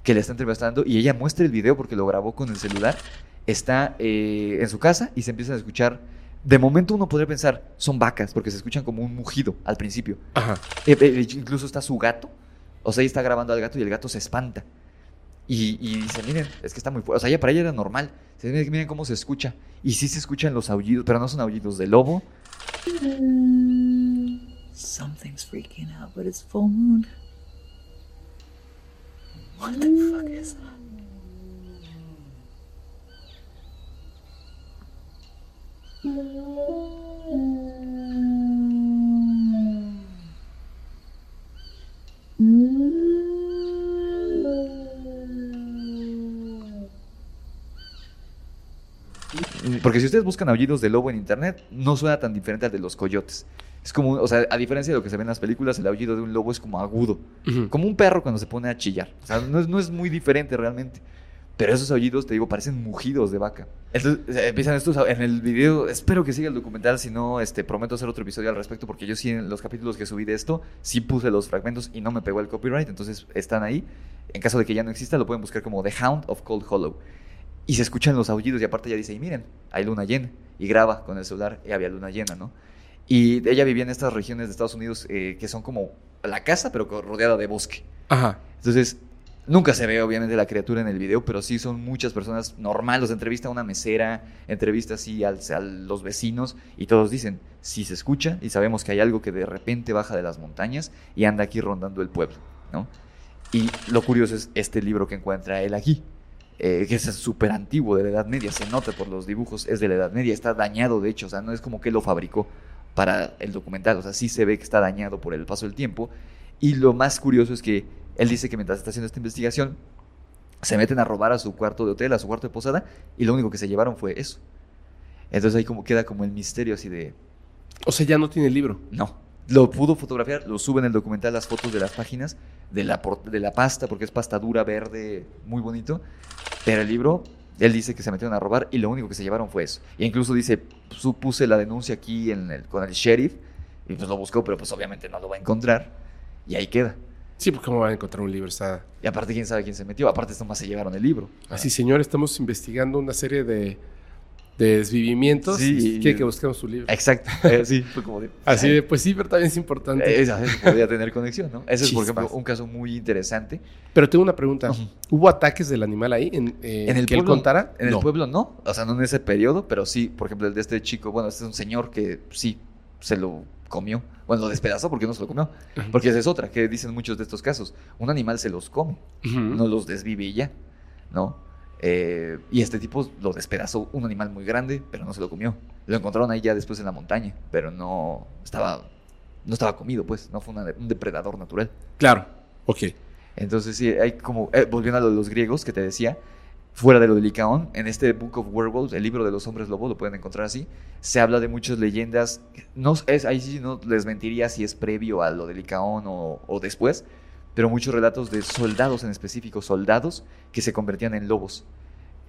que le está entrevistando y ella muestra el video porque lo grabó con el celular. Está eh, en su casa y se empiezan a escuchar. De momento uno podría pensar, son vacas, porque se escuchan como un mugido al principio. Ajá. Eh, eh, incluso está su gato. O sea, ella está grabando al gato y el gato se espanta. Y, y dice, miren, es que está muy fuerte. O sea, ella para ella era normal. Dice, miren, miren cómo se escucha. Y sí se escuchan los aullidos, pero no son aullidos de lobo. Something's freaking out, but it's full moon. What the fuck is that? Porque si ustedes buscan aullidos de lobo en internet, no suena tan diferente al de los coyotes. Es como, o sea, a diferencia de lo que se ve en las películas, el aullido de un lobo es como agudo. Como un perro cuando se pone a chillar. O sea, no es, no es muy diferente realmente. Pero esos aullidos, te digo, parecen mugidos de vaca. Entonces, eh, empiezan estos en el video. Espero que siga el documental, si no, este, prometo hacer otro episodio al respecto, porque yo sí en los capítulos que subí de esto, sí puse los fragmentos y no me pegó el copyright, entonces están ahí. En caso de que ya no exista, lo pueden buscar como The Hound of Cold Hollow. Y se escuchan los aullidos y aparte ella dice, y miren, hay luna llena. Y graba con el celular y había luna llena, ¿no? Y ella vivía en estas regiones de Estados Unidos eh, que son como la casa, pero rodeada de bosque. Ajá. Entonces, nunca se ve obviamente la criatura en el video, pero sí son muchas personas normales. Entrevista a una mesera, entrevista así a los vecinos y todos dicen, sí se escucha y sabemos que hay algo que de repente baja de las montañas y anda aquí rondando el pueblo, ¿no? Y lo curioso es este libro que encuentra él aquí, eh, que es súper antiguo de la Edad Media, se nota por los dibujos, es de la Edad Media, está dañado de hecho, o sea, no es como que lo fabricó para el documental, o sea, sí se ve que está dañado por el paso del tiempo. Y lo más curioso es que él dice que mientras está haciendo esta investigación, se meten a robar a su cuarto de hotel, a su cuarto de posada, y lo único que se llevaron fue eso. Entonces ahí como queda como el misterio así de, O sea, ya no tiene el libro. no. Lo pudo fotografiar, lo sube en el documental las fotos de las páginas, de la, de la pasta, porque es pasta dura, verde, muy bonito. Pero el libro, él dice que se metieron a robar y lo único que se llevaron fue eso. E incluso dice, supuse la denuncia aquí en el- con el sheriff y pues lo buscó, pero pues obviamente no lo va a encontrar. Y ahí queda. Sí, porque cómo van a encontrar un libro. Está... Y aparte, quién sabe quién se metió. Aparte, esto más se llevaron el libro. Así, señor, estamos investigando una serie de, de desvivimientos. Sí. Quiere que busquemos su libro. Exacto. Eh, sí, fue como de. Así de, pues sí, pero también es importante. Eh, Esa esa podría tener conexión, ¿no? Ese es, por ejemplo, un caso muy interesante. Pero tengo una pregunta. ¿Hubo ataques del animal ahí en, eh, En el que pueblo, él contara? En No. el pueblo no, o sea, no en ese periodo, pero sí, por ejemplo, el de este chico, bueno, este es un señor que sí se lo comió. Bueno, lo despedazó porque no se lo comió. Porque esa es otra, que dicen muchos de estos casos. Un animal se los come, no los desvive y ya, ¿no? Eh, y este tipo lo despedazó, un animal muy grande, pero no se lo comió. Lo encontraron ahí ya después en la montaña, pero no estaba, no estaba comido, pues, no fue una- un depredador natural. Claro. Ok. Entonces, sí, hay como. eh, volviendo a lo de los griegos que te decía, fuera de lo de Licaón, en este Book of Werewolves, el libro de los hombres lobo, lo pueden encontrar así, se habla de muchas leyendas. No, es, ahí sí no les mentiría si es previo a lo de Licaón o, o después, pero muchos relatos de soldados en específico, soldados que se convertían en lobos.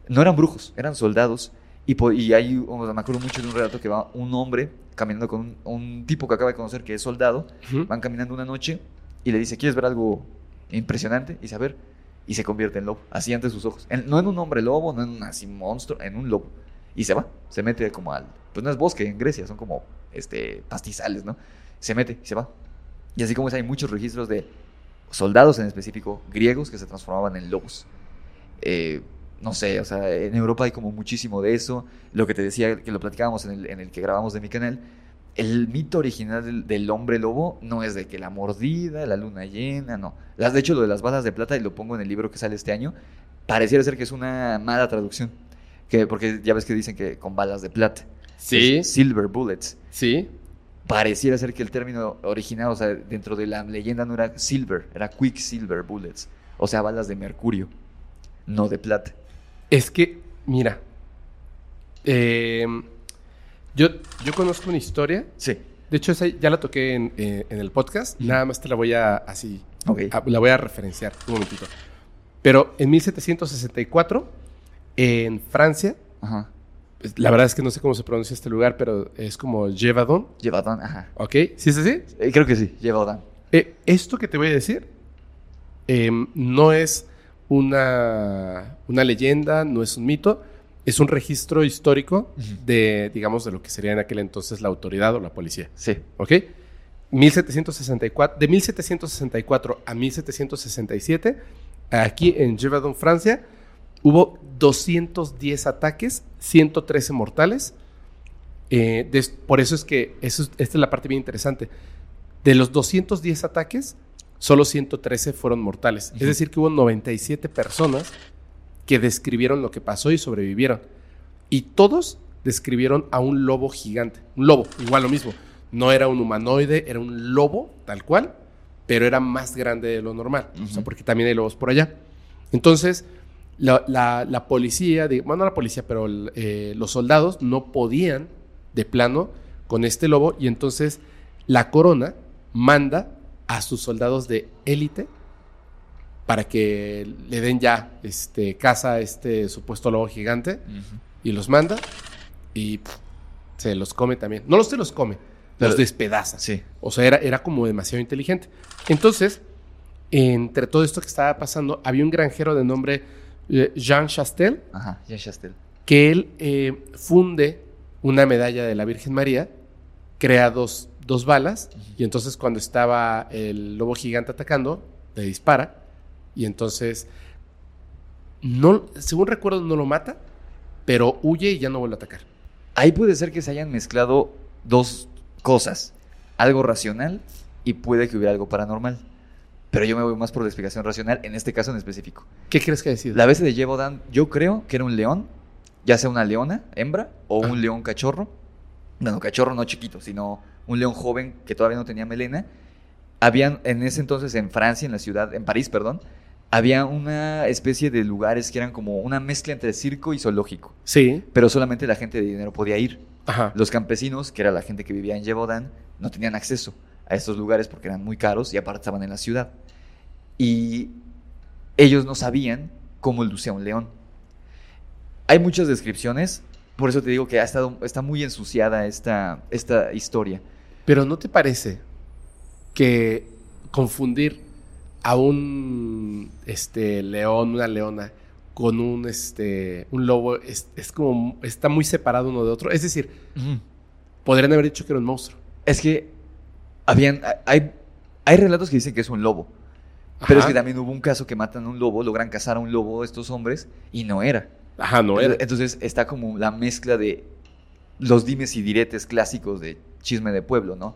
No eran brujos, eran soldados. Y, y hay, me acuerdo mucho de un relato que va un hombre caminando con un, un tipo que acaba de conocer que es soldado Ujú. van caminando una noche y le dice, ¿quieres ver algo impresionante? Y dice, a ver, y se convierte en lobo, así ante sus ojos. En- no en un hombre lobo, no en un así monstruo, en un lobo. Y se va, se mete como al... Pues no es bosque en Grecia, son como este, pastizales, ¿no? Se mete y se va. Y así como es, hay muchos registros de soldados en específico, griegos, que se transformaban en lobos. Eh, no sé, o sea, en Europa hay como muchísimo de eso. Lo que te decía, que lo platicábamos en el, en el que grabamos de mi canal, el mito original del, del hombre lobo no es de que la mordida, la luna llena, no. Las, de hecho, lo de las balas de plata, y lo pongo en el libro que sale este año, pareciera ser que es una mala traducción. Que, porque ya ves que dicen que con balas de plata. Sí. Silver bullets. Sí. Pareciera ser que el término original, o sea, dentro de la leyenda no era silver, era quicksilver bullets. O sea, balas de mercurio, no de plata. Es que, mira, eh, yo, yo conozco una historia. Sí. De hecho, esa ya la toqué en, eh, en el podcast. Nada más te la voy a así. A- la voy a referenciar un momentito. Pero en 1764, en Francia, Ajá. pues, la verdad es que no sé cómo se pronuncia este lugar, pero es como Gévaudan. Llevadán, ajá. ¿Ok? ¿Sí es así? Eh, creo que sí, Llevadán. Eh, esto que te voy a decir em, no es una, una leyenda, no es un mito, es un registro histórico de, digamos, de lo que sería en aquel entonces la autoridad o la policía. Sí. ¿Ok? 1764, de 1764 a 1767, aquí en Gévaudan, Francia, hubo 210 ataques, 113 mortales. Eh, por eso es que eso es- esta es la parte bien interesante. De los 210 ataques, solo 113 fueron mortales. Es decir, que hubo 97 personas que describieron lo que pasó y sobrevivieron. Y todos describieron a un lobo gigante. Un lobo, igual lo mismo. No era un humanoide, era un lobo, tal cual, pero era más grande de lo normal. O sea, porque también hay lobos por allá. Entonces, la, la- la policía, de- bueno, no la policía, pero el, eh, los soldados no podían de plano con este lobo y entonces la corona manda a sus soldados de élite para que le den ya este, caza a este supuesto lobo gigante y los manda y pff, se los come también. No los se los come, los despedaza. Sí. O sea, era, era como demasiado inteligente. Entonces, entre todo esto que estaba pasando, había un granjero de nombre eh, Jean Chastel, Ajá, Jean Chastel. que él eh, funde una medalla de la Virgen María, crea dos, dos balas, y entonces cuando estaba el lobo gigante atacando, le dispara, y entonces, no, según recuerdo, no lo mata, pero huye y ya no vuelve a atacar. Ahí puede ser que se hayan mezclado dos cosas. Algo racional y puede que hubiera algo paranormal. Pero yo me voy más por la explicación racional, en este caso en específico. ¿Qué crees que ha sido? La vez de Yevodan, yo creo que era un león, ya sea una leona, hembra, o un león cachorro. Bueno, cachorro no chiquito, sino un león joven que todavía no tenía melena. Habían en ese entonces en Francia, en la ciudad, en París, perdón, había una especie de lugares que eran como una mezcla entre circo y zoológico. Sí, Pero solamente la gente de dinero podía ir. ajá. Los campesinos, que era la gente que vivía en Yevodan, no tenían acceso a estos lugares porque eran muy caros y aparte estaban en la ciudad. Y ellos no sabían cómo lucía un león. Hay muchas descripciones, por eso te digo que ha estado, está muy ensuciada esta, esta historia. Pero ¿no te parece que confundir a un este, león, una leona, con un, este, un lobo es, es como, está muy separado uno de otro. Es decir, podrían haber dicho que era un monstruo. Es que habían, hay, hay relatos que dicen que es un lobo. Pero es que también hubo un caso que matan a un lobo, logran cazar a un lobo estos hombres y no era. Ajá, no era. Entonces está como la mezcla de los dimes y diretes clásicos de chisme de pueblo, ¿no?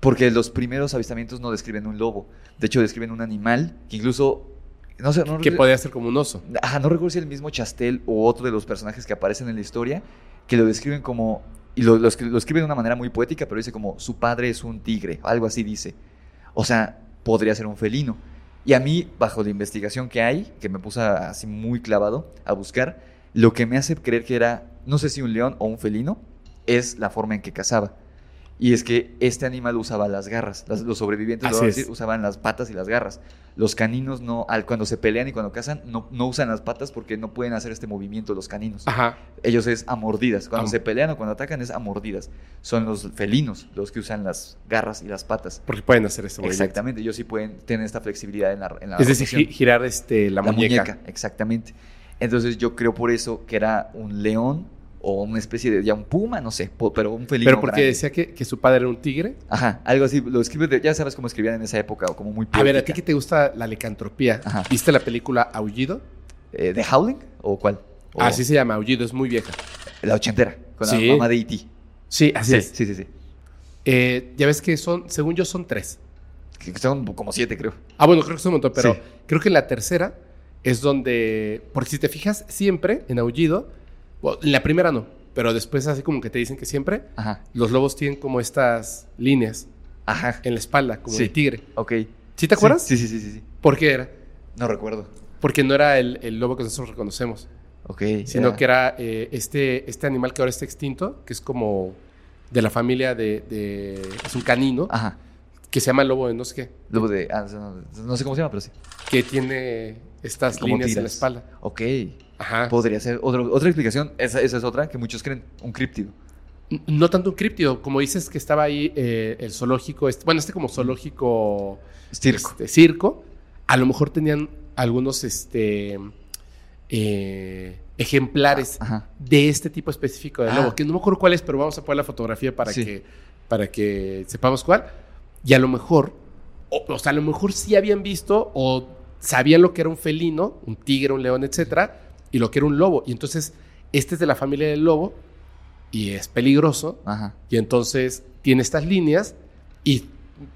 Porque los primeros avistamientos no describen un lobo. De hecho, describen un animal que incluso. No sé, no Que podía ser como un oso. Ajá, no recuerdo si el mismo Chastel o otro de los personajes que aparecen en la historia, que lo describen como. Y lo, lo lo escriben de una manera muy poética, pero dice como: su padre es un tigre, algo así dice. O sea, podría ser un felino. Y a mí, bajo la investigación que hay, que me puse así muy clavado a buscar, lo que me hace creer que era, no sé si un león o un felino, es la forma en que cazaba. Y es que este animal usaba las garras. Las- los sobrevivientes lo decir, usaban las patas y las garras. Los caninos no, al, cuando se pelean y cuando cazan, no, no usan las patas porque no pueden hacer este movimiento los caninos. Ajá. Ellos es a mordidas. Cuando Am- se pelean o cuando atacan es a mordidas. Son los felinos los que usan las garras y las patas. Porque pueden hacer ese movimiento. Exactamente, ellos sí pueden tener esta flexibilidad en la, en la Es decir, rotación. girar este, la, muñeca. Exactamente. Entonces yo creo por eso que era un león o una especie de, ya un puma, no sé, pero un felino Pero porque grande. decía que, que su padre era un tigre. Ajá, algo así, lo escribe, de- ya sabes cómo escribían en esa época, o como muy A ver, a ti que te gusta la licantropía, Ajá. ¿viste la película Aullido? Eh, ¿De Howling? ¿O cuál? O Así se llama, Aullido, es muy vieja. La ochentera, con Sí. la mamá de E.T. Sí, así Sí, es. sí, sí, sí. Eh, ya ves que son, según yo, son tres. Que son como siete, creo. Ah, bueno, creo que son un montón, pero Sí. creo que en la tercera es donde, porque si te fijas, siempre en Aullido, bueno, en la primera no, pero después así como que te dicen que siempre, Ajá, los lobos tienen como estas líneas ajá. en la espalda, como Sí. de tigre. Ok. ¿Sí te acuerdas? Sí, sí, sí, sí, sí. ¿Por qué era? No recuerdo. Porque no era el, el lobo que nosotros reconocemos, Ok. sino que era eh, este, este animal que ahora está extinto, que es como de la familia de, de- es un canino, Ajá. que se llama lobo de no sé qué, Lobo de... ah, no, no sé cómo se llama, pero sí. que tiene estas líneas en la espalda. Ok. Ajá. Podría ser otro- otra explicación. Esa, esa es otra que muchos creen. Un críptido. No tanto un críptido, como dices que estaba ahí eh, el zoológico, este- bueno, este como zoológico Circo. este, circo, a lo mejor tenían algunos este, eh, ejemplares Ajá. de este tipo específico de Ah. lobo, que no me acuerdo cuál es, pero vamos a poner la fotografía para, Sí. que, para que sepamos cuál. Y a lo mejor, o, o sea, a lo mejor sí habían visto o sabían lo que era un felino, un tigre, un león, etcétera, y lo que era un lobo. Y entonces, este es de la familia del lobo y es peligroso, Ajá. y entonces tiene estas líneas y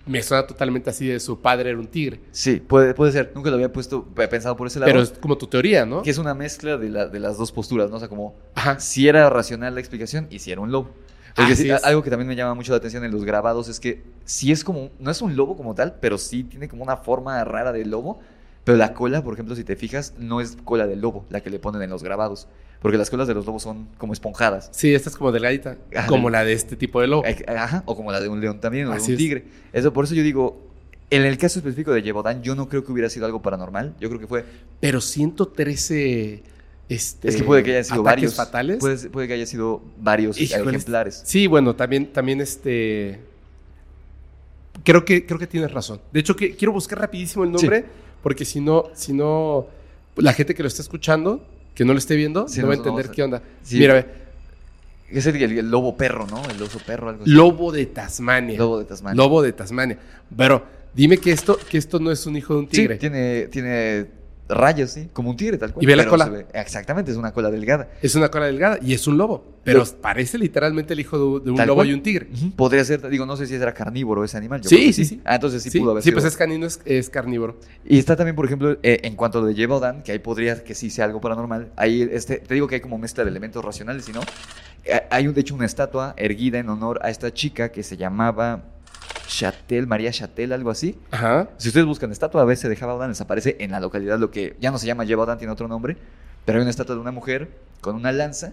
me suena totalmente así de su padre era un tigre. Sí, puede, puede ser. Nunca lo había puesto, pensado por ese lado. Pero es como tu teoría, ¿no? Que es una mezcla de, la- de las dos posturas, ¿no? O sea, como Ajá. si era racional la explicación y si era un lobo. Porque sí, algo que también me llama mucho la atención en los grabados es que sí es como, no es un lobo como tal, pero sí tiene como una forma rara de lobo. Pero la cola, por ejemplo, si te fijas, no es cola del lobo la que le ponen en los grabados. Porque las colas de los lobos son como esponjadas. Sí, esta es como delgadita, Ajá. como la de este tipo de lobo. Ajá, o como la de un león también, o de un es. tigre. Eso, por eso yo digo, en el caso específico de Yevodan, yo no creo que hubiera sido algo paranormal. Yo creo que fue. Pero 113 este, es que puede que hayan sido varios. fatales. Puede, puede que haya sido varios Híjole, ejemplares. Sí, bueno, también, también este. Creo que, creo que tienes razón. De hecho, que, quiero buscar rapidísimo el nombre, porque si no, si no, la gente que lo está escuchando, que no lo esté viendo, Sí, no va a entender a- qué onda. Sí. Mira, ve, Es el, el- el lobo perro, ¿no? El oso perro, algo así. lobo de Tasmania. Lobo de Tasmania. Lobo de Tasmania. Pero dime que esto, que esto no es un hijo de un Sí, tigre. tiene, tiene rayos, sí, como un tigre tal cual. Y ve la cola. ve- exactamente, es una cola delgada. Es una cola delgada y es un lobo. Pero parece literalmente el hijo de, de un Tal lobo cual. y un tigre. Podría ser, digo, no sé si era carnívoro ese animal. yo Sí, creo que sí, sí. Ah, entonces sí, Sí, pudo haber sí, sido. pues es canino, es, es carnívoro. Y está también, por ejemplo, eh, en cuanto a lo de Yevodan, que ahí podría que sí sea algo paranormal. Ahí, este, te digo que hay como mezcla de elementos racionales, y no. Eh, Hay, de hecho, una estatua erguida en honor a esta chica que se llamaba Chatel, María Chatel, algo así. Ajá. Si ustedes buscan estatua a veces de Yevodan, les aparece en la localidad lo que ya no se llama Yevodan, tiene otro nombre. Pero hay una estatua de una mujer con una lanza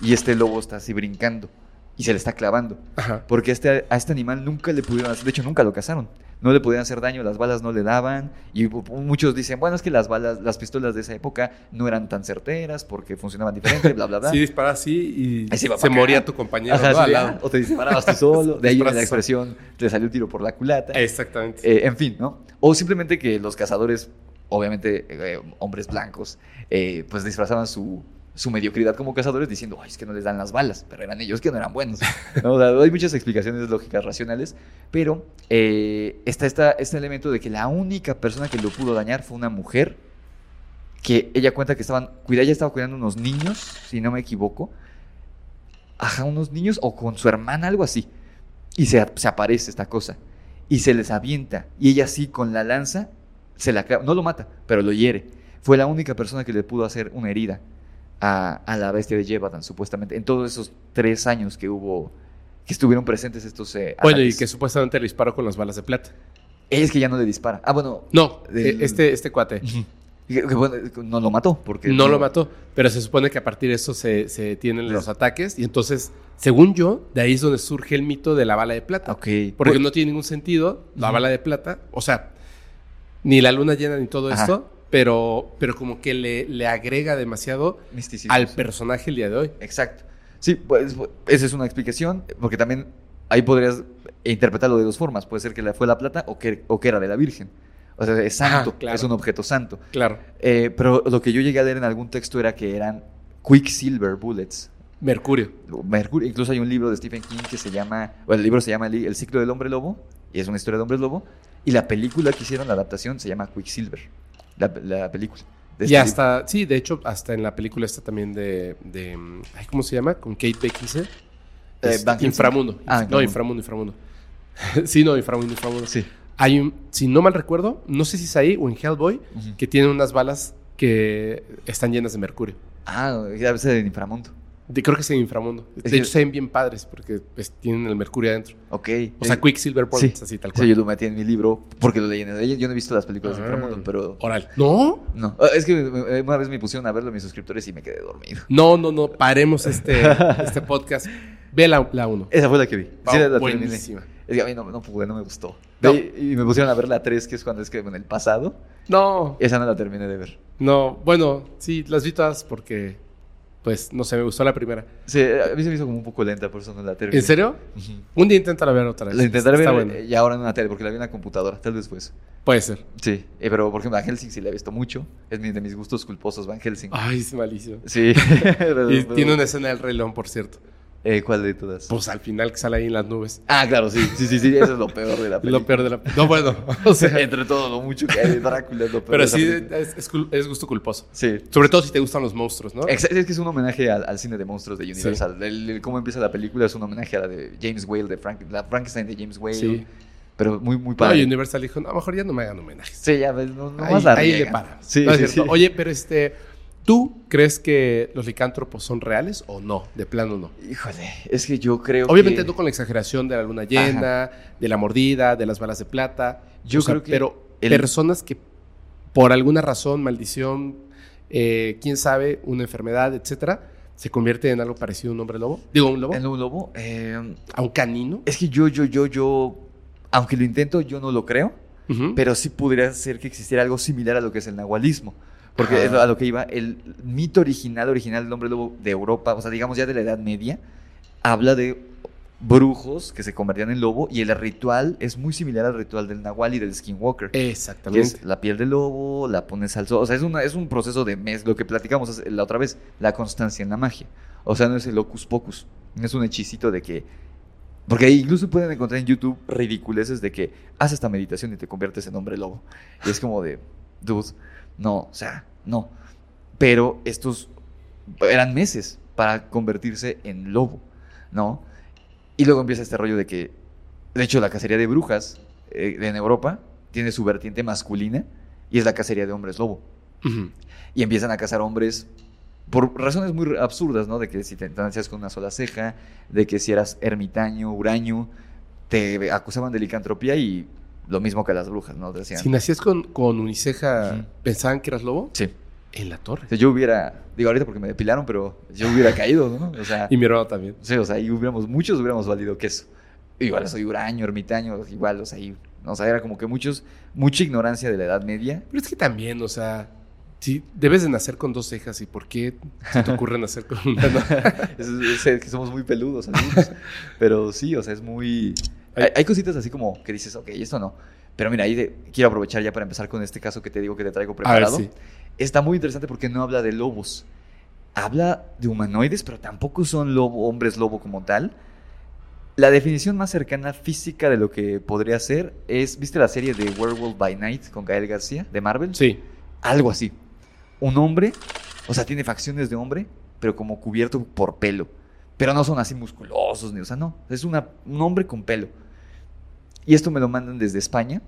y este lobo está así brincando y se le está clavando. Ajá. Porque este, a este animal nunca le pudieron hacer, de hecho nunca lo cazaron, no le podían hacer daño, las balas no le daban, y muchos dicen, bueno, es que las balas, las pistolas de esa época no eran tan certeras porque funcionaban diferente, bla, bla, bla. Sí, dispara así y se moría tu compañero. Ajá, ¿no? o te disparabas tú solo, de ahí viene la Disparas expresión, te salió un tiro por la culata. Exactamente. Eh, en fin, ¿no? O simplemente que los cazadores obviamente, eh, hombres blancos, eh, pues disfrazaban su, su mediocridad como cazadores diciendo, ay, es que no les dan las balas, pero eran ellos que no eran buenos. ¿no? O sea, hay muchas explicaciones lógicas, racionales, pero eh, está, está este elemento de que la única persona que lo pudo dañar fue una mujer que ella cuenta que estaban, cuida, ella estaba cuidando unos niños, si no me equivoco, ajá, unos niños o con su hermana, algo así, y se, se aparece esta cosa, y se les avienta, y ella sí con la lanza, se la no lo mata, pero lo hiere. Fue la única persona que le pudo hacer una herida a, a la bestia de Jebatan, supuestamente, en todos esos tres años que hubo, que estuvieron presentes estos eh, Bueno, y que supuestamente le disparó con las balas de plata. Es que ya no le dispara. Ah, bueno. No, del- eh, este, este cuate. Ujú. Que- que, bueno, no lo mató, porque... No lo mató, pero se supone que a partir de eso se, se tienen los ataques y entonces, según yo, de ahí es donde surge el mito de la bala de plata. Ok. Porque Pues- no tiene ningún sentido la bala de plata, o sea, ni la luna llena ni todo Ajá. esto, pero, pero como que le, le agrega demasiado Misticismo, al sí. personaje el día de hoy. Exacto. Sí, pues esa es una explicación, porque también ahí podrías interpretarlo de dos formas. Puede ser que la fue la plata o que, o que era de la Virgen. O sea, es santo, Ah, claro. es un objeto santo. Claro. Eh, pero lo que yo llegué a leer en algún texto era que eran Quicksilver Bullets. Mercurio. Mercurio. Incluso hay un libro de Stephen King que se llama, bueno, el libro se llama El, ciclo del hombre lobo, y es una historia de hombres lobo, y la película que hicieron, la adaptación, se llama Quicksilver, la, la película. de Y este hasta, sí, de hecho, hasta en la película está también de, de ¿cómo se llama? Con Kate Beckinsale. Eh, Es Van Helsing. inframundo. Ah, no, Inframundo. inframundo, sí, no, inframundo, inframundo. Sí. Hay un, si no mal recuerdo, no sé si es ahí o en Hellboy, que tienen unas balas que están llenas de mercurio. Ah, ya ves del inframundo. De- creo que es en inframundo. Es De que- hecho, se ven bien padres porque pues, tienen el mercurio adentro. Ok. O sea, Quicksilver Bullets, sí. así tal Sí, cual. yo lo metí en mi libro porque lo leí en el... Yo no he visto las películas de Ah, inframundo, pero... Oral. No, No, Ah, es que eh, una vez me pusieron a verlo mis suscriptores y me quedé dormido. no, no, no. Paremos este, este podcast. Ve la 1. Esa fue la que vi. Sí, la- la terminé. buenísima. Es que a mí no, no pude, no me gustó. No. Y me pusieron a ver la 3, que es cuando es que en el pasado. No, Esa no la terminé de ver. no. Bueno, sí, las vi todas porque, pues, no sé, me gustó la primera. Sí, a mí se me hizo como un poco lenta, por eso no la terminé. ¿En serio? Ujú. Un día inténtala ver otra vez. La intentaré ver buena. eh, y ahora en una tele, porque la vi en la computadora, tal vez pues. Puede ser. Sí, eh, pero por ejemplo, a Helsing sí la he visto mucho. Es de mis gustos culposos, Van Helsing. Ay, es malísimo. Sí. Y tiene una escena del León, por cierto. Eh, ¿Cuál de todas? Pues al final que sale ahí en las nubes. Ah, claro, sí, sí, sí, sí, eso es lo peor de la película. Lo peor de la... No, bueno, o sea... Entre todo lo mucho que hay de Drácula, es lo peor Pero de sí, es, es es gusto culposo. Sí. Sobre todo si te gustan los monstruos, ¿no? Exa- Es que es un homenaje al, al cine de monstruos de Universal. El, el cómo empieza la película es un homenaje a la de James Whale, de Frank, la Frankenstein de James Whale. Sí. Pero muy, muy padre. Universal dijo, no, a lo mejor ya no me hagan homenajes. Sí, ya ves, no, no ahí, más la ahí le paran. Sí, No es sí, sí. Oye, pero este... ¿Tú crees que los licántropos son reales o no? De plano no. Híjole, es que yo creo Obviamente que... no con la exageración de la luna llena, de la mordida, de las balas de plata. Yo O sea, creo que Pero el- personas que por alguna razón, maldición, eh, quién sabe, una enfermedad, etcétera, se convierte en algo parecido a un hombre lobo. Digo, un lobo. ¿En un lobo? Eh, A un canino. es que yo, yo, yo, yo... Aunque lo intento, yo no lo creo. Pero sí podría ser que existiera algo similar a lo que es el nahualismo. Porque es a lo que iba, el mito original, original del hombre lobo de Europa, o sea, digamos ya de la Edad Media, habla de brujos que se convertían en lobo y el ritual es muy similar al ritual del nahual y del skinwalker. Exactamente. es la piel del lobo, la pones al sol. O sea, es, una, es un proceso de mes, lo que platicamos la otra vez, la constancia en la magia. O sea, no es el locus pocus, no es un hechicito de que... Porque incluso pueden encontrar en YouTube ridiculeces de que haces esta meditación y te conviertes en hombre lobo. Y es como de, dude, no, o sea, no. Pero estos eran meses para convertirse en lobo, ¿no? Y luego empieza este rollo de que, de hecho, la cacería de brujas eh, en Europa tiene su vertiente masculina y es la cacería de hombres lobo. Y empiezan a cazar hombres por razones muy absurdas, ¿no? De que si te nacías con una sola ceja, de que si eras ermitaño, huraño, te acusaban de licantropía y lo mismo que las brujas, ¿no? Decían, Si nacías con, con uniceja. ¿pensaban que eras lobo? sí. En la torre. O sea, yo hubiera, digo ahorita porque me depilaron, pero yo hubiera caído, ¿no? O sea, Y mi hermano también. sí, o sea, ahí hubiéramos, muchos hubiéramos valido queso. Igual soy huraño, ermitaño, igual, o sea, ahí, o sea, era como que muchos, mucha ignorancia de la Edad Media. Pero es que también, o sea, si debes de nacer con dos cejas y por qué se te ocurre nacer con una. no? Es, es- es que somos muy peludos algunos. Pero sí, o sea, es muy. Hay, hay cositas así como que dices, ok, esto no. Pero mira, ahí de- quiero aprovechar ya para empezar con este caso que te digo que te traigo preparado. sí. Está muy interesante porque no habla de lobos. Habla de humanoides, pero tampoco son lobo, hombres lobo como tal. La definición más cercana física de lo que podría ser es, ¿viste la serie de Werewolf by Night con Gael García de Marvel? Sí. Algo así. Un hombre, o sea, tiene facciones de hombre, pero como cubierto por pelo. Pero no son así musculosos, ni, o sea, no. Es una, un hombre con pelo. Y esto me lo mandan desde España.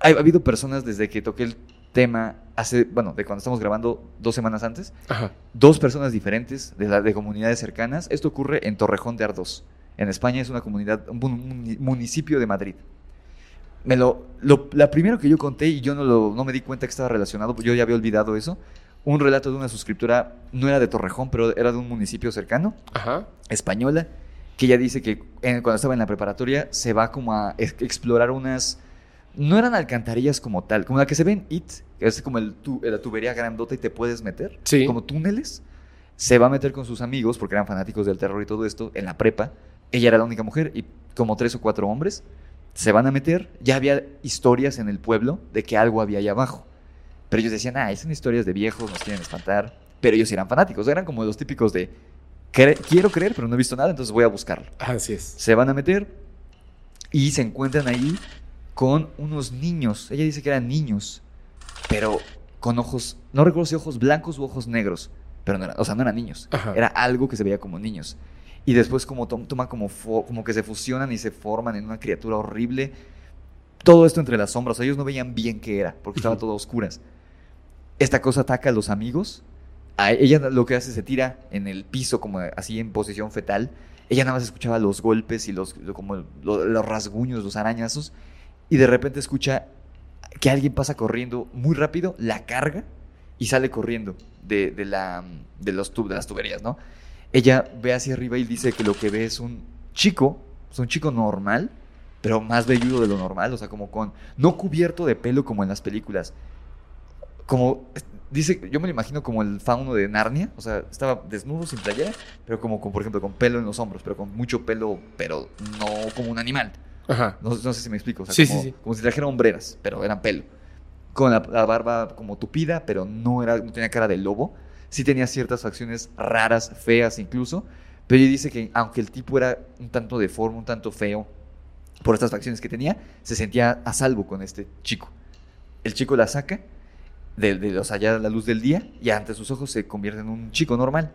Ha, ha habido personas desde que toqué el tema hace, bueno, de cuando estamos grabando dos semanas antes, Ajá. dos personas diferentes de, la- de comunidades cercanas. Esto ocurre en Torrejón de Ardós. En España es una comunidad, un mun- muni- municipio de Madrid. Me lo, lo- la primero que yo conté y yo no, lo- no me di cuenta que estaba relacionado, yo ya había olvidado eso. Un relato de una suscriptora, no era de Torrejón, pero era de un municipio cercano, Ajá. española, que ella dice que en- cuando estaba en la preparatoria se va como a ex- explorar unas... No eran alcantarillas como tal, como la que se ve en It, que es como el tu- la tubería grandota y te puedes meter, Sí. como túneles. Se va a meter con sus amigos, porque eran fanáticos del terror y todo esto, en la prepa. Ella era la única mujer y como tres o cuatro hombres se van a meter. Ya había historias en el pueblo de que algo había ahí abajo. Pero ellos decían, ah, son historias de viejos, nos quieren espantar. Pero ellos eran fanáticos, eran como los típicos de, "Cre- quiero creer, pero no he visto nada, entonces voy a buscarlo. Así es. Se van a meter y se encuentran ahí con unos niños. Ella dice que eran niños, pero con ojos, no recuerdo si ojos blancos u ojos negros, pero no eran, o sea, no eran niños. Ajá. Era algo que se veía como niños. Y después como tom- toma como, como que se fusionan y se forman en una criatura horrible. Todo esto entre las sombras. Ellos no veían bien qué era, porque estaba todo a oscuras. Esta cosa ataca a los amigos. Ella lo que hace se tira en el piso, como así en posición fetal. Ella nada más escuchaba los golpes y los, lo- como lo- los rasguños, los arañazos. Y de repente escucha que alguien pasa corriendo muy rápido, la carga y sale corriendo de, de la, de, los tub- de las tuberías, ¿no? Ella ve hacia arriba y dice que lo que ve es un chico, es un chico normal, pero más velludo de lo normal, o sea, como con, no cubierto de pelo como en las películas, como, dice, yo me lo imagino como el fauno de Narnia, o sea, estaba desnudo, sin playera, pero como, con, por ejemplo, con pelo en los hombros, pero con mucho pelo, pero no como un animal. Ajá. No, no sé si me explico. O sea, Sí, como, sí, sí. como si trajera hombreras, pero eran pelo. Con la, la barba como tupida, pero no, era, no tenía cara de lobo. Sí tenía ciertas facciones raras, feas incluso. Pero ella dice que aunque el tipo era un tanto deforme, un tanto feo, por estas facciones que tenía, se sentía a salvo con este chico. El chico la saca, de, de, o sea, la luz del día, y ante sus ojos se convierte en un chico normal.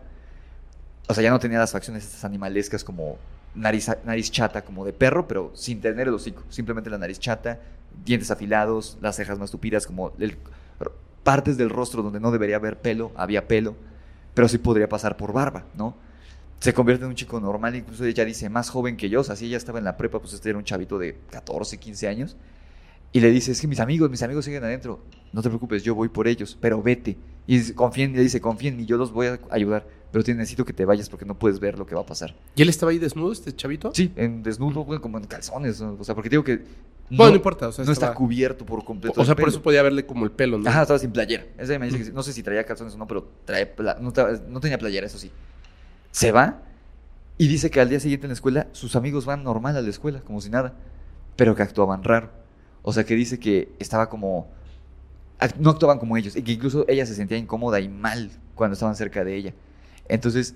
O sea, ya no tenía las facciones estas animalescas como nariz, nariz chata, como de perro, pero sin tener el hocico. Simplemente la nariz chata, dientes afilados, las cejas más tupidas, como partes del rostro donde no debería haber pelo, había pelo, pero sí podría pasar por barba, ¿no? Se convierte en un chico normal, incluso ella dice, más joven que yo, o sea, si ella estaba en la prepa, pues este era un chavito de 14, 15 años, y le dice, es que mis amigos, mis amigos siguen adentro, no te preocupes, yo voy por ellos, pero vete. Y dice, confía en, le dice, confía en mí, yo los voy a ayudar, pero te necesito que te vayas porque no puedes ver lo que va a pasar. ¿Y él estaba ahí desnudo, este chavito? Sí, en desnudo, como en calzones, o sea, porque digo que... Bueno, no importa, o sea, no está cubierto por completo. O sea, por eso podía verle como el pelo, ¿no? Ajá, estaba sin playera. Ese me dice que sí. no sé si traía calzones o no, pero trae no, no tenía playera, eso sí. Se va y dice que al día siguiente en la escuela sus amigos van normal a la escuela, como si nada, pero que actuaban raro. O sea, que dice que estaba como... act- No actuaban como ellos y que incluso ella se sentía incómoda y mal cuando estaban cerca de ella. Entonces,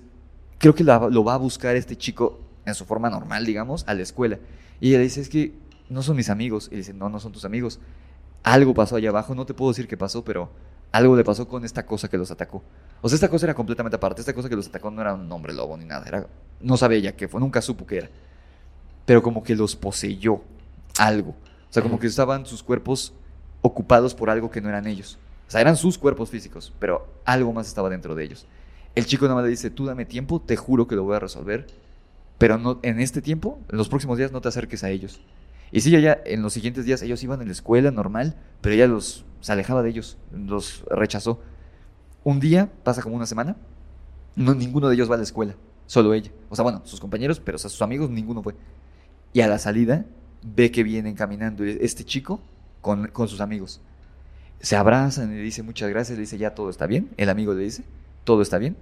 creo que lo va a buscar este chico en su forma normal, digamos, a la escuela. Y ella dice, es que no son mis amigos. Y dice, no, no son tus amigos. Algo pasó allá abajo, no te puedo decir qué pasó, pero algo le pasó con esta cosa que los atacó. O sea, esta cosa era completamente aparte. Esta cosa que los atacó no era un hombre lobo ni nada. Era, no sabía ella qué fue, nunca supo qué era. Pero como que los poseyó algo. O sea, como que estaban sus cuerpos ocupados por algo que no eran ellos. O sea, eran sus cuerpos físicos, pero algo más estaba dentro de ellos. El chico nada más le dice, tú dame tiempo, te juro que lo voy a resolver, pero no, en este tiempo, en los próximos días, no te acerques a ellos. Y sí, ella, en los siguientes días, ellos iban a la escuela normal, pero ella los, se alejaba de ellos, los rechazó. Un día, pasa como una semana, no, ninguno de ellos va a la escuela, solo ella. O sea, bueno, sus compañeros, pero o sea, sus amigos, ninguno fue. Y a la salida, ve que vienen caminando este chico con, con sus amigos. Se abrazan y le dice muchas gracias, le dice ya todo está bien. El amigo le dice, todo está bien,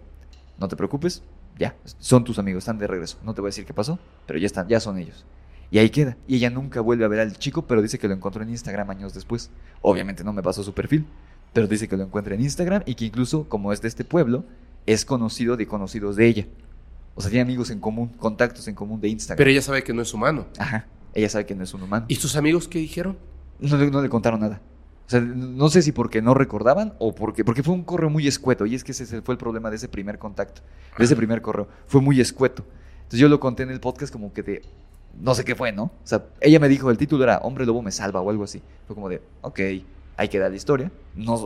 no te preocupes, ya, son tus amigos, están de regreso. No te voy a decir qué pasó, pero ya están, ya son ellos. Y ahí queda. Y ella nunca vuelve a ver al chico, pero dice que lo encontró en Instagram años después. Obviamente no me pasó su perfil, pero dice que lo encuentra en Instagram y que incluso, como es de este pueblo, es conocido de conocidos de ella. O sea, tiene amigos en común, contactos en común de Instagram. Pero ella sabe que no es humano. Ajá. Ella sabe que no es un humano. ¿Y sus amigos qué dijeron? No, le- no le contaron nada. O sea, no sé si porque no recordaban o porque, porque fue un correo muy escueto. Y es que ese fue el problema de ese primer contacto, de ese primer correo. Fue muy escueto. Entonces yo lo conté en el podcast como que de, no sé qué fue, ¿no? O sea, ella me dijo, el título era Hombre Lobo me salva o algo así. Fue como de, ok, hay que dar la historia. No,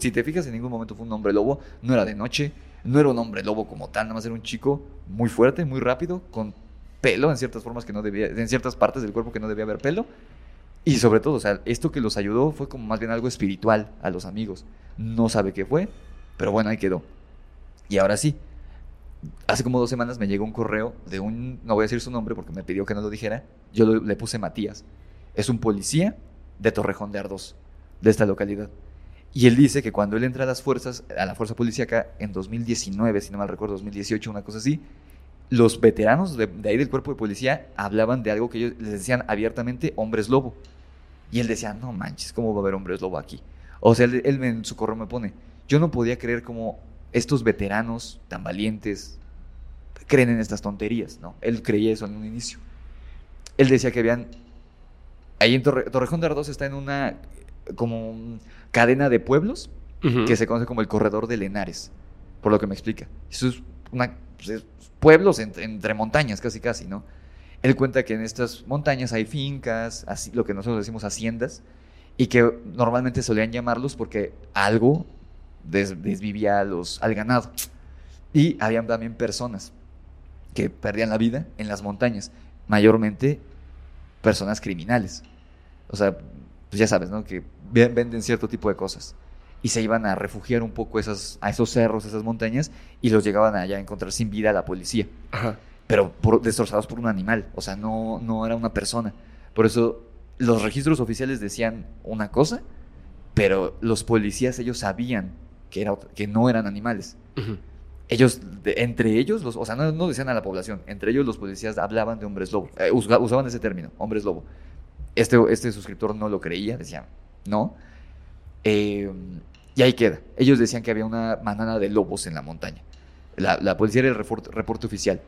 si te fijas, en ningún momento fue un hombre lobo. No era de noche, no era un hombre lobo como tal, nada más era un chico muy fuerte, muy rápido, con pelo en ciertas formas que no debía, en ciertas partes del cuerpo que no debía haber pelo. Y sobre todo, o sea, esto que los ayudó fue como más bien algo espiritual a los amigos. No sabe qué fue, pero bueno, ahí quedó. Y ahora sí, hace como dos semanas me llegó un correo de un, no voy a decir su nombre porque me pidió que no lo dijera, yo le puse Matías. Es un policía de Torrejón de Ardoz, de esta localidad. Y él dice que cuando él entra a las fuerzas, a la fuerza policíaca en 2019, si no mal recuerdo, 2018, una cosa así, los veteranos de, de ahí del cuerpo de policía hablaban de algo que ellos les decían abiertamente hombres lobo. Y él decía, no manches, ¿cómo va a haber hombres lobo aquí? O sea, él, en su correo me pone, yo no podía creer cómo estos veteranos tan valientes creen en estas tonterías, ¿no? Él creía eso en un inicio. Él decía que habían, ahí en Torre- Torrejón de Ardoz está en una como un- cadena de pueblos que se conoce como el corredor de Lenares, por lo que me explica. Eso es una pues, es pueblos entre, montañas, casi casi, ¿no? Él cuenta que en estas montañas hay fincas, así, lo que nosotros decimos haciendas, y que normalmente solían llamarlos porque algo des- desvivía los, al ganado. Y habían también personas que perdían la vida en las montañas, mayormente personas criminales. O sea, pues ya sabes, ¿no? Que ve- venden cierto tipo de cosas. Y se iban a refugiar un poco esas, a esos cerros, esas montañas, y los llegaban allá a encontrar sin vida a la policía. Ajá. Pero por- destrozados por un animal. O sea, no, no era una persona. Por eso los registros oficiales decían una cosa, pero los policías, ellos sabían que, era, que no eran animales. Ellos, de- entre ellos, los, o sea, no, no decían a la población, entre ellos los policías hablaban de hombres lobo, eh, usa- usaban ese término, hombres lobo. Este, este suscriptor no lo creía, decía, no. Eh, y ahí queda. Ellos decían que había una manada de lobos en la montaña. La, la policía era el reporte, reporte oficial.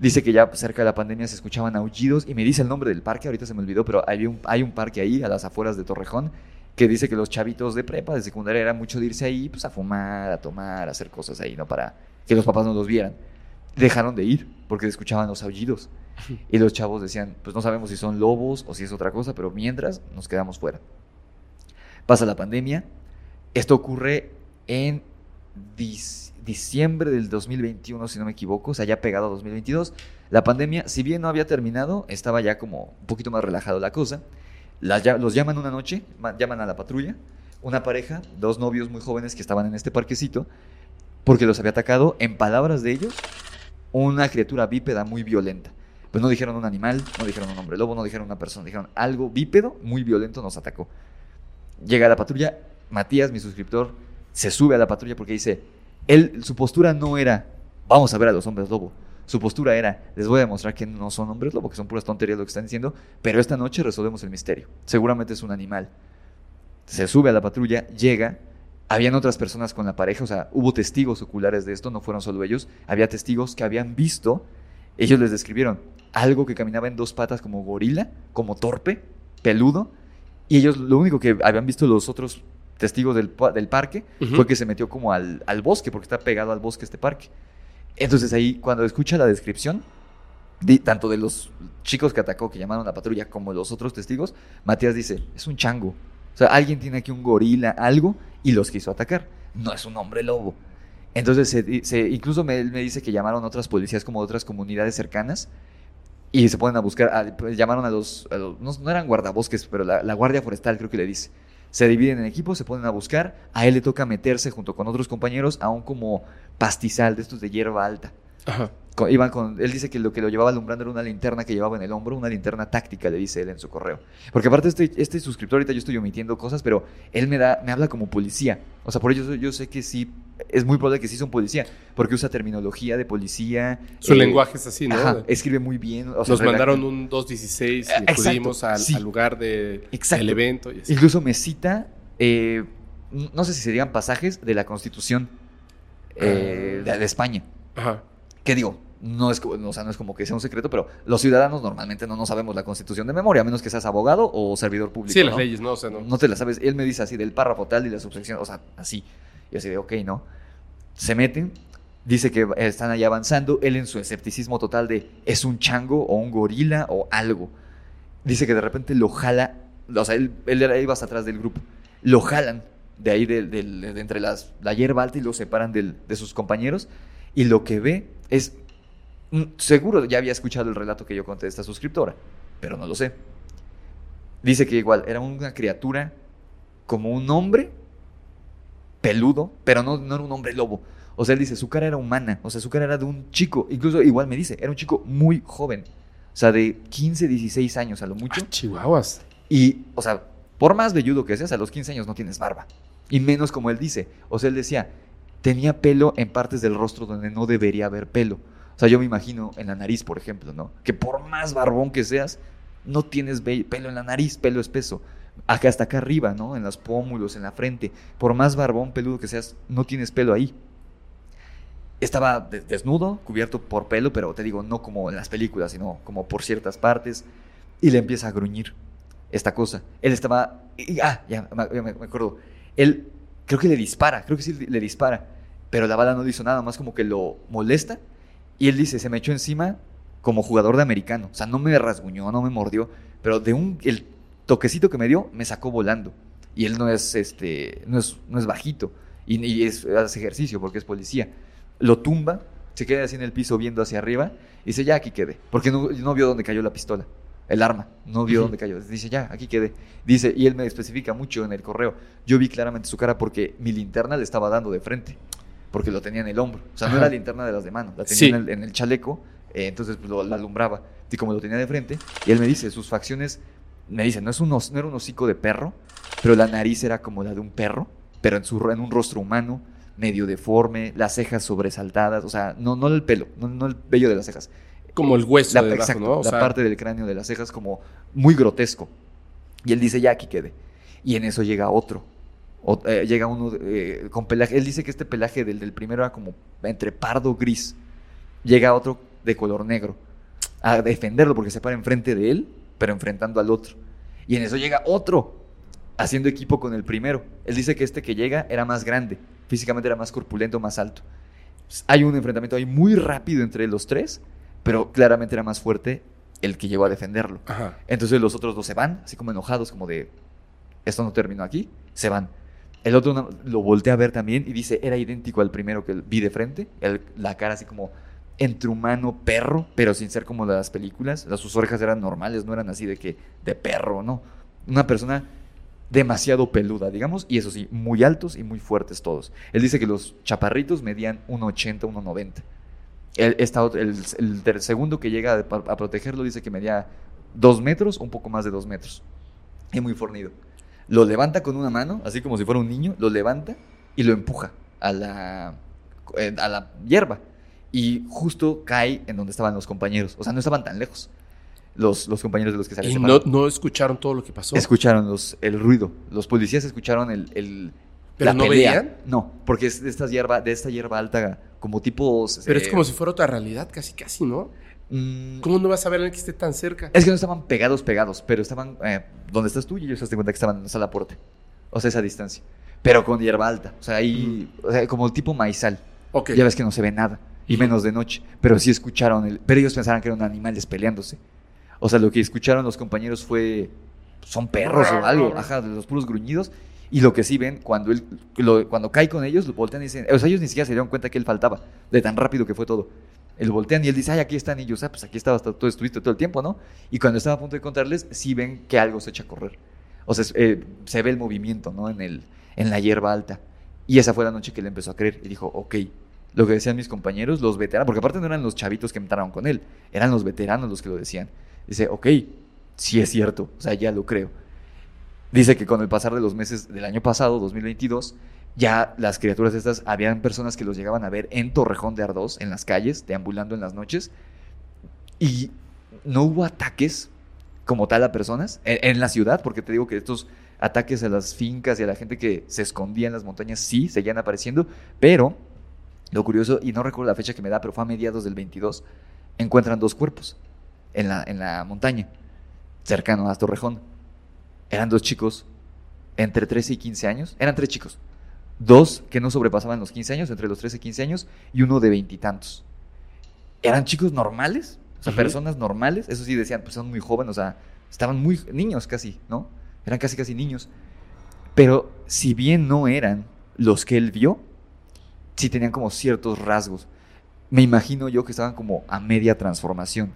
Dice que ya cerca de la pandemia se escuchaban aullidos y me dice el nombre del parque, ahorita se me olvidó, pero hay un, hay un parque ahí a las afueras de Torrejón que dice que los chavitos de prepa, de secundaria, era mucho de irse ahí pues, a fumar, a tomar, a hacer cosas ahí, ¿no? Para que los papás no los vieran. Dejaron de ir porque escuchaban los aullidos. Y los chavos decían, pues no sabemos si son lobos o si es otra cosa, pero mientras nos quedamos fuera. Pasa la pandemia. Esto ocurre en diciembre del 2021, si no me equivoco, o sea, pegado a 2022. La pandemia, si bien no había terminado, estaba ya como un poquito más relajado la cosa. Los llaman una noche, ma- llaman a la patrulla, una pareja, dos novios muy jóvenes que estaban en este parquecito, porque los había atacado, en palabras de ellos, una criatura bípeda muy violenta. Pues no dijeron un animal, no dijeron un hombre lobo, no dijeron una persona, dijeron algo bípedo muy violento nos atacó. Llega la patrulla, Matías, mi suscriptor, se sube a la patrulla porque dice, él, su postura no era, vamos a ver a los hombres lobo. Su postura era, les voy a demostrar que no son hombres lobo, que son puras tonterías lo que están diciendo, pero esta noche resolvemos el misterio. Seguramente es un animal. Se sube a la patrulla, llega, habían otras personas con la pareja, o sea, hubo testigos oculares de esto, no fueron solo ellos, había testigos que habían visto, ellos les describieron algo que caminaba en dos patas como gorila, como torpe, peludo, y ellos lo único que habían visto los otros testigos del, del parque fue que se metió como al, al bosque, porque está pegado al bosque este parque. Entonces ahí, cuando escucha la descripción, di- tanto de los chicos que atacó, que llamaron a la patrulla, como los otros testigos, Matías dice, es un chango. O sea, alguien tiene aquí un gorila, algo, y los quiso atacar. No es un hombre lobo. Entonces, se, incluso me, él me dice que llamaron a otras policías como de otras comunidades cercanas y se ponen a buscar, a- pues, llamaron a los, a los- no, eran guardabosques, pero la, la guardia forestal creo que le dice. Se dividen en equipos, se ponen a buscar, a él le toca meterse junto con otros compañeros a un como pastizal de estos de hierba alta. Ajá. Con- iban con, él dice que lo que lo llevaba alumbrando era una linterna que llevaba en el hombro, una linterna táctica, le dice él en su correo. Porque aparte este, este suscriptor, ahorita yo estoy omitiendo cosas, pero él me da, me habla como policía. O sea, por ello yo sé que sí, es muy probable que sí es un policía, porque usa terminología de policía. Su eh, lenguaje es así, ¿no? ajá, escribe muy bien. o sea, Nos redacta- mandaron un 216 y acudimos al, sí. al lugar de, del evento. Y así. Incluso me cita, eh, no sé si serían pasajes de la Constitución eh, de, de España. Ajá. Que digo, no es, o sea, no es como que sea un secreto, pero los ciudadanos normalmente no nos sabemos la Constitución de memoria, a menos que seas abogado o servidor público. Sí, las leyes, ¿no? O sea, no. No te la sabes. Él me dice así del párrafo tal y la subsección, o sea, así. Y así de, ok, ¿no? Se meten, dice que están ahí avanzando. Él en su escepticismo total de, es un chango o un gorila o algo. Dice que de repente lo jala, o sea, él, él era- iba hasta atrás del grupo. Lo jalan de ahí, del- de, entre las, la hierba alta y lo separan del- de sus compañeros. Y lo que ve es, seguro ya había escuchado el relato que yo conté de esta suscriptora, pero no lo sé. Dice que igual era una criatura como un hombre peludo, pero no, no era un hombre lobo. O sea, él dice, su cara era humana, o sea, su cara era de un chico, incluso igual me dice, era un chico muy joven, o sea, de 15, 16 años a lo mucho. Ah, chihuahuas. Y, o sea, por más velludo que seas, a los 15 años no tienes barba. Y menos como él dice. O sea, él decía, tenía pelo en partes del rostro donde no debería haber pelo. O sea, yo me imagino en la nariz, por ejemplo, ¿no? Que por más barbón que seas, no tienes pelo en la nariz, pelo espeso. Acá hasta acá arriba, ¿no? En los pómulos, en la frente. Por más barbón peludo que seas, no tienes pelo ahí. Estaba de- desnudo, cubierto por pelo, pero te digo, no como en las películas, sino como por ciertas partes. Y le empieza a gruñir esta cosa. Él estaba. ah, ya me- me acuerdo. Él creo que le dispara, creo que sí le dispara. Pero la bala no le hizo nada, más como que lo molesta. Y él dice: Se me echó encima como jugador de americano. O sea, no me rasguñó, no me mordió. Pero de un. El toquecito que me dio, me sacó volando. Y él no es este. No es, no es bajito. Y, y es- hace ejercicio porque es policía. Lo tumba, se queda así en el piso viendo hacia arriba. Y dice: Ya aquí quede. Porque no, no vio dónde cayó la pistola el arma, no vio Ujú. dónde cayó. Dice, ya, aquí quedé. Dice, y él me especifica mucho en el correo. Yo vi claramente su cara porque mi linterna le estaba dando de frente, porque lo tenía en el hombro. O sea, no Ajá. era linterna de las de mano, la tenía Sí. en, el, en el chaleco, eh, entonces pues, lo, la alumbraba. Y como lo tenía de frente, y él me dice, sus facciones, me dice, no, es un, no era un hocico de perro, pero la nariz era como la de un perro, pero en, su, en un rostro humano, medio deforme, las cejas sobresaltadas, o sea, no, no el pelo, no, no el vello de las cejas, Como el hueso la, de debajo, exacto, ¿no? O la parte del cráneo de las cejas como muy grotesco. Y él dice, ya aquí quede. Y en eso llega otro. O- eh, llega uno eh, con pelaje. Él dice que este pelaje del, del primero era como entre pardo gris. Llega otro de color negro. A defenderlo porque se para enfrente de él, pero enfrentando al otro. Y en eso llega otro, haciendo equipo con el primero. Él dice que este que llega era más grande. Físicamente era más corpulento, más alto. Hay un enfrentamiento ahí muy rápido entre los tres, pero claramente era más fuerte el que llegó a defenderlo. Ajá. Entonces los otros dos se van, así como enojados, como de, esto no terminó aquí, se van. El otro lo voltea a ver también y dice, era idéntico al primero que vi de frente, la cara así como entre humano, perro, pero sin ser como las películas. Las, sus orejas eran normales, no eran así de que de perro, no. Una persona demasiado peluda, digamos, y eso sí, muy altos y muy fuertes todos. Él dice que los chaparritos medían 1,80, 1,90. El, esta el, el segundo que llega a, a protegerlo dice que medía 2 metros, un poco más de 2 metros. Y muy fornido. Lo levanta con una mano, así como si fuera un niño, lo levanta y lo empuja a la, eh, a la hierba. Y justo cae en donde estaban los compañeros. O sea, no estaban tan lejos. Los, los compañeros de los que Y no, escucharon todo lo que pasó. Escucharon los, el ruido. Los policías escucharon el, el- ¿Pero la no pelea. veían? No, porque es de esta hierba, de esta hierba alta, como tipo. Pero es como si fuera otra realidad, casi, casi, ¿no? Mm, ¿Cómo no vas a ver a alguien que esté tan cerca? Es que no estaban pegados, pegados, pero estaban eh, donde estás tú y ellos se dan cuenta que estaban en esa puerta. O sea, esa distancia. Pero con hierba alta. O sea, ahí, o sea, como tipo maizal. Ok. Ya ves que no se ve nada. Y menos de noche. Pero sí escucharon el. Pero ellos pensaban que eran animales peleándose. O sea, lo que escucharon los compañeros fue. Son perros o algo. Ajá, de los puros gruñidos. Y lo que sí ven, cuando él lo- cuando cae con ellos, lo voltean y dicen. O sea, ellos ni siquiera se dieron cuenta que él faltaba. De tan rápido que fue todo. Él voltean y él dice, ay, aquí están ellos. Ah, pues aquí estaba, hasta todo estuviste todo el tiempo, ¿no? Y cuando estaba a punto de encontrarles, sí ven que algo se echa a correr. O sea, eh, se ve el movimiento, ¿no? En, el, en la hierba alta. Y esa fue la noche que él empezó a creer y dijo, ok, lo que decían mis compañeros, los veteranos, porque aparte no eran los chavitos que entraron con él, eran los veteranos los que lo decían. Dice, ok, sí es cierto, o sea, ya lo creo. Dice que con el pasar de los meses del año pasado, 2022, ya las criaturas estas, habían personas que los llegaban a ver en Torrejón de Ardós, en las calles, deambulando en las noches, y no hubo ataques como tal a personas en, en la ciudad, porque te digo que estos ataques a las fincas y a la gente que se escondía en las montañas sí seguían apareciendo, pero lo curioso, y no recuerdo la fecha que me da, pero fue a mediados del 22, encuentran dos cuerpos en la, en la montaña, cercano a Torrejón. Eran dos chicos entre 13 y 15 años, eran tres chicos, dos que no sobrepasaban los 15 años, entre los 13 y 15 años, y uno de veintitantos. Eran chicos normales, o sea, personas normales, eso sí decían, pues son muy jóvenes, o sea, estaban muy niños casi, ¿no? Eran casi casi niños. Pero si bien no eran los que él vio, sí tenían como ciertos rasgos. Me imagino yo que estaban como a media transformación.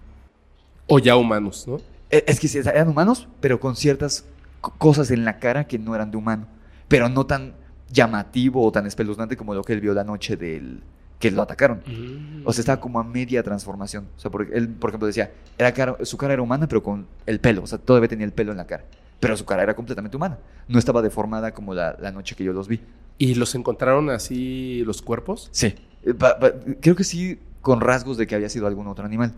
O ya humanos, ¿no? E- Es que sí, eran humanos, pero con ciertas co- cosas en la cara que no eran de humano. Pero no tan llamativo o tan espeluznante como lo que él vio la noche del que lo atacaron. O sea, estaba como a media transformación. O sea, porque él, por ejemplo, decía, era cara- su cara era humana, pero con el pelo. O sea, todavía tenía el pelo en la cara. Pero su cara era completamente humana. No estaba deformada como la, la noche que yo los vi. ¿Y los encontraron así los cuerpos? Sí. Eh, creo que sí, con rasgos de que había sido algún otro animal.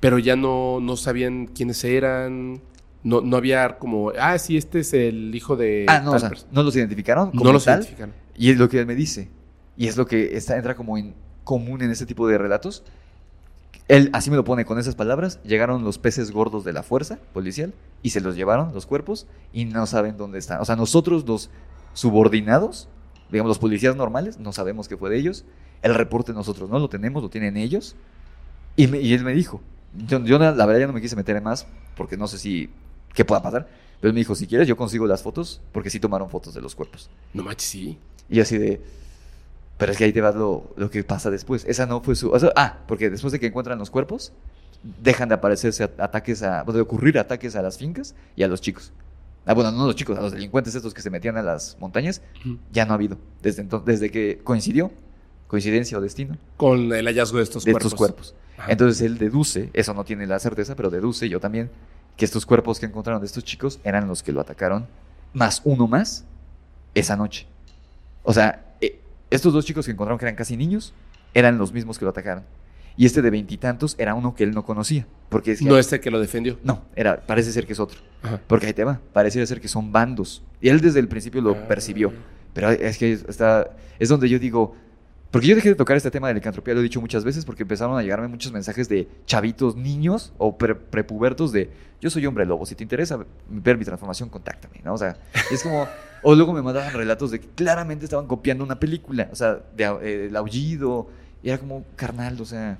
Pero ya no, no sabían quiénes eran. No, no había como, ah, sí, este es el hijo de. ah, no, o tal sea, persona". no los identificaron como no los tal. identificaron. Y es lo que él me dice. Y es lo que está, entra como en común en este tipo de relatos. Él así me lo pone con esas palabras. Llegaron los peces gordos de la fuerza policial y se los llevaron, los cuerpos, y no saben dónde están. O sea, nosotros los subordinados, digamos los policías normales, no sabemos qué fé de ellos. El reporte nosotros no lo tenemos, lo tienen ellos. Y, me- y él me dijo, yo, yo la verdad ya no me quise meter en más porque no sé si qué pueda pasar. Pero él me dijo, si quieres yo consigo las fotos porque sí tomaron fotos de los cuerpos. No manches, sí. Y así de. Pero es que ahí te va lo, lo que pasa después. Esa no fue su. o sea, ah, porque después de que encuentran los cuerpos, dejan de aparecerse ataques a. de ocurrir ataques a las fincas y a los chicos. Ah, bueno, no a los chicos, a los delincuentes estos que se metían a las montañas, Ujú. ya no ha habido. Desde, entonces, desde que coincidió, coincidencia o destino, Con el hallazgo de estos de cuerpos. estos cuerpos. Ajá. Entonces él deduce, eso no tiene la certeza, pero deduce yo también, que estos cuerpos que encontraron de estos chicos eran los que lo atacaron, más uno más, esa noche. O sea, eh, estos dos chicos que encontraron que eran casi niños, eran los mismos que lo atacaron. Y este de veintitantos era uno que él no conocía. Porque decía, No este que lo defendió. no, era, parece ser que es otro. Ajá. Porque ahí te va, pareciera ser que son bandos. Y él desde el principio lo Ah. percibió. Pero es que está, es donde yo digo, porque yo dejé de tocar este tema de la licantropía, lo he dicho muchas veces, porque empezaron a llegarme muchos mensajes de chavitos, niños o pre- prepubertos de, yo soy hombre lobo, si te interesa ver mi transformación, contáctame, ¿no? O sea, es como, o luego me mandaban relatos de que claramente estaban copiando una película, o sea, eh, el aullido, y era como carnal, o sea,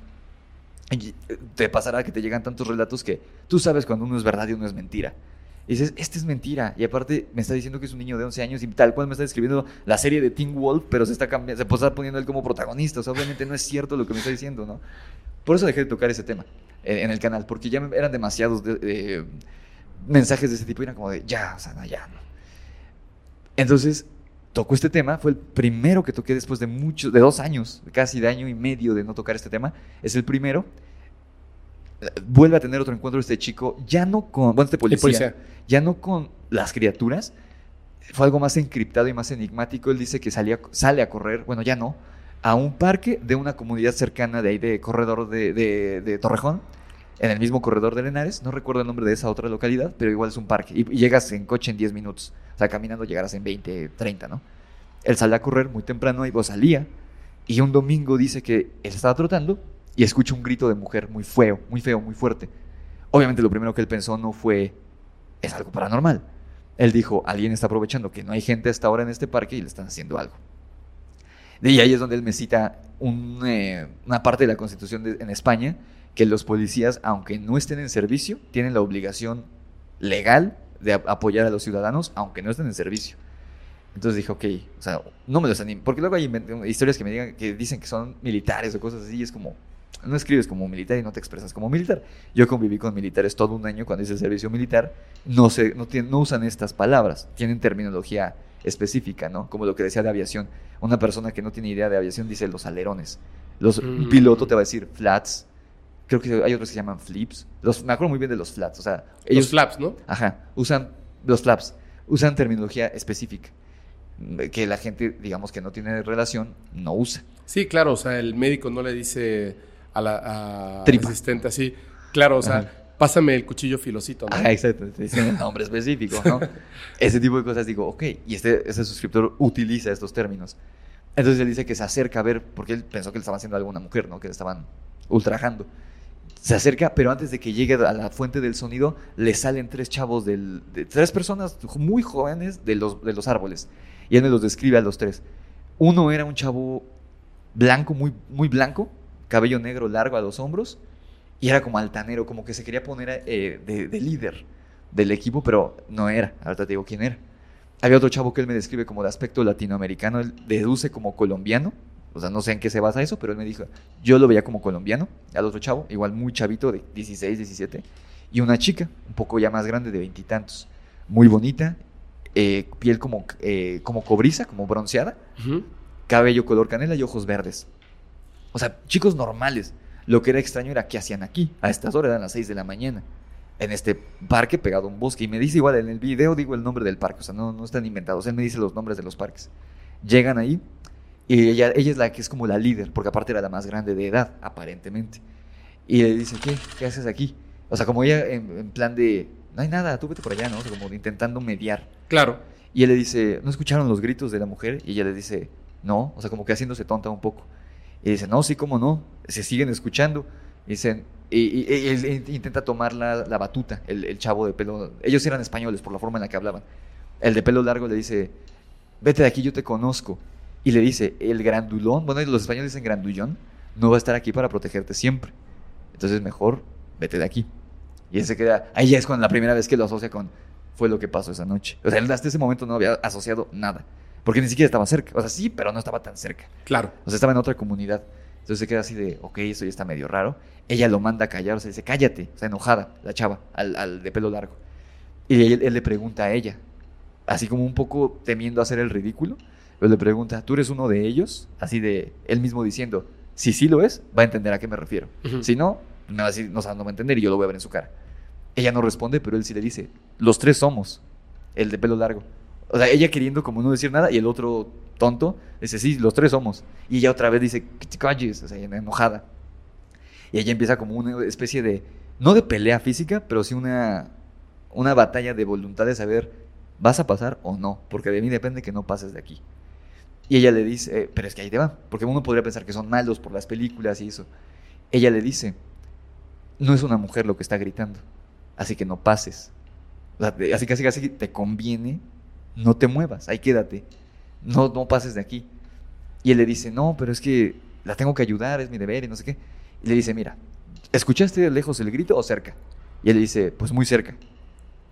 eh, te pasará que te llegan tantos relatos que tú sabes cuando uno es verdad y uno es mentira. Y dices, este es mentira. Y aparte me está diciendo que es un niño de 11 años y tal cual me está describiendo la serie de Teen Wolf, pero se está cambiando, se está poniendo él como protagonista. O sea, obviamente no es cierto lo que me está diciendo, ¿no? Por eso dejé de tocar ese tema eh, en el canal, porque ya eran demasiados de- de- mensajes de ese tipo y eran como de, ya, o sea, ya, no. Entonces, tocó este tema, fue el primero que toqué después de muchos, de dos años, casi de año y medio de no tocar este tema. Es el primero. Vuelve a tener otro encuentro este chico, ya no con, bueno, este policía, policía. ya no con las criaturas, fue algo más encriptado y más enigmático. Él dice que salía, sale a correr, bueno, ya no, a un parque de una comunidad cercana de ahí, de corredor de, de- de Torrejón, en el mismo corredor de Lenares. No recuerdo el nombre de esa otra localidad, pero igual es un parque. Y, y llegas en coche en 10 minutos. O sea, caminando llegarás en 20, 30, ¿no? Él sale a correr muy temprano, y vos salía. Y un domingo dice que él estaba trotando y escucha un grito de mujer muy feo, muy feo, muy fuerte. Obviamente lo primero que él pensó no fue, es algo paranormal. Él dijo, alguien está aprovechando que no hay gente hasta ahora en este parque y le están haciendo algo. Y ahí es donde él me cita eh, una parte de la Constitución en España, que los policías, aunque no estén en servicio, tienen la obligación legal de ap- apoyar a los ciudadanos, aunque no estén en servicio. Entonces dije, ok, o sea, no me los animo. Porque luego hay historias que me digan, que dicen que son militares o cosas así, y es como, no escribes como militar y no te expresas como militar. Yo conviví con militares todo un año cuando hice servicio militar, no, se, no, tienen- no usan estas palabras, tienen terminología específica, ¿no? Como lo que decía de aviación. Una persona que no tiene idea de aviación dice los alerones. Los, Un Mm. piloto te va a decir flats. Creo que hay otros que se llaman flips. Los, me acuerdo muy bien de los flats. O sea, ellos Los flaps, ¿no? Ajá, usan los flaps, usan terminología específica que la gente, digamos que no tiene relación, no usa. Sí, claro, o sea, el médico no le dice a la a asistente así, claro, o sea, Ajá. pásame el cuchillo filosito, ¿no? Ajá, exacto, te dicen el nombre específico, ¿no? Ese tipo de cosas digo, ok, y este, este suscriptor utiliza estos términos. Entonces él dice que se acerca a ver, porque él pensó que le estaban haciendo algo a una mujer, ¿no? Que le estaban ultrajando. Se acerca, pero antes de que llegue a la fuente del sonido, le salen tres chavos, del, de, tres personas muy jóvenes de los, de los árboles. Y él me los describe a los tres. Uno era un chavo blanco, muy, muy blanco, cabello negro largo a los hombros, y era como altanero, como que se quería poner eh, de, de líder del equipo, pero no era. Ahorita te digo quién era. Había otro chavo que él me describe como de aspecto latinoamericano, él deduce como colombiano, o sea, no sé en qué se basa eso, pero él me dijo, yo lo veía como colombiano, al otro chavo, igual muy chavito, de 16, 17, y una chica, un poco ya más grande, de veintitantos, muy bonita, eh, piel como, eh, como cobriza, como bronceada, cabello color canela y ojos verdes. O sea, chicos normales. Lo que era extraño era qué hacían aquí. A estas horas eran las 6 de la mañana. En este parque pegado a un bosque. Y me dice igual en el video, digo el nombre del parque. O sea, no, no están inventados. Él me dice los nombres de los parques. Llegan ahí y ella, ella es la que es como la líder, porque aparte era la más grande de edad, aparentemente. Y le dice, ¿qué? ¿Qué haces aquí? O sea, como ella en, en plan de, no hay nada, tú vete por allá, ¿no? O sea, como intentando mediar. Claro. Y él le dice, ¿no escucharon los gritos de la mujer? Y ella le dice, no, o sea, como que haciéndose tonta un poco. Y dice, no, sí, cómo no, se siguen escuchando. Y dicen, y, él in- intenta tomar la, la batuta, el, el chavo de pelo, ellos eran españoles por la forma en la que hablaban. El de pelo largo le dice, vete de aquí, yo te conozco. Y le dice, el grandulón, bueno, los españoles dicen grandullón, no va a estar aquí para protegerte siempre. Entonces mejor vete de aquí. Y él se queda, ahí ya es con la primera vez que lo asocia con, fue lo que pasó esa noche. O sea, hasta ese momento no había asociado nada. Porque ni siquiera estaba cerca. O sea, sí, pero no estaba tan cerca. Claro. O sea, estaba en otra comunidad. Entonces se queda así de, ok, eso ya está medio raro. Ella lo manda a callar, o sea, dice, cállate. O sea, enojada, la chava, al, al de pelo largo. Y él, él le pregunta a ella, así como un poco temiendo hacer el ridículo, pero le pregunta, ¿tú eres uno de ellos? Así de, él mismo diciendo, si sí lo es, va a entender a qué me refiero. Si no, me va a decir, no, o sea, no va a entender y yo lo voy a ver en su cara. Ella no responde, pero él sí le dice, los tres somos, el de pelo largo. O sea, ella queriendo como no decir nada y el otro tonto dice, sí, los tres somos. Y ella otra vez dice, que te calles, o sea, enojada. Y ella empieza como una especie de, no de pelea física, pero sí una, una batalla de voluntad de saber, ¿vas a pasar o no? Porque de mí depende que no pases de aquí. Y ella le dice, eh, pero es que ahí te va, porque uno podría pensar que son malos por las películas y eso. Ella le dice, no es una mujer lo que está gritando, así que no pases. O sea, así casi casi te conviene, no te muevas, ahí quédate, no, no pases de aquí. Y él le dice, no, pero es que la tengo que ayudar, es mi deber y no sé qué. Y le dice, mira, ¿escuchaste de lejos el grito o cerca? Y él le dice, pues muy cerca.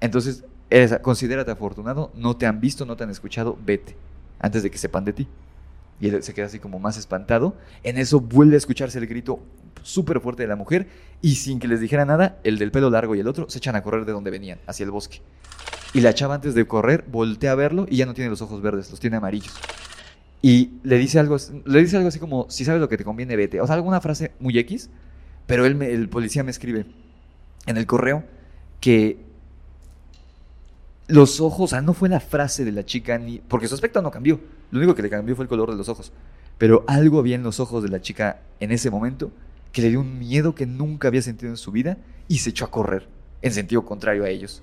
Entonces, eres, considérate afortunado, no te han visto, no te han escuchado, vete, antes de que sepan de ti. Y él se queda así como más espantado. En eso vuelve a escucharse el grito súper fuerte de la mujer y sin que les dijera nada, el del pelo largo y el otro se echan a correr de donde venían, hacia el bosque. Y la chava antes de correr voltea a verlo y ya no tiene los ojos verdes, los tiene amarillos. Y le dice algo, le dice algo así como, si sabes lo que te conviene, vete. O sea, alguna frase muy X, pero él el policía me escribe en el correo que los ojos, o sea, no fue la frase de la chica ni. Porque su aspecto no cambió. Lo único que le cambió fue el color de los ojos. Pero algo había en los ojos de la chica en ese momento que le dio un miedo que nunca había sentido en su vida y se echó a correr en sentido contrario a ellos.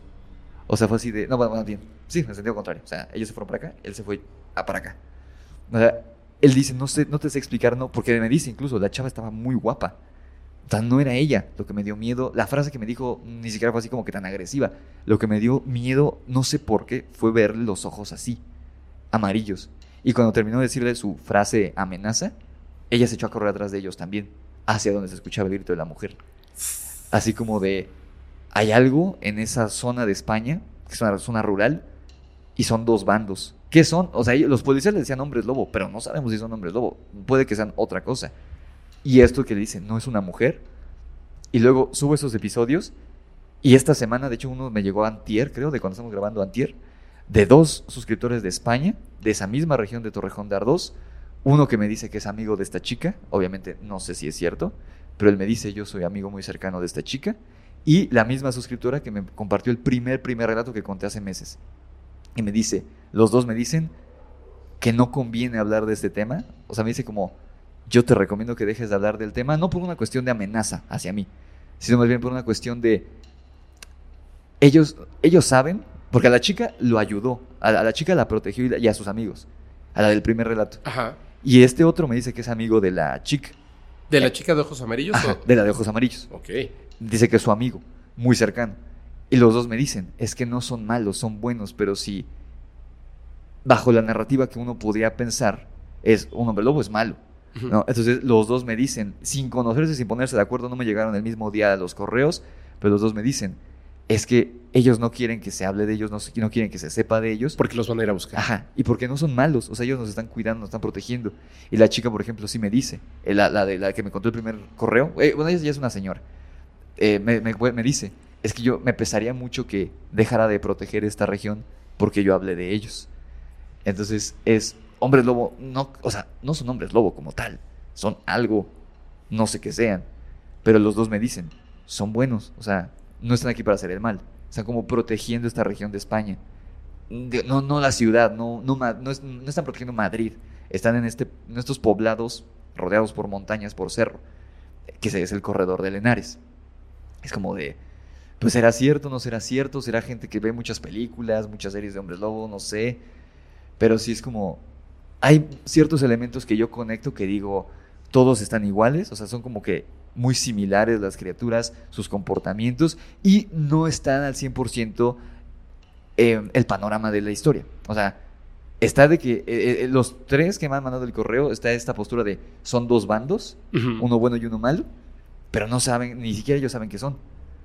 O sea, fue así de. No, bueno, bien. Sí, en sentido contrario. O sea, ellos se fueron para acá, él se fue a para acá. O sea, él dice, no sé, no te sé explicar, no, porque me dice incluso, la chava estaba muy guapa. O sea, no era ella lo que me dio miedo. La frase que me dijo ni siquiera fue así como que tan agresiva. Lo que me dio miedo, no sé por qué, fue ver los ojos así, amarillos. Y cuando terminó de decirle su frase amenaza, ella se echó a correr atrás de ellos también, hacia donde se escuchaba el grito de la mujer. Así como de, hay algo en esa zona de España, que es una zona rural, y son dos bandos. ¿Qué son? O sea, los policías le decían hombres lobo, pero no sabemos si son hombres lobo. Puede que sean otra cosa. Y esto que le dicen, no es una mujer. Y luego subo esos episodios. Y esta semana, de hecho, uno me llegó a antier, creo, de cuando estamos grabando antier. de dos suscriptores de España, de esa misma región de Torrejón de Ardós, uno que me dice que es amigo de esta chica, obviamente no sé si es cierto, pero él me dice yo soy amigo muy cercano de esta chica, y la misma suscriptora que me compartió el primer, primer relato que conté hace meses. Y me dice, los dos me dicen que no conviene hablar de este tema, o sea, me dice como, yo te recomiendo que dejes de hablar del tema, no por una cuestión de amenaza hacia mí, sino más bien por una cuestión de, ellos, ellos saben, porque a la chica lo ayudó, a la, a la chica la protegió y, y a sus amigos, a la del primer relato. Ajá. Y este otro me dice que es amigo de la chica, ¿De la chica de ojos amarillos? Ajá, o- de la de ojos amarillos. Ok. Dice que es su amigo, muy cercano. Y los dos me dicen, es que no son malos, son buenos, pero si bajo la narrativa que uno podría pensar, es un hombre lobo es malo. ¿no? Entonces los dos me dicen, sin conocerse, sin ponerse de acuerdo, no me llegaron el mismo día a los correos, pero los dos me dicen, es que ellos no quieren que se hable de ellos, no, no quieren que se sepa de ellos. Porque los van a ir a buscar. Ajá, y porque no son malos, o sea, ellos nos están cuidando, nos están protegiendo. Y la chica, por ejemplo, sí me dice, eh, la, la de la que me contó el primer correo, eh, bueno, ella ya es una señora, eh, me, dice, es que yo me pesaría mucho que dejara de proteger esta región porque yo hablé de ellos. Entonces es hombres lobo, no, o sea, no son hombres lobo como tal, son algo, no sé qué sean, pero los dos me dicen, son buenos, o sea, no están aquí para hacer el mal, están como protegiendo esta región de España. No, no la ciudad, no, no, no, es- no están protegiendo Madrid, están en, este, en estos poblados rodeados por montañas, por cerro, que es el corredor de Lenares. Es como de, pues será cierto, no será cierto, será gente que ve muchas películas, muchas series de hombres lobo, no sé, pero sí es como, hay ciertos elementos que yo conecto que digo, todos están iguales, o sea, son como que muy similares las criaturas, sus comportamientos, y no están al 100% eh, el panorama de la historia. O sea, está de que eh, eh, los tres que me han mandado el correo, está esta postura de son dos bandos, uno bueno y uno malo, pero no saben, ni siquiera ellos saben qué son.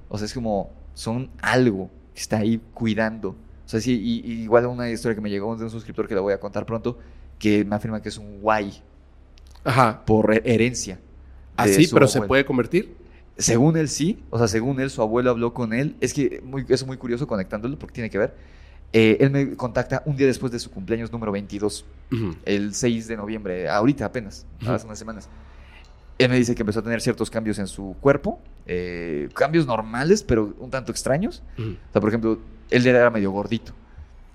O sea, es como, son algo que está ahí cuidando. O sea, sí, y, y igual una historia que me llegó de un suscriptor que la voy a contar pronto, que me afirma que es un guay Ajá. por he- herencia. Así, su pero se puede convertir. Según él sí, o sea, según él, su abuelo habló con él. Es que muy, es muy curioso conectándolo porque tiene que ver. Eh, él me contacta un día después de su cumpleaños número 22, Ujú. el 6 de noviembre, ahorita apenas, hace unas semanas. Él me dice que empezó a tener ciertos cambios en su cuerpo, eh, cambios normales, pero un tanto extraños. O sea, por ejemplo, él era medio gordito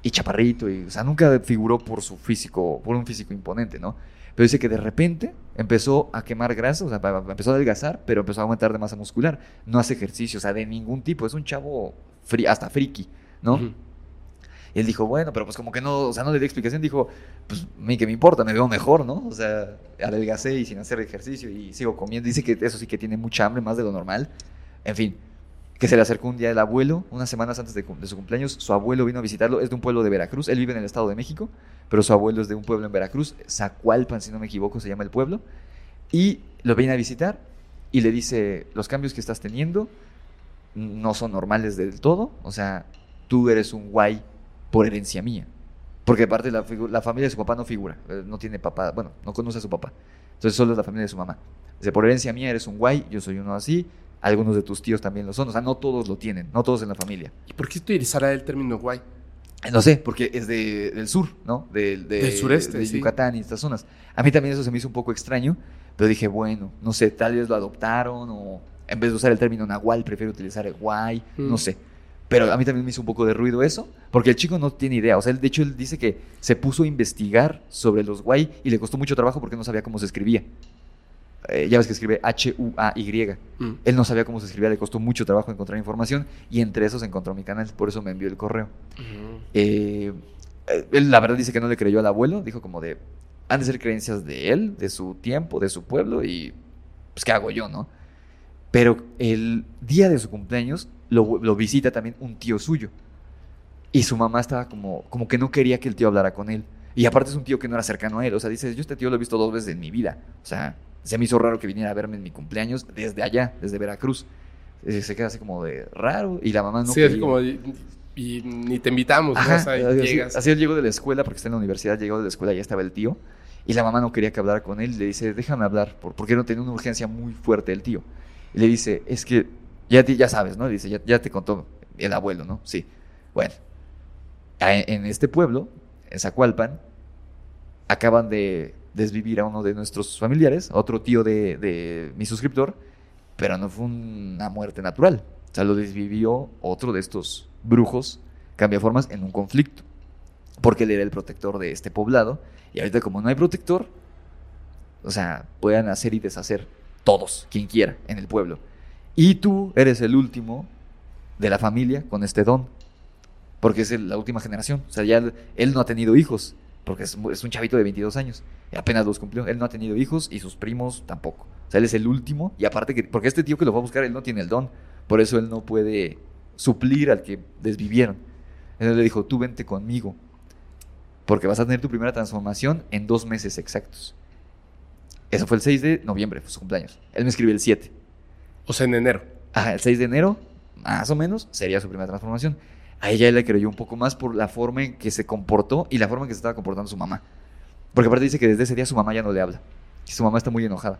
y chaparrito, y, o sea, nunca figuró por su físico, por un físico imponente, ¿no? Pero dice que de repente empezó a quemar grasa, o sea, empezó a adelgazar, pero empezó a aumentar de masa muscular. No hace ejercicio, o sea, de ningún tipo. Es un chavo fri- hasta friki, ¿no? Y él dijo, bueno, pero pues como que no, o sea, no le di explicación, dijo, pues, mí que me importa, me veo mejor, ¿no? O sea, adelgacé y sin hacer ejercicio y sigo comiendo. Dice que eso sí que tiene mucha hambre, más de lo normal. En fin, que se le acercó un día el abuelo, unas semanas antes de, de su cumpleaños, su abuelo vino a visitarlo, es de un pueblo de Veracruz, él vive en el Estado de México, pero su abuelo es de un pueblo en Veracruz, Zacualpan, si no me equivoco, se llama el pueblo, y lo viene a visitar y le dice, los cambios que estás teniendo no son normales del todo, o sea, tú eres un guay por herencia mía. Porque aparte la, la familia de su papá no figura, eh, no tiene papá, bueno, no conoce a su papá. Entonces solo es la familia de su mamá. Dice, por herencia mía eres un guay, yo soy uno así, algunos de tus tíos también lo son, o sea, no todos lo tienen, no todos en la familia. ¿Y por qué utilizará el término guay? Eh, No sé, porque es de- del sur, ¿no? Del, de- Del sureste, De sí. Yucatán y estas zonas. A mí también eso se me hizo un poco extraño, pero dije, bueno, no sé, tal vez lo adoptaron o en vez de usar el término nahual, prefiero utilizar el guay, Mm. no sé. Pero a mí también me hizo un poco de ruido eso, porque el chico no tiene idea. O sea, él, de hecho, él dice que se puso a investigar sobre los guay y le costó mucho trabajo porque no sabía cómo se escribía. Eh, ya ves que escribe H-U-A-Y. Mm. Él no sabía cómo se escribía, le costó mucho trabajo encontrar información y entre esos encontró mi canal, por eso me envió el correo. Ujú. Eh, eh, él la verdad dice que no le creyó al abuelo, dijo como de, han de ser creencias de él, de su tiempo, de su pueblo y pues qué hago yo, ¿no? Pero el día de su cumpleaños lo, lo visita también un tío suyo y su mamá estaba como, como que no quería que el tío hablara con él. Y aparte es un tío que no era cercano a él, o sea, dice, yo este tío lo he visto dos veces en mi vida, o sea, se me hizo raro que viniera a verme en mi cumpleaños desde allá, desde Veracruz. Eh, Se queda así como de raro y la mamá no sí, así quería. como. Y, y ni te invitamos, ¿no? Ajá, O sea, así, llegas. así él llegó de la escuela, porque está en la universidad, llegó de la escuela ya estaba el tío. Y la mamá no quería que hablara con él. Le dice, déjame hablar, por- porque no tenía una urgencia muy fuerte el tío. Y le dice, es que ya, ya sabes, ¿no? Dice, ya, te contó el abuelo, ¿no? Sí. Bueno. en este pueblo, en Zacualpan, acaban de desvivir a uno de nuestros familiares, otro tío de, de mi suscriptor, pero no fue una muerte natural. O sea, lo desvivió otro de estos brujos cambiaformas en un conflicto. Porque él era el protector de este poblado. Y ahorita como no hay protector, o sea, puedan hacer y deshacer todos, quien quiera, en el pueblo. Y tú eres el último de la familia con este don. Porque es la última generación. O sea, ya él, no ha tenido hijos. Porque es, un chavito de 22 años. Apenas los cumplió. Él no ha tenido hijos y sus primos tampoco. O sea, él es el último. Y aparte que... Porque este tío que lo va a buscar, él no tiene el don. Por eso él no puede suplir al que desvivieron. Entonces le dijo, tú vente conmigo. Porque vas a tener tu primera transformación en dos meses exactos. Eso fue el 6 de noviembre, fue su cumpleaños. Él me escribió el 7. O sea, en enero. Ajá, el 6 de enero, más o menos, sería su primera transformación. A ella le creyó un poco más por la forma en que se comportó y la forma en que se estaba comportando su mamá. Porque aparte dice que desde ese día su mamá ya no le habla. Que su mamá está muy enojada.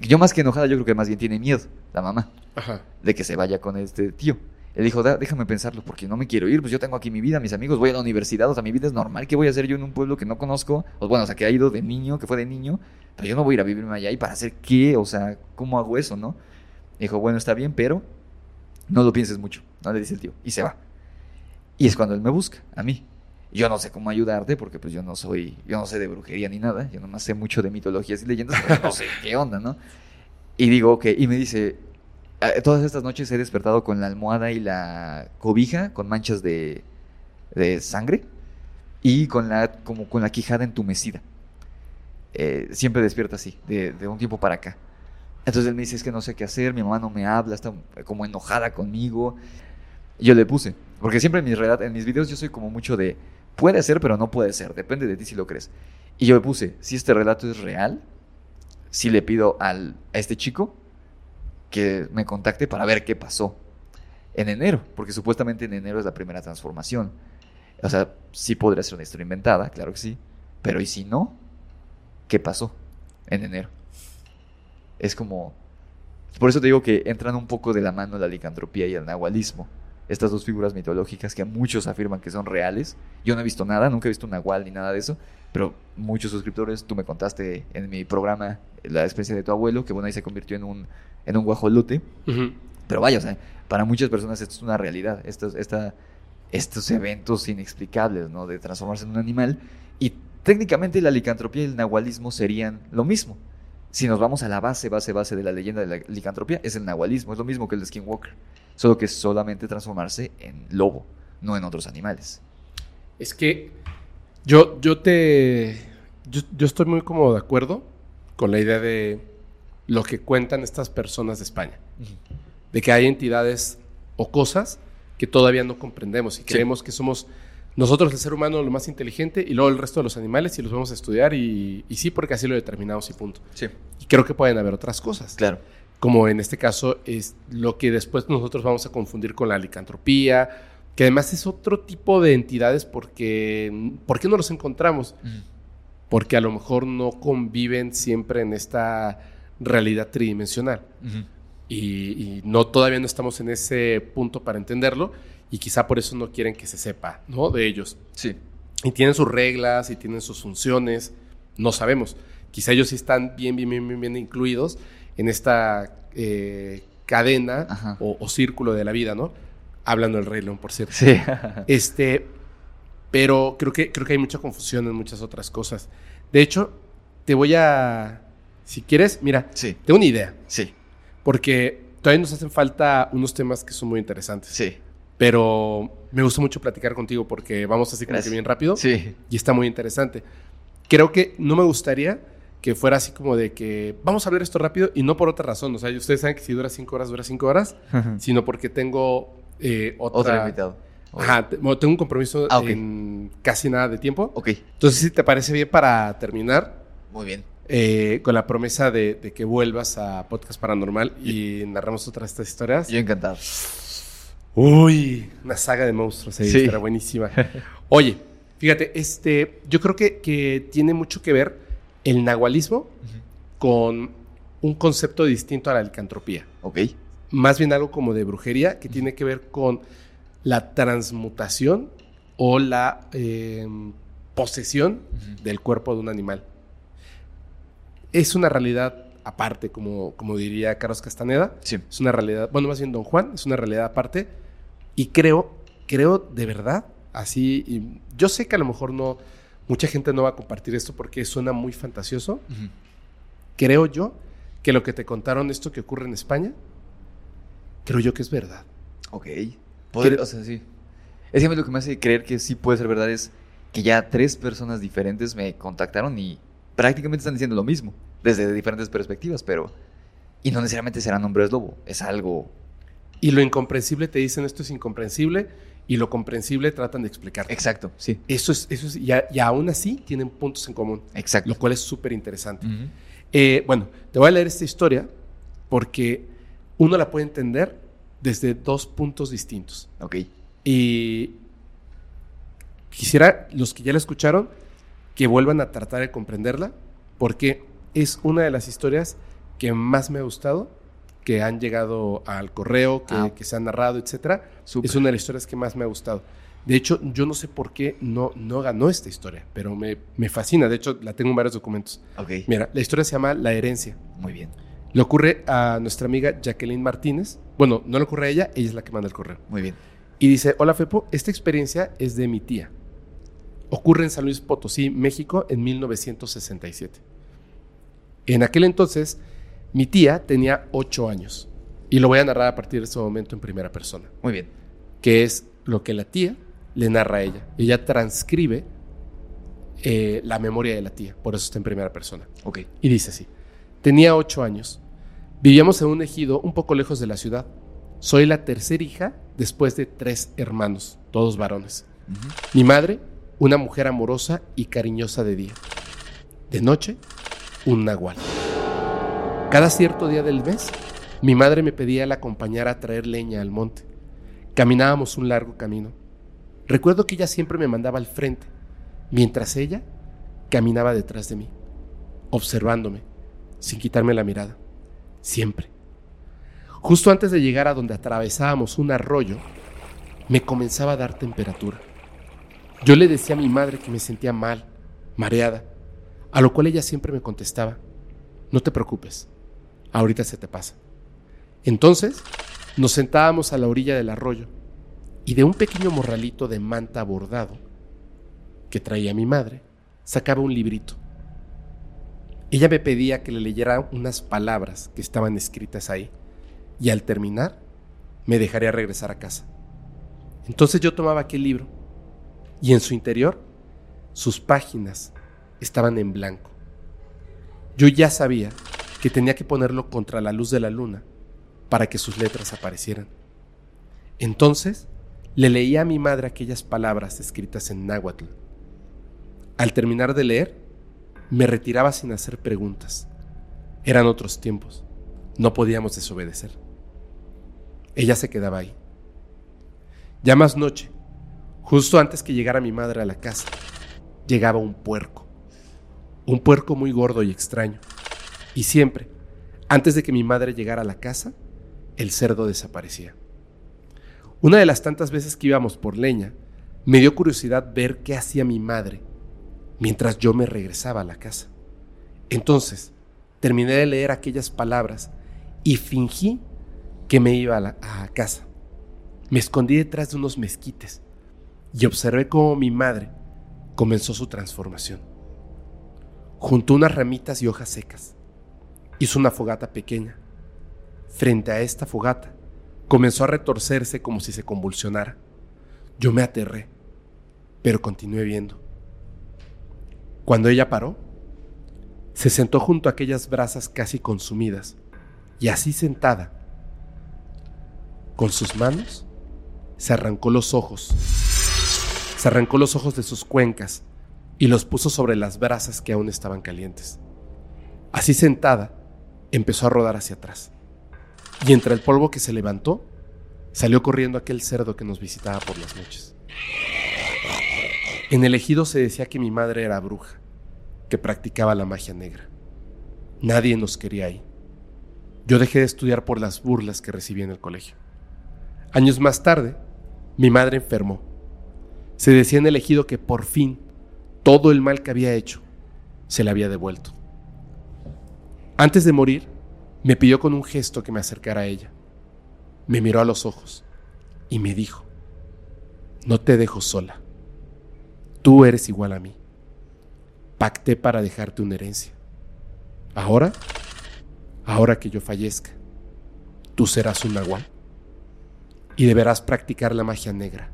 Yo más que enojada, yo creo que más bien tiene miedo, la mamá, Ajá. de que se vaya con este tío. Él dijo, "Da- déjame pensarlo, porque no me quiero ir, pues yo tengo aquí mi vida, mis amigos, voy a la universidad, o sea, mi vida es normal, ¿qué voy a hacer yo en un pueblo que no conozco? O bueno, o sea, que ha ido de niño, que fue de niño, pero yo no voy a ir a vivirme allá y para hacer qué, o sea, ¿cómo hago eso, no? Dijo, bueno, está bien, pero no lo pienses mucho, no le dice el tío, y se va. Y es cuando él me busca, a mí. Yo no sé cómo ayudarte porque pues yo no soy, yo no sé de brujería ni nada, yo nomás sé mucho de mitologías y leyendas, pero no sé qué onda, ¿no? Y digo, ok, y me dice, "Ah, todas estas noches he despertado con la almohada y la cobija con manchas de, de sangre y con la, como con la quijada entumecida. Eh, siempre despierta así, de, de un tiempo para acá. Entonces él me dice, es que no sé qué hacer, mi mamá no me habla, está como enojada conmigo. Y yo le puse, porque siempre en mis, en mis videos yo soy como mucho de, puede ser, pero no puede ser, depende de ti si lo crees. Y yo le puse, si este relato es real, si le pido al, a este chico que me contacte para ver qué pasó en enero, porque supuestamente en enero es la primera transformación. O sea, sí podría ser una historia inventada, claro que sí, pero ¿y si no? ¿Qué pasó en enero? Es como... Por eso te digo que entran un poco de la mano la licantropía y el nahualismo. Estas dos figuras mitológicas que muchos afirman que son reales. Yo no he visto nada, nunca he visto un nahual ni nada de eso, pero muchos suscriptores, tú me contaste en mi programa la experiencia de tu abuelo, que bueno, ahí se convirtió en un, en un guajolote. Pero vaya, o sea, para muchas personas esto es una realidad. Estos, esta, estos eventos inexplicables, ¿no? De transformarse en un animal. Y técnicamente la licantropía y el nahualismo serían lo mismo. Si nos vamos a la base, base, base de la leyenda de la licantropía, es el nahualismo. Es lo mismo que el de Skinwalker. Solo que es solamente transformarse en lobo, no en otros animales. Es que yo, yo te. Yo, yo estoy muy como de acuerdo con la idea de lo que cuentan estas personas de España. De que hay entidades o cosas que todavía no comprendemos y creemos que somos nosotros, el ser humano, lo más inteligente y luego el resto de los animales y los vamos a estudiar y, y sí, porque así lo determinamos y punto. Sí, Y creo que pueden haber otras cosas. claro. Como en este caso es lo que después nosotros vamos a confundir con la licantropía, que además es otro tipo de entidades porque ¿por qué no los encontramos? Porque a lo mejor no conviven siempre en esta realidad tridimensional. Y, y no todavía no estamos en ese punto para entenderlo y quizá por eso no quieren que se sepa, ¿no? De ellos. Sí. Y tienen sus reglas y tienen sus funciones, no sabemos. Quizá ellos sí están bien, bien, bien, bien, bien incluidos en esta eh, cadena o círculo de la vida, ¿no? Hablando del Rey León, por cierto. Sí. Este, pero creo que, creo que hay mucha confusión en muchas otras cosas. De hecho, te voy a, si quieres, mira, sí. tengo una idea, Sí. porque todavía nos hacen falta unos temas que son muy interesantes. Sí. Pero me gustó mucho platicar contigo porque vamos así como que bien rápido Sí. y está muy interesante. Creo que no me gustaría que fuera así como de que vamos a ver esto rápido y no por otra razón. O sea, ustedes saben que si dura cinco horas, dura cinco horas, sino porque tengo eh, otra... Otro invitado. Ajá, tengo un compromiso Ah, en casi nada de tiempo. Ok. Entonces, si te parece bien para terminar, Muy bien. eh, con la promesa de, de que vuelvas a Podcast Paranormal y narramos otras estas historias. Yo encantado. Uy, una saga de monstruos ahí, Sí. estará buenísima. Oye, fíjate, este, yo creo que, que tiene mucho que ver el nahualismo con un concepto distinto a la licantropía. Ok. Más bien algo como de brujería que tiene que ver con la transmutación o la eh, posesión del cuerpo de un animal. Es una realidad aparte, como, como diría Carlos Castaneda. Sí. Es una realidad, bueno, más bien Don Juan, es una realidad aparte. Y creo, creo de verdad, así, y yo sé que a lo mejor no, mucha gente no va a compartir esto porque suena muy fantasioso. Ujú. Creo yo que lo que te contaron, esto que ocurre en España, creo yo que es verdad. Ok. Poder- o sea, sí. Es que lo que me hace creer que sí puede ser verdad es que ya tres personas diferentes me contactaron y prácticamente están diciendo lo mismo, desde diferentes perspectivas, pero... Y no necesariamente serán hombres lobo, es algo... Y lo incomprensible te dicen esto es incomprensible y lo comprensible tratan de explicar. Exacto, sí. Eso es, eso es, y, a- y aún así tienen puntos en común, Exacto. lo cual es súper interesante. Eh, bueno, te voy a leer esta historia porque uno la puede entender desde dos puntos distintos. Ok. Y quisiera, los que ya la escucharon, que vuelvan a tratar de comprenderla, porque es una de las historias que más me ha gustado, que han llegado al correo, que, Ah. que se han narrado, etcétera. Súper. Es una de las historias que más me ha gustado. De hecho, yo no sé por qué no, no ganó esta historia, pero me, me fascina. De hecho, la tengo en varios documentos. Ok. Mira, la historia se llama La herencia. Muy bien. Le ocurre a nuestra amiga Jacqueline Martínez. Bueno, no le ocurre a ella, ella es la que manda el correo. Muy bien. Y dice, hola Fepo, esta experiencia es de mi tía. Ocurre en San Luis Potosí, México, en 1967. En aquel entonces, mi tía tenía ocho años. Y lo voy a narrar a partir de este momento en primera persona. Muy bien. Que es lo que la tía le narra a ella. Ella transcribe eh, la memoria de la tía. Por eso está en primera persona. Ok. Y dice así, tenía ocho años. Vivíamos en un ejido un poco lejos de la ciudad. Soy la tercera hija después de tres hermanos, todos varones. Mi madre, una mujer amorosa y cariñosa de día. De noche, un nahual. Cada cierto día del mes, mi madre me pedía la acompañara a traer leña al monte. Caminábamos un largo camino. Recuerdo que ella siempre me mandaba al frente, mientras ella caminaba detrás de mí, observándome, sin quitarme la mirada. Siempre. Justo antes de llegar a donde atravesábamos un arroyo, me comenzaba a dar temperatura. Yo le decía a mi madre que me sentía mal, mareada, a lo cual ella siempre me contestaba, no te preocupes, ahorita se te pasa. Entonces, nos sentábamos a la orilla del arroyo y de un pequeño morralito de manta bordado que traía mi madre, sacaba un librito. Ella me pedía que le leyera unas palabras que estaban escritas ahí y al terminar me dejaría regresar a casa. Entonces yo tomaba aquel libro y en su interior sus páginas estaban en blanco. Yo ya sabía que tenía que ponerlo contra la luz de la luna para que sus letras aparecieran. Entonces le leía a mi madre aquellas palabras escritas en náhuatl. Al terminar de leer, me retiraba sin hacer preguntas. Eran otros tiempos. No podíamos desobedecer. Ella se quedaba ahí. Ya más noche, justo antes que llegara mi madre a la casa, llegaba un puerco. Un puerco muy gordo y extraño. Y siempre, antes de que mi madre llegara a la casa, el cerdo desaparecía. Una de las tantas veces que íbamos por leña, me dio curiosidad ver qué hacía mi madre mientras yo me regresaba a la casa. Entonces, terminé de leer aquellas palabras y fingí que me iba a, la, casa. Me escondí detrás de unos mezquites y observé cómo mi madre comenzó su transformación. Juntó unas ramitas y hojas secas. Hizo una fogata pequeña. Frente a esta fogata, comenzó a retorcerse como si se convulsionara. Yo me aterré, pero continué viendo. Cuando ella paró, se sentó junto a aquellas brasas casi consumidas y así sentada, con sus manos, se arrancó los ojos. Se arrancó los ojos de sus cuencas y los puso sobre las brasas que aún estaban calientes. Así sentada, empezó a rodar hacia atrás. Y entre el polvo que se levantó, salió corriendo aquel cerdo que nos visitaba por las noches. En el ejido se decía que mi madre era bruja, que practicaba la magia negra. Nadie nos quería ahí. Yo dejé de estudiar por las burlas que recibí en el colegio. Años más tarde, mi madre enfermó. Se decía en el ejido que por fin todo el mal que había hecho se le había devuelto. Antes de morir, me pidió con un gesto que me acercara a ella. Me miró a los ojos y me dijo, no te dejo sola. Tú eres igual a mí. Pacté para dejarte una herencia. Ahora, ahora que yo fallezca, tú serás un nahual y deberás practicar la magia negra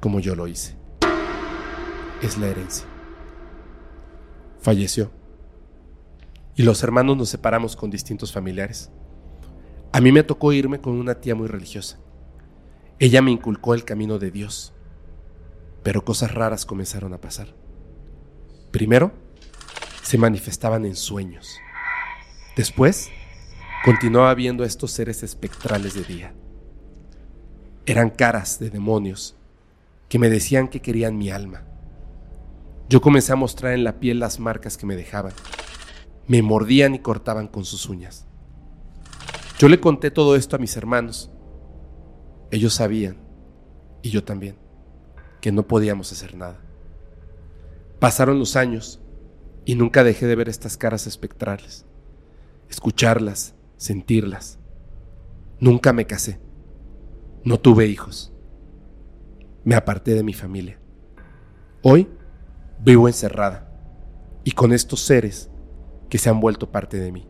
como yo lo hice. Es la herencia. Falleció. Y los hermanos nos separamos con distintos familiares. A mí me tocó irme con una tía muy religiosa. Ella me inculcó el camino de Dios. Pero cosas raras comenzaron a pasar. Primero, se manifestaban en sueños. Después, continuaba viendo a estos seres espectrales de día. Eran caras de demonios que me decían que querían mi alma. Yo comencé a mostrar en la piel las marcas que me dejaban. Me mordían y cortaban con sus uñas. Yo le conté todo esto a mis hermanos. Ellos sabían, y yo también, que no podíamos hacer nada. Pasaron los años y nunca dejé de ver estas caras espectrales, escucharlas, sentirlas. Nunca me casé. No tuve hijos me aparté de mi familia. Hoy vivo encerrada y con estos seres que se han vuelto parte de mí.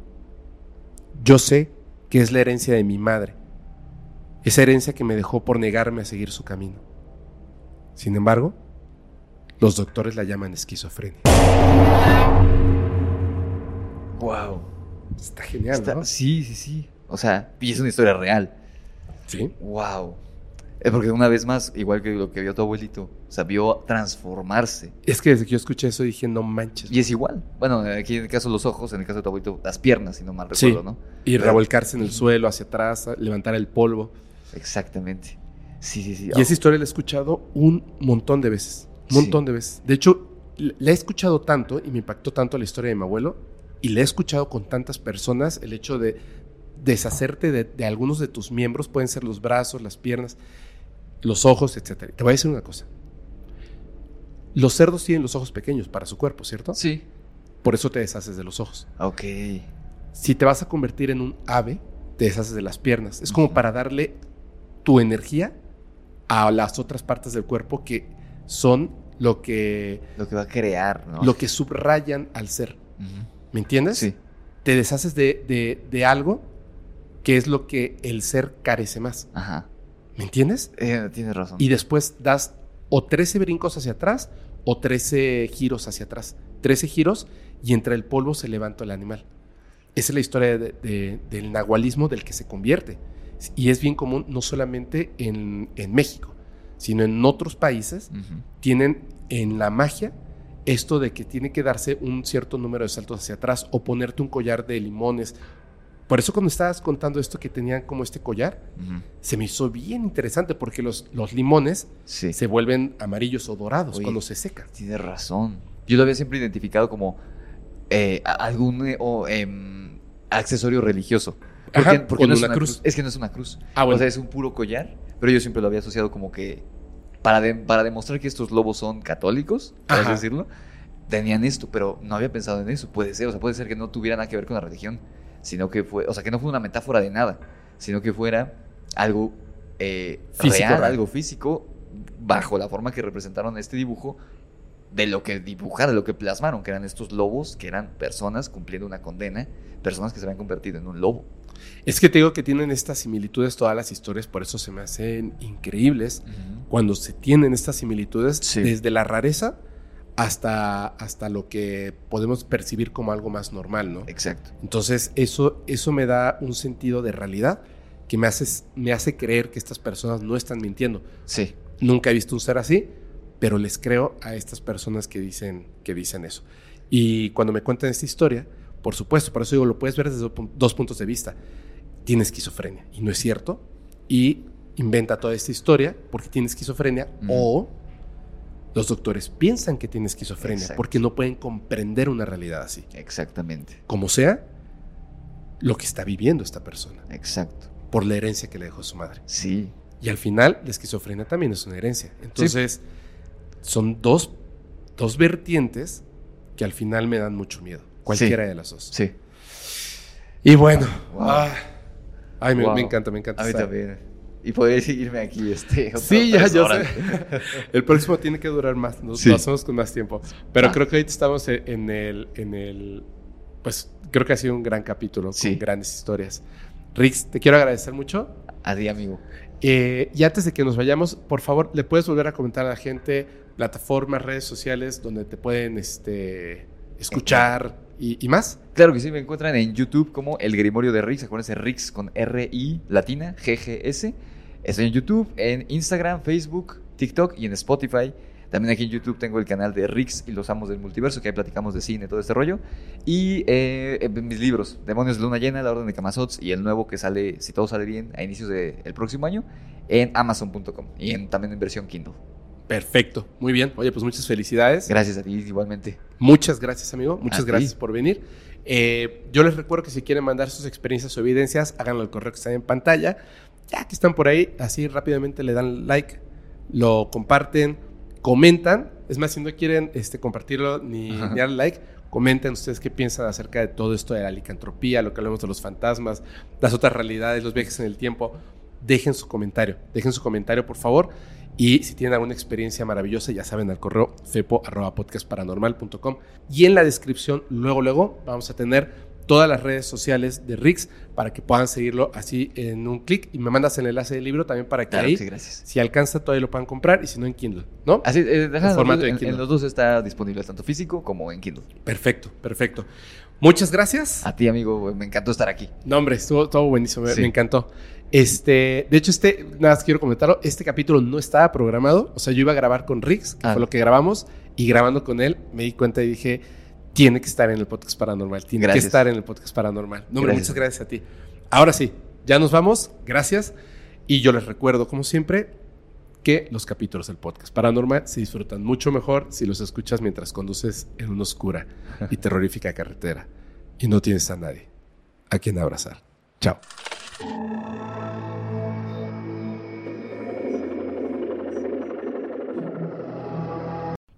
Yo sé que es la herencia de mi madre, esa herencia que me dejó por negarme a seguir su camino. Sin embargo, los doctores la llaman esquizofrenia. Wow. Está genial, ¿no? Sí, sí, sí. O sea, y es una historia real. Sí. Wow. Es porque una vez más, igual que lo que vio tu abuelito, o sea, vio transformarse. Es que desde que yo escuché eso dije, no manches. Y es igual. Bueno, aquí en el caso de los ojos, en el caso de tu abuelito, las piernas, si no mal Sí. recuerdo, ¿no? Y Pero- revolcarse en el suelo, hacia atrás, levantar el polvo. Exactamente. Sí, sí, sí. Y esa historia la he escuchado un montón de veces. Un Sí. montón de veces. De hecho, la he escuchado tanto y me impactó tanto la historia de mi abuelo. Y la he escuchado con tantas personas. El hecho de deshacerte de, de algunos de tus miembros. Pueden ser los brazos, las piernas, los ojos, etc. Te voy a decir una cosa. Los cerdos tienen los ojos pequeños para su cuerpo, ¿cierto? Sí. Por eso te deshaces de los ojos. Ok. Si te vas a convertir en un ave, te deshaces de las piernas. Es como para darle tu energía a las otras partes del cuerpo que son lo que, Lo que va a crear, ¿no? lo que subrayan al ser. ¿Me entiendes? Sí. Te deshaces de, de- de algo que es lo que el ser carece más. Ajá. ¿Me entiendes? Eh, tienes razón. Y después das o 13 brincos hacia atrás o 13 giros hacia atrás. 13 giros y entre el polvo se levanta el animal. Esa es la historia de- de- del nahualismo del que se convierte. Y es bien común no solamente en, en México, sino en otros países. Tienen en la magia esto de que tiene que darse un cierto número de saltos hacia atrás o ponerte un collar de limones. Por eso cuando estabas contando esto que tenían como este collar, se me hizo bien interesante porque los, los limones Sí. se vuelven amarillos o dorados Oye, cuando se secan. Tienes razón. Yo lo había siempre identificado como eh, algún eh, em, accesorio religioso. Porque, Ajá, porque con no es una una cruz. cruz. Es que no es una cruz. Ah, bueno. O sea, es un puro collar. Pero yo siempre lo había asociado como que para, de- para demostrar que estos lobos son católicos, por decirlo, tenían esto. Pero no había pensado en eso. Puede ser, o sea, puede ser que no tuviera nada que ver con la religión, sino que fue, o sea, que no fue una metáfora de nada, sino que fuera algo eh, Físico, real, algo físico, bajo la forma que representaron este dibujo, de lo que dibujaron, de lo que plasmaron, que eran estos lobos, que eran personas cumpliendo una condena, personas que se habían convertido en un lobo. Es que te digo que tienen estas similitudes todas las historias, por eso se me hacen increíbles cuando se tienen estas similitudes Sí. desde la rareza hasta, hasta lo que podemos percibir como algo más normal, ¿no? Exacto. Entonces eso, eso me da un sentido de realidad que me hace, me hace creer que estas personas no están mintiendo. Sí. Nunca he visto un ser así, pero les creo a estas personas que dicen, que dicen eso. Y cuando me cuentan esta historia, por supuesto, por eso digo, lo puedes ver desde do- dos puntos de vista. Tiene esquizofrenia y no es cierto. Y inventa toda esta historia porque tiene esquizofrenia o los doctores piensan que tiene esquizofrenia Exacto. porque no pueden comprender una realidad así. Exactamente. Como sea, lo que está viviendo esta persona Exacto. por la herencia que le dejó su madre. Sí. Y al final, la esquizofrenia también es una herencia. Entonces, son dos, dos vertientes que al final me dan mucho miedo. Cualquiera de las dos. Sí. Y bueno, Wow. ah, ay, me, Wow. me encanta, me encanta. A mí también. Y podría seguirme aquí este. Sí, ya, yo sé. El próximo tiene que durar más, nos Sí. lo hacemos con más tiempo. Pero Ah. creo que ahorita estamos en en el, en el, pues creo que ha sido un gran capítulo Sí. con grandes historias. Rix, te quiero agradecer mucho. A ti, amigo. Eh, y antes de que nos vayamos, por favor, le puedes volver a comentar a la gente plataformas, redes sociales donde te pueden este, escuchar y, más. Claro que sí, me encuentran en YouTube como El Grimorio de Rix. Acuérdense, Rix con R-I latina, G-G-S. Estoy en YouTube, en Instagram, Facebook, TikTok y en Spotify. También aquí en YouTube tengo el canal de Rix y los Amos del Multiverso, que ahí platicamos de cine, todo este rollo. Y eh, mis libros, Demonios de Luna Llena, La Orden de Camazots y el nuevo que sale, si todo sale bien, a inicios del próximo año, en Amazon.com y en- también en versión Kindle. Perfecto, muy bien. Oye, pues muchas felicidades. Gracias a ti igualmente. Muchas gracias, amigo. Muchas A ti. gracias por venir. Eh, yo les recuerdo que si quieren mandar sus experiencias o evidencias, háganlo al correo que está en pantalla. Ya que están por ahí, así rápidamente le dan like, lo comparten, comentan. Es más, si no quieren este, compartirlo ni, Ajá. ni darle like, comenten ustedes qué piensan acerca de todo esto de la licantropía, lo que hablamos de los fantasmas, las otras realidades, los viajes en el tiempo. Dejen su comentario, dejen su comentario, por favor. Y si tienen alguna experiencia maravillosa, ya saben, al correo fepo.podcastparanormal.com. Y en la descripción, luego, luego, vamos a tener todas las redes sociales de Rix para que puedan seguirlo así en un clic. Y me mandas el enlace del libro también para que Claro ahí, sí, gracias. si alcanza, todavía lo puedan comprar y si no, en Kindle, ¿no? Así, eh, En formato de en, Kindle. en los dos está disponible, tanto físico como en Kindle. Perfecto, perfecto. Muchas gracias. A ti, amigo, me encantó estar aquí. No, hombre, estuvo todo buenísimo, Sí. me encantó. Este, de hecho, este, nada más quiero comentarlo, este capítulo no estaba programado, o sea, yo iba a grabar con Rix, que Ah. fue lo que grabamos, y grabando con él me di cuenta y dije, tiene que estar en el podcast paranormal, tiene Gracias. que estar en el podcast paranormal. No, Gracias. muchas gracias a ti. Ahora sí, ya nos vamos, gracias, y yo les recuerdo, como siempre, que los capítulos del podcast paranormal se disfrutan mucho mejor si los escuchas mientras conduces en una oscura y terrorífica carretera y no tienes a nadie a quien abrazar. Chao.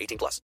18 plus.